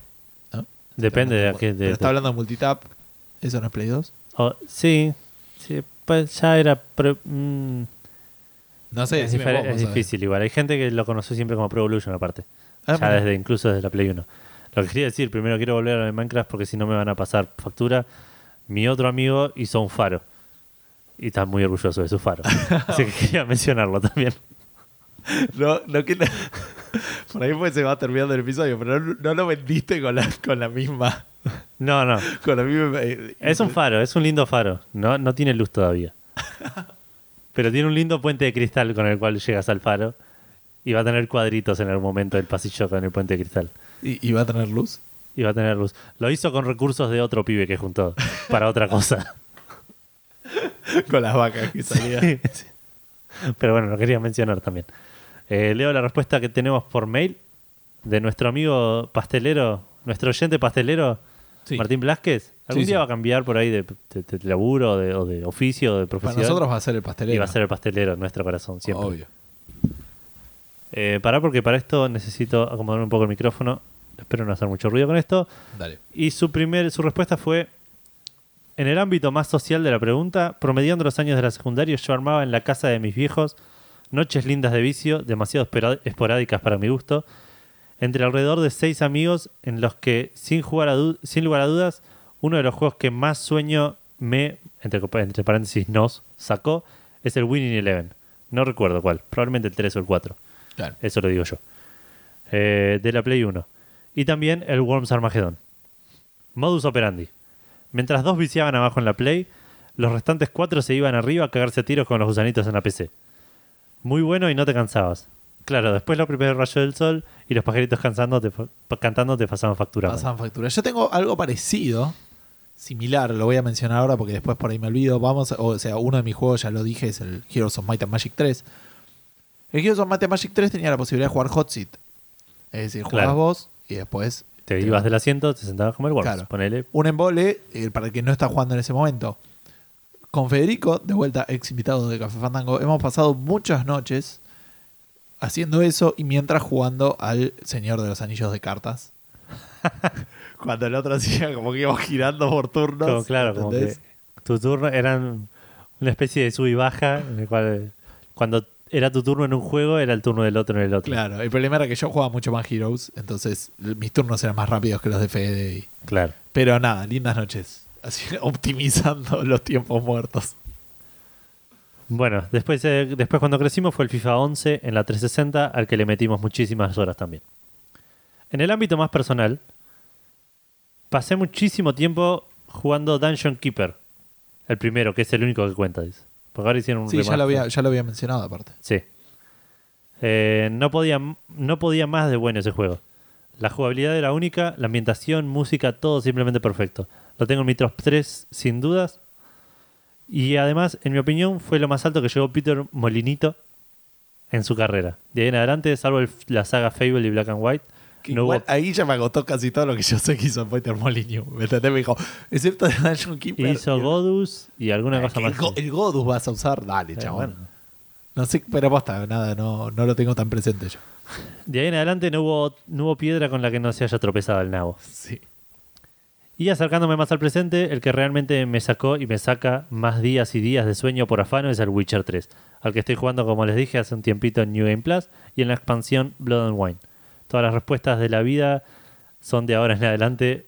¿no? depende de a qué. Pero de- está hablando de multitap, ¿eso no es Play 2? oh, sí, sí, pues ya era. pro- mm, No sé, es vos, difícil igual. Hay gente que lo conoció siempre como Pro Evolution aparte. Ah, ya desde incluso desde la Play 1. Lo que quería decir, primero quiero volver a lo de Minecraft porque si no me van a pasar factura. Mi otro amigo hizo un faro. Y está muy orgulloso de su faro. Así que quería mencionarlo también. No, no que Por ahí pues se va terminando el episodio, pero no, no lo vendiste con la, con la misma. No, no. Con la misma eh, Es un faro, es un lindo faro. No, no tiene luz todavía. Pero tiene un lindo puente de cristal con el cual llegas al faro. Y va a tener cuadritos en el momento del pasillo con el puente de cristal. ¿Y, y va a tener luz? Y va a tener luz. Lo hizo con recursos de otro pibe que juntó para otra cosa. con las vacas que. Sí, sí. Pero bueno, lo quería mencionar también. Eh, leo la respuesta que tenemos por mail de nuestro amigo pastelero, nuestro oyente pastelero, Sí. Martín Blasquez. Algún día va a cambiar por ahí de, de- de laburo, de, o de oficio, de Para profesión. nosotros va a ser el pastelero. y va a ser el pastelero en nuestro corazón, siempre. Obvio. Eh, pará, porque para esto necesito acomodar un poco el micrófono. Espero no hacer mucho ruido con esto. Dale. Y su, primer, su respuesta fue: En el ámbito más social de la pregunta, promediando los años de la secundaria, yo armaba en la casa de mis viejos noches lindas de vicio, demasiado esporádicas para mi gusto, entre alrededor de seis amigos en los que, sin, jugar a sin lugar a dudas, uno de los juegos que más sueño me, entre paréntesis, nos sacó, es el Winning Eleven. No recuerdo cuál, probablemente el 3 o el 4. Claro. Eso lo digo yo. Eh, de la Play 1. Y también el Worms Armageddon. Modus operandi. Mientras dos viciaban abajo en la Play, los restantes cuatro se iban arriba a cagarse a tiros con los gusanitos en la PC. Muy bueno y no te cansabas. Claro, después los primeros rayos del sol y los pajaritos cansando te cantando te pasaban factura. Pasan factura. Yo tengo algo parecido, similar, lo voy a mencionar ahora porque después por ahí me olvido. Vamos, o sea, uno de mis juegos, ya lo dije, es el Heroes of Might and Magic 3. El Heroes of Might and Magic 3 tenía la posibilidad de jugar Hot Seat. Es decir, jugabas Claro. vos y después Te ibas del asiento, te sentabas como el Worms. Claro. Ponele. un embole eh, para el que no está jugando en ese momento. Con Federico, de vuelta ex invitado de Café Fandango, hemos pasado muchas noches haciendo eso y mientras jugando al Señor de los Anillos de Cartas. Cuando el otro hacía como que íbamos girando por turnos. Como, claro, como que ¿entendés? tu turno eran una especie de sub y baja, en el cual cuando era tu turno en un juego, era el turno del otro en el otro. Claro, el problema era que yo jugaba mucho más Heroes, entonces mis turnos eran más rápidos que los de Fede. y- Claro. Pero nada, lindas noches. Así, optimizando los tiempos muertos. Bueno, después, eh, después cuando crecimos fue el FIFA 11 en la 360 al que le metimos muchísimas horas también. En el ámbito más personal, pasé muchísimo tiempo jugando Dungeon Keeper. El primero, que es el único que cuenta, dice. Porque ahora hicieron un Sí, ya lo, había, ya lo había mencionado aparte. Sí. Eh, no, podía, no podía más de bueno ese juego. La jugabilidad era única, la ambientación, música, todo simplemente perfecto. Lo tengo en mi top 3 sin dudas. Y además, en mi opinión, fue lo más alto que llegó Peter Molinito en su carrera. De ahí en adelante, salvo el- la saga Fable y Black and White, no igual ahí ya me agotó casi todo lo que yo sé que hizo Peter Molyneux. ¿Me entendés? Me dijo, excepto de Dungeon Keeper. hizo Godus y alguna Ah, cosa más. el, Go- el Godus vas a usar, dale, Eh, chabón. bueno. No sé, pero posta, nada, no, no lo tengo tan presente yo. De ahí en adelante no hubo, no hubo piedra con la que no se haya tropezado el nabo. Sí. Y acercándome más al presente, el que realmente me sacó y me saca más días y días de sueño por afano es el Witcher 3, al que estoy jugando, como les dije, hace un tiempito en New Game Plus y en la expansión Blood and Wine. Todas las respuestas de la vida son de ahora en adelante,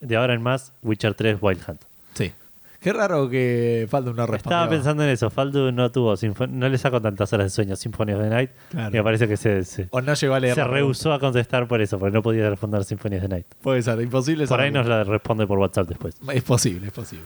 de ahora en más, Witcher 3 Wild Hunt. Sí. Qué raro que Faldo no respondió. Estaba pensando en eso, Faldu no tuvo, no le saco tantas horas de sueño a Symphony of the Night Claro. y me parece que se, se, O no llegó a leer. se rehusó a contestar por eso, porque no podía responder Symphony of the Night. Puede ser, imposible. Por ahí nos la responde por WhatsApp después. Es posible, es posible.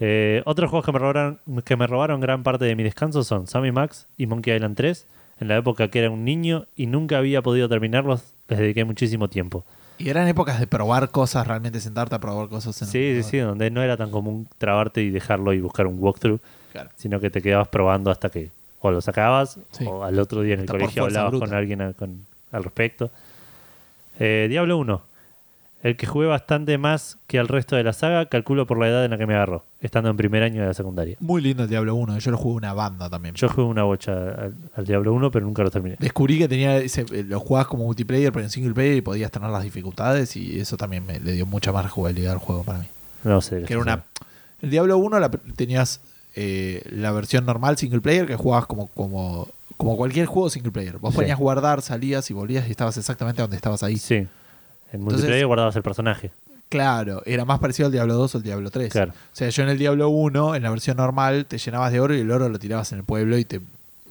Eh, otros juegos que me, robaron, que me robaron gran parte de mi descanso son Sammy Max y Monkey Island 3. En la época que era un niño y nunca había podido terminarlos, les dediqué muchísimo tiempo. Y eran épocas de probar cosas, realmente sentarte a probar cosas. En Sí, sí, sí, donde no era tan común trabarte y dejarlo y buscar un walkthrough, Claro. sino que te quedabas probando hasta que o lo sacabas Sí. o al otro día en el colegio hablabas bruta. con alguien a- con- al respecto. Eh, Diablo 1. El que jugué bastante más que al resto de la saga, calculo por la edad en la que me agarró, estando en primer año de la secundaria. Muy lindo el Diablo 1. Yo lo jugué una banda también. Yo jugué una bocha al, al Diablo 1, pero nunca lo terminé. Descubrí que tenía ese, eh, lo jugabas como multiplayer, pero en single player y podías tener las dificultades y eso también me le dio mucha más jugabilidad al juego para mí. No sé. Que era una, el Diablo 1 la- tenías eh, la versión normal single player que jugabas como, como, como cualquier juego single player. Vos Sí. ponías guardar, salías y volvías y estabas exactamente donde estabas ahí. Sí. En Entonces- multiplayer guardabas el personaje. Claro, era más parecido al Diablo 2 o al Diablo 3. Claro. O sea, yo en el Diablo 1, en la versión normal, te llenabas de oro y el oro lo tirabas en el pueblo y te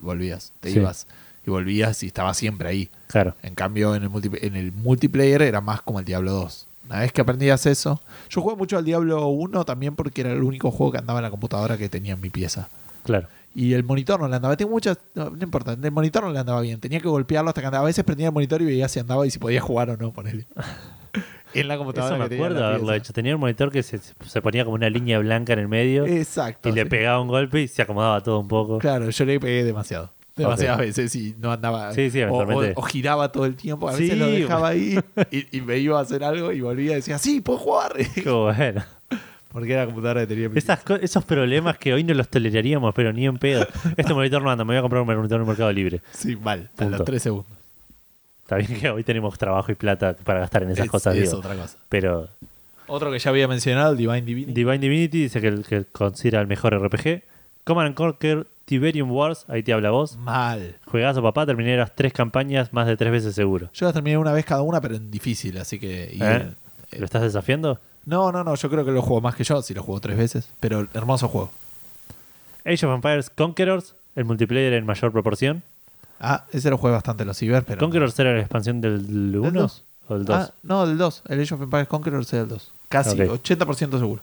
volvías, te Sí. ibas y volvías y estabas siempre ahí. Claro. En cambio, en el, multi- en el multiplayer era más como el Diablo 2. Una vez que aprendías eso, yo jugué mucho al Diablo 1 también porque era el único juego que andaba en la computadora que tenía en mi pieza. Claro. Y el monitor no le andaba. Tengo muchas. No, no importa. El monitor no le andaba bien. Tenía que golpearlo hasta que andaba. A veces prendía el monitor y veía si andaba y si podía jugar o no, ponele. en la computadora. Eso me tenía acuerdo la haberlo hecho. Tenía un monitor que se, se ponía como una línea blanca en el medio Exacto. y le sí. pegaba un golpe y se acomodaba todo un poco. Claro, yo le pegué demasiado. Demasiadas veces y no andaba. Sí, sí, o, o- o giraba todo el tiempo. A Sí, veces lo dejaba ahí y, y me iba a hacer algo y volvía y decía, sí, puedo jugar. Qué bueno. Porque era la computadora que tenía. co- esos problemas que hoy no los toleraríamos, pero ni en pedo. Este monitor no anda, me voy a comprar un monitor en el Mercado Libre. Sí, mal. A Punto. los tres segundos. Está bien que hoy tenemos trabajo y plata para gastar en esas Es- cosas, es digo. otra cosa. Pero Otro que ya había mencionado, Divine Divinity. Divine Divinity dice que, que considera el mejor RPG. Command and Conquer Tiberium Wars, ahí te habla vos. Mal. Juegazo, papá, terminé las tres campañas más de tres veces seguro. Yo las terminé una vez cada una, pero en difícil, así que. y, ¿Eh? eh, ¿Lo estás desafiando? No, no, no, yo creo que lo juego más que yo, si lo juego tres veces. Pero hermoso juego. Age of Empires Conquerors, el multiplayer en mayor proporción. Ah, ese lo jugué bastante en los ciber, pero. ¿Conquerors era la expansión del 1 dos. o del 2? Ah, no, del 2. El Age of Empires Conquerors es del 2. Casi, Ok. 80% seguro.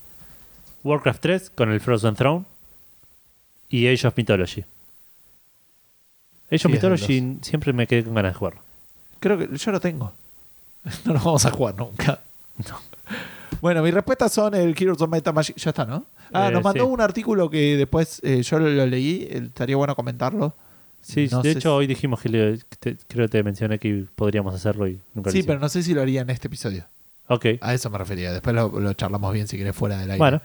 Warcraft 3 con el Frozen Throne. Y Age of Mythology. Age Sí, of Mythology siempre me quedé con ganas de jugarlo. Creo que yo lo tengo. No lo vamos a jugar nunca. Bueno, mis respuestas son el Heroes of and Magic. Ya está, ¿no? Ah, Eh, nos mandó sí. un artículo que después eh, yo lo, lo leí. eh, Estaría bueno comentarlo. Sí, No de sé hecho si- hoy dijimos que le- que te- creo que te mencioné que podríamos hacerlo y nunca lo Sí, hicimos. pero no sé si lo haría en este episodio. Ok, A eso me refería. Después lo, lo charlamos bien si querés fuera del aire. bueno,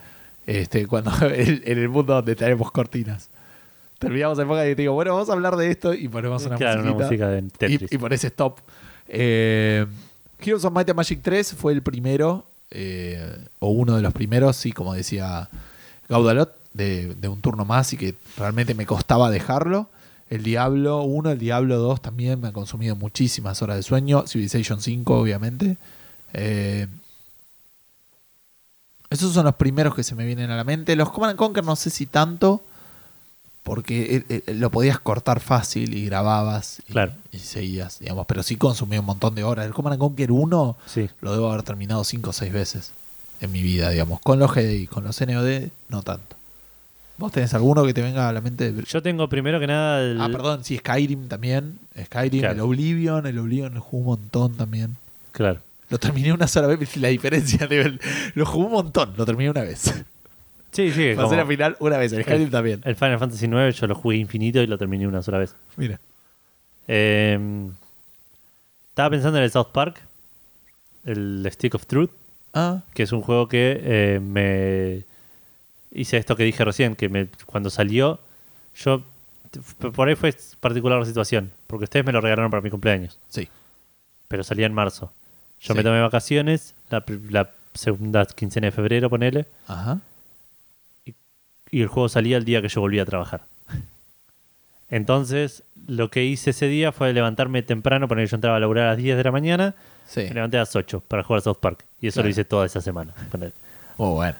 Este, cuando en, en el mundo donde tenemos cortinas. Terminamos el podcast y te digo, bueno, vamos a hablar de esto y ponemos una claro, una musiquita. música de Tetris. y, y pones stop. Eh, Heroes of Might and Magic 3 fue el primero, eh, o uno de los primeros, sí, como decía Gaudalot, de, un turno más y que realmente me costaba dejarlo. El Diablo 1, el Diablo 2 también me han consumido muchísimas horas de sueño. Civilization 5, obviamente. Eh, esos son los primeros que se me vienen a la mente. Los Command and Conquer no sé si tanto, porque eh, eh, lo podías cortar fácil y grababas y, Claro. y seguías, digamos. Pero sí consumí un montón de horas. El Command and Conquer 1 sí. lo debo haber terminado 5 o 6 veces en mi vida, digamos. Con los GDI, con los NOD, no tanto. ¿Vos tenés alguno que te venga a la mente? Yo tengo primero que nada el, Ah, perdón, sí, Skyrim también. Skyrim, Claro. el Oblivion, el Oblivion lo jugué un montón también. Claro. Lo terminé una sola vez, la diferencia. de- lo jugué un montón, lo terminé una vez. Sí, sí. Pasé como la final una vez, el Skyrim también. el Final Fantasy IX yo lo jugué infinito y lo terminé una sola vez. Mira. Eh, estaba pensando en el South Park, el Stick of Truth, Ah, que es un juego que eh, me hice esto que dije recién, que me, cuando salió, yo por ahí fue particular la situación, porque ustedes me lo regalaron para mi cumpleaños, sí. pero salía en marzo. Yo Sí. me tomé vacaciones, la, la segunda quincena de febrero, ponele, Ajá. Y el juego salía el día que yo volví a trabajar. Entonces, lo que hice ese día fue levantarme temprano, poner yo entraba a laburar a las 10 de la mañana, Sí. me levanté a las 8 para jugar a South Park. Y eso Claro. lo hice toda esa semana. Oh, bueno.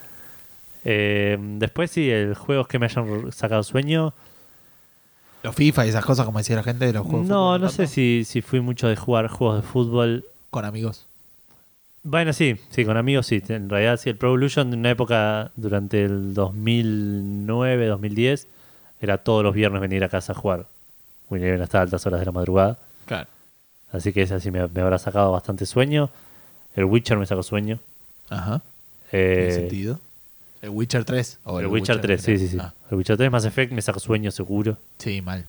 Eh, después sí, el juegos que me hayan sacado sueño. Los FIFA y esas cosas, como decía la gente de los juegos. No, no sé si, si fui mucho de jugar juegos de fútbol. Con amigos. Bueno, sí, sí, con amigos sí. En realidad sí, el Pro Evolution en una época durante el 2009, 2010, era todos los viernes venir a casa a jugar. Winnie hasta altas horas de la madrugada. Claro. Así que ese sí me, me habrá sacado bastante sueño. El Witcher me sacó sueño. Ajá. Eh, ¿Tiene sentido? ¿El Witcher 3? o el, Witcher 3, sí, sí, sí. Ah, El Witcher 3 Mass Effect me sacó sueño seguro. sí, mal.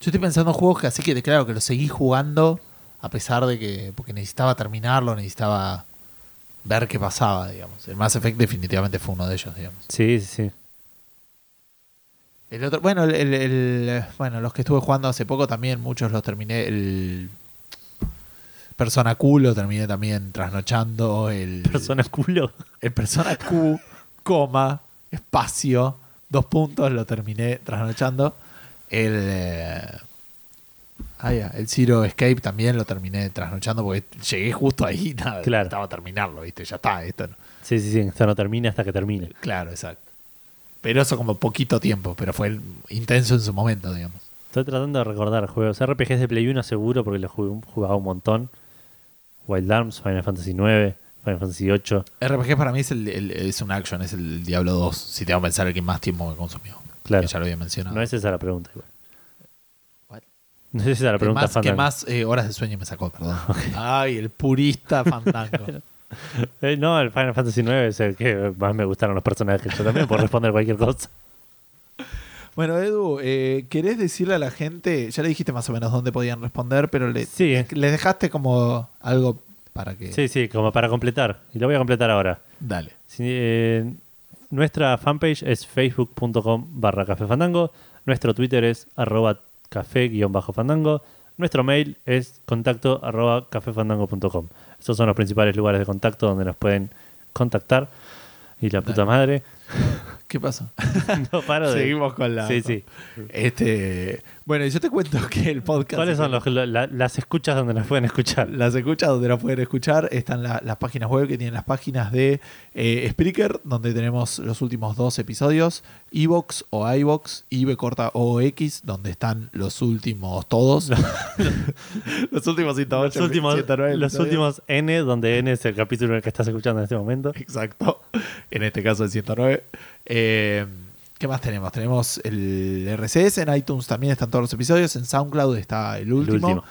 Yo estoy pensando en juegos que así que, claro, que lo seguí jugando a pesar de que. Porque necesitaba terminarlo, necesitaba ver qué pasaba, digamos. El Mass Effect definitivamente fue uno de ellos, digamos. Sí, sí, sí. El otro, bueno, el, el- el- bueno, los que estuve jugando hace poco también, muchos los terminé. El Persona Q lo terminé también trasnochando. El Persona culo. El Persona Q, coma, espacio, dos puntos, lo terminé trasnochando. El. Ah, ya, el Zero Escape también lo terminé trasnochando porque llegué justo ahí, nada, Claro. estaba a terminarlo, ¿viste? Ya está, esto no. Sí, sí, sí. Esto no termina hasta que termine. Claro, exacto. Pero eso como poquito tiempo, pero fue intenso en su momento, digamos. Estoy tratando de recordar juegos. RPGs de Play 1 seguro porque los jugaba un montón. Wild Arms, Final Fantasy 9, Final Fantasy 8. RPG para mí es, el, el- es un action, es el Diablo 2, si te voy a pensar el que más tiempo me consumió. Claro. Que ya lo había mencionado. No es esa la pregunta igual. No la que pregunta más, que Fandango. más eh, horas de sueño me sacó, perdón. Ay, el purista fandango. Eh, no, el Final Fantasy 9 es el que más me gustaron los personajes. Yo también puedo responder cualquier cosa. bueno, Edu, eh, ¿querés decirle a la gente, ya le dijiste más o menos dónde podían responder, pero le, Sí. les dejaste como algo para que... Sí, sí, como para completar. Y lo voy a completar ahora. Dale. Sí, eh, nuestra fanpage es facebook.com barra café fandango. Nuestro Twitter es arroba café-fandango. Nuestro mail es contacto arroba cafefandango.com. Estos son los principales lugares de contacto donde nos pueden contactar. Y la puta Dale. madre. ¿Qué pasa? no paro de. Seguimos con la... Sí, sí. Este, bueno, y yo te cuento que el podcast... ¿Cuáles son los, la- las escuchas donde nos pueden escuchar? Las escuchas donde las pueden escuchar están la- las páginas web que tienen las páginas de eh, Spreaker, donde tenemos los últimos dos episodios, Evox o iVox, IB corta OX, donde están los últimos todos. los últimos 108, Los últimos, 109 los últimos N, donde N es el capítulo en el que estás escuchando en este momento. Exacto. En este caso el 109. Eh, ¿Qué más tenemos? Tenemos el RCS, en iTunes también están todos los episodios, en SoundCloud está el último. último.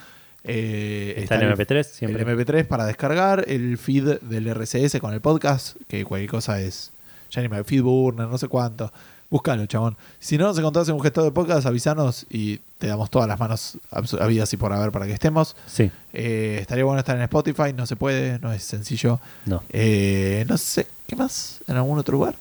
Eh, Está el MP3 siempre. El MP3 para descargar, el feed del RCS con el podcast, que cualquier cosa es. Ya ni me feed burner, no sé cuánto. Búscalo, chabón. Si no nos encontrás en un gestor de podcast, avisanos y te damos todas las manos habidas y por haber para que estemos. Sí, Eh, estaría bueno estar en Spotify, no se puede, no es sencillo. no. Eh, no sé, ¿qué más? ¿En algún otro lugar?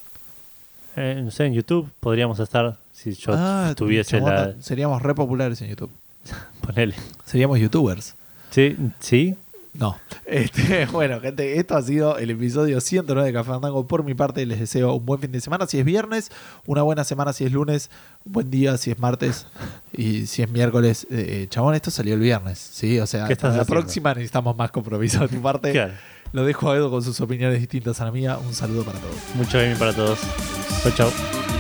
Eh, no sé, en YouTube podríamos estar, si yo Ah, tuviese la... Seríamos re populares en YouTube. Ponele. Seríamos youtubers. Sí, sí. No. Este, bueno, gente, esto ha sido el episodio 109 de Café Fandango. Por mi parte, les deseo un buen fin de semana si es viernes, una buena semana si es lunes, un buen día si es martes y si es miércoles. Eh, chabón, esto salió el viernes, ¿sí? O sea, ¿Qué estás para la haciendo? próxima necesitamos más compromiso de tu parte. Claro. Lo dejo a Edo con sus opiniones distintas a la mía. Un saludo para todos. Mucho gaming para todos. Chau, chau.